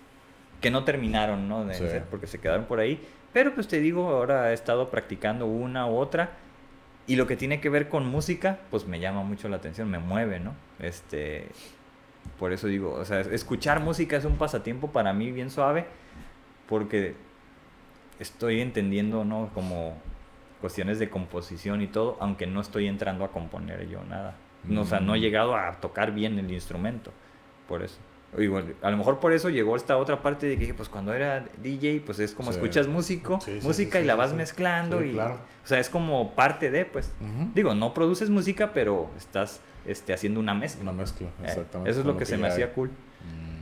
que no terminaron, ¿no? De ser, porque se quedaron por ahí. Pero pues te digo, ahora he estado practicando una u otra. Y lo que tiene que ver con música, pues me llama mucho la atención, me mueve, ¿no? Este, por eso digo, o sea, escuchar música es un pasatiempo para mí bien suave, porque estoy entendiendo, ¿no? Como cuestiones de composición y todo, aunque no estoy entrando a componer yo nada. No, O sea, no he mm. llegado a tocar bien el instrumento, por eso. Igual, a lo mejor por eso llegó esta otra parte de que pues cuando era DJ pues es como escuchas músico, música y la vas mezclando y o sea es como parte de pues. Digo no produces música pero estás este haciendo una mezcla. Una mezcla eh, exactamente eso es lo que, se me hacía cool. Mm,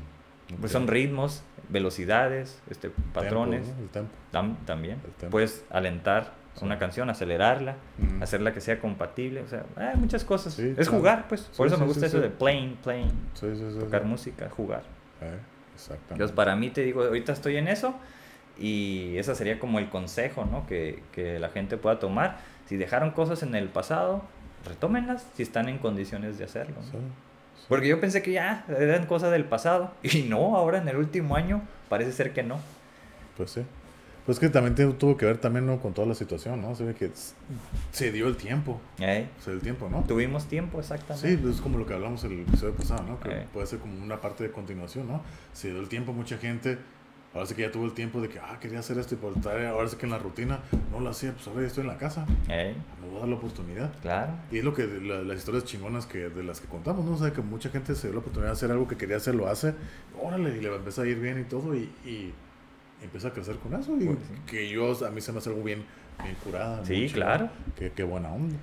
pues son ritmos velocidades, este, patrones. también. Puedes alentar una canción, acelerarla, hacerla que sea compatible. O sea, hay muchas cosas. es jugar, pues. Por eso me gusta eso de playing, playing. Tocar música, jugar. Eh, exactamente. Entonces, para mí, te digo, ahorita estoy en eso. Y ese sería como el consejo, ¿no? Que, que la gente pueda tomar. Si dejaron cosas en el pasado, retómenlas si están en condiciones de hacerlo. Porque yo pensé que ya eran cosas del pasado. Y no, ahora en el último año parece ser que no. Pues sí. Pues que también tuvo que ver también ¿no? con toda la situación, ¿no? Se ve que se dio el tiempo. ¿Eh? Se dio el tiempo, ¿no? Tuvimos tiempo, exactamente. Sí, pues es como lo que hablamos el episodio pasado, ¿no? Que puede ser como una parte de continuación, ¿no? Se dio el tiempo, mucha gente Ahora sí que ya tuvo el tiempo de que, ah, quería hacer esto y por estar, ahora sí que en la rutina no lo hacía, pues ahora ya estoy en la casa. Me voy a dar la oportunidad. Claro. Y es lo que las historias chingonas que de las que contamos, ¿no? O sea, que mucha gente se dio la oportunidad de hacer algo que quería hacer, lo hace, órale, y le empieza a ir bien y todo, y, y empieza a crecer con eso. Y pues que yo, a mí se me hace algo bien, bien curada. Sí, claro. Qué, qué buena onda.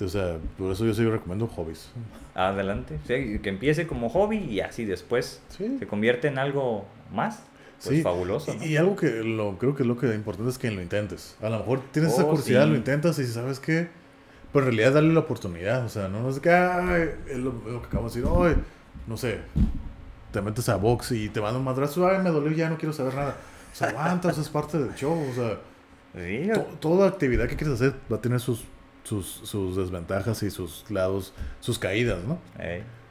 O sea, por eso yo sí recomiendo hobbies. Adelante. Sí, que empiece como hobby y así después se convierte en algo más. Pues sí. fabuloso. Y, algo que lo, creo que lo que es importante es que lo intentes. A lo mejor tienes esa oh, curiosidad, lo intentas y sabes qué, pero en realidad dale la oportunidad. O sea, no es que, es lo, que acabo de decir, Ay, no sé, te metes a box y te van un madrazo, ay, me dolió, ya no quiero saber nada. O sea, aguanta, eso es parte del show. O sea, toda actividad que quieres hacer va a tener sus, sus, sus desventajas y sus lados, sus caídas, ¿no?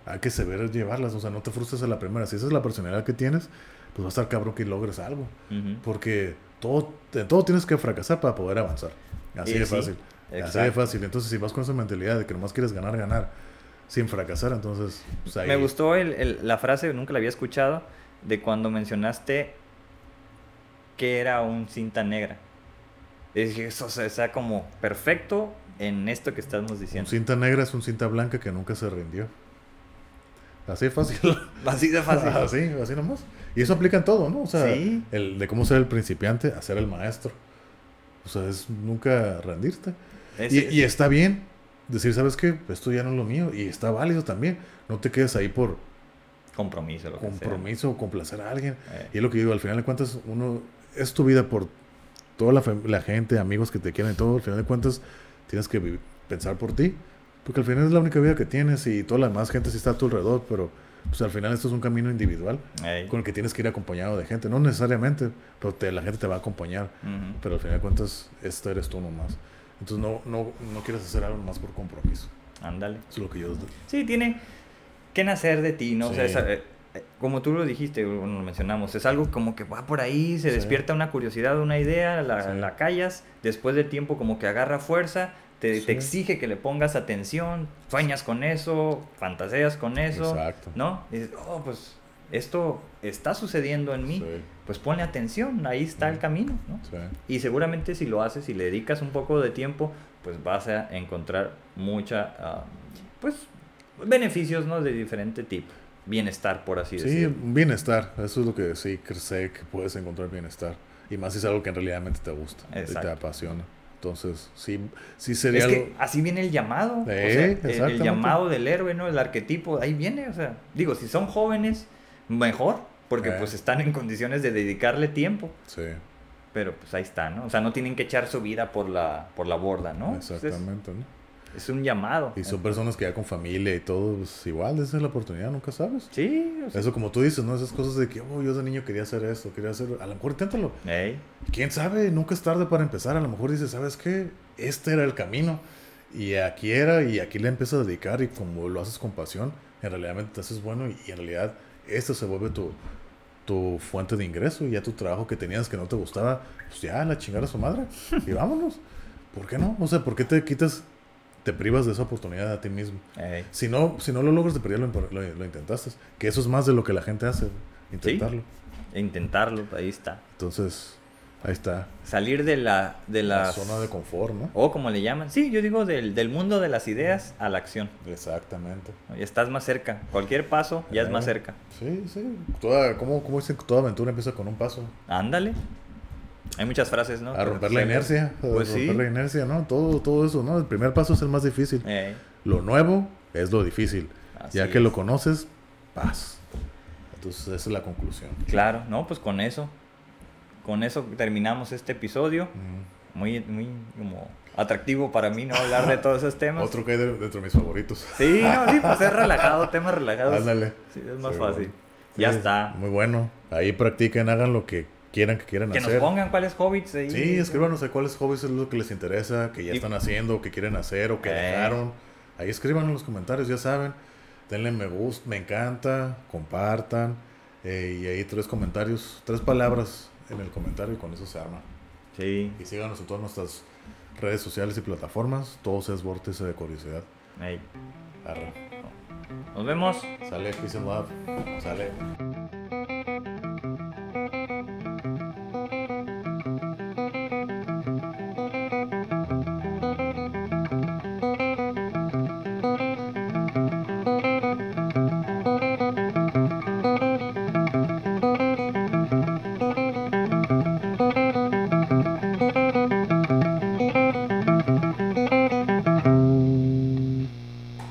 Hay que saber llevarlas, o sea, no te frustres a la primera. Si esa es la personalidad que tienes, pues va a estar cabrón que logres algo. Porque todo, todo tienes que fracasar para poder avanzar. Así de fácil. Así de fácil. Entonces, si vas con esa mentalidad de que nomás quieres ganar, ganar, sin fracasar, entonces... Pues Me gustó el, la frase, nunca la había escuchado, de cuando mencionaste que era un cinta negra. Es que eso está como perfecto en esto que estamos diciendo. Un cinta negra es un cinta blanca que nunca se rindió. Así de fácil. Así de fácil. así, así nomás. Y eso aplica en todo, ¿no? O sea, el de cómo ser el principiante a ser el maestro. O sea, es nunca rendirte. y, y, está bien. decir, ¿sabes qué? Esto ya no es lo mío y está válido también. No te quedes ahí por compromiso, lo que compromiso o complacer a alguien. Eh. Y es lo que digo, al final de cuentas, uno es tu vida por toda la, la gente, amigos que te quieren y todo. Al final de cuentas, tienes que pensar por ti. Porque al final es la única vida que tienes y toda la demás gente sí está a tu alrededor, pero pues al final esto es un camino individual Ey. con el que tienes que ir acompañado de gente. No necesariamente, pero te- la gente te va a acompañar. Ujú. Pero al final de cuentas, esto eres tú nomás. Entonces no, no, no quieres hacer algo más por compromiso. Ándale. Eso es lo que yo... Sí, tiene que nacer de ti, ¿no? O sea, Sí. eh, eh, como tú lo dijiste, bueno, lo mencionamos, es algo como que va por ahí, se Sí. despierta una curiosidad, una idea, la, Sí. la callas, después de tiempo como que agarra fuerza, te, Sí. te exige que le pongas atención, sueñas con eso, fantaseas con eso, Exacto. ¿no? Y dices, oh, pues esto está sucediendo en mí, Sí, pues ponle atención, ahí está el Ujú. camino, ¿no? sí. Y seguramente si lo haces y le dedicas un poco de tiempo, pues vas a encontrar mucha, ah, pues, beneficios, ¿no? De diferente tipo. Bienestar, por así Sí, decirlo. un bienestar. Eso es lo que sí que sé que puedes encontrar bienestar. Y más si es algo que en realidad te gusta y te apasiona. Entonces, sí, sí sería Es algo... que así viene el llamado. o Eh, sea, el- llamado del héroe, ¿no? El arquetipo, ahí viene. O sea, digo, si son jóvenes, mejor, porque Eh. pues están en condiciones de dedicarle tiempo. Sí, Pero pues ahí está, ¿no? O sea, no tienen que echar su vida por la, por la borda, ¿no? Entonces, exactamente. ¿no? Es un llamado. Y son personas que ya con familia y todo, pues igual, esa es la oportunidad, nunca sabes. Sí, o sea, Eso como tú dices, ¿no? Esas cosas de que, oh, yo de niño quería hacer esto, quería hacer... A lo mejor inténtalo. ey, ¿Quién sabe? Nunca es tarde para empezar. A lo mejor dices, ¿sabes qué? Este era el camino. Y aquí era, y aquí le empiezas a dedicar. Y como lo haces con pasión, en realidad te haces bueno. Y, y en realidad, esto se vuelve tu, tu fuente de ingreso. Y ya tu trabajo que tenías que no te gustaba, pues ya, la chingada a su madre. Y vámonos. ¿Por qué no? O sea, ¿por qué te quitas, te privas de esa oportunidad a ti mismo? ey. Si no, si no lo logras de perder, lo, lo, lo intentaste. Que eso es más de lo que la gente hace, intentarlo. Intentarlo, ahí está. Entonces, ahí está. Salir de la, de La zona de confort, ¿no? O como le llaman. Sí, yo digo del, del mundo de las ideas a la acción. Exactamente. Ya estás más cerca. Cualquier paso ya es más Eh, cerca. Sí, sí. Toda, ¿cómo, ¿Cómo dicen que toda aventura empieza con un paso? Ándale. Hay muchas frases, ¿no? A romper la inercia. A Pues romper sí. la inercia, ¿no? Todo, todo eso, ¿no? El primer paso es el más difícil. Lo nuevo es lo difícil. así ya que es. lo conoces, paz. Entonces, esa es la conclusión. Claro, no, pues con eso. Con eso terminamos este episodio. Mm. Muy, muy como atractivo para mí, ¿no? Hablar de todos esos temas. Otro que hay de- dentro de mis favoritos. Sí, no, sí, pues es relajado, temas relajados. Ándale. Sí, es más Sí, fácil. bueno. Ya Sí, está. Muy bueno. Ahí practiquen, hagan lo que quieran que quieran Que nos hacer. pongan cuáles hobbits ahí. Sí, escríbanos a cuáles hobbies es lo que les interesa, que ya Y- están haciendo, o que quieren hacer, o que Eh. dejaron. Ahí escriban en los comentarios, ya saben. Denle me gusta, me encanta, compartan. eh, y ahí tres comentarios, tres palabras en el comentario y con eso se arma. Sí. Y síganos en todas nuestras redes sociales y plataformas. Todos es Vórtice de Curiosidad. Ey. Arre. Nos vemos. Sale, peace and love. Sale.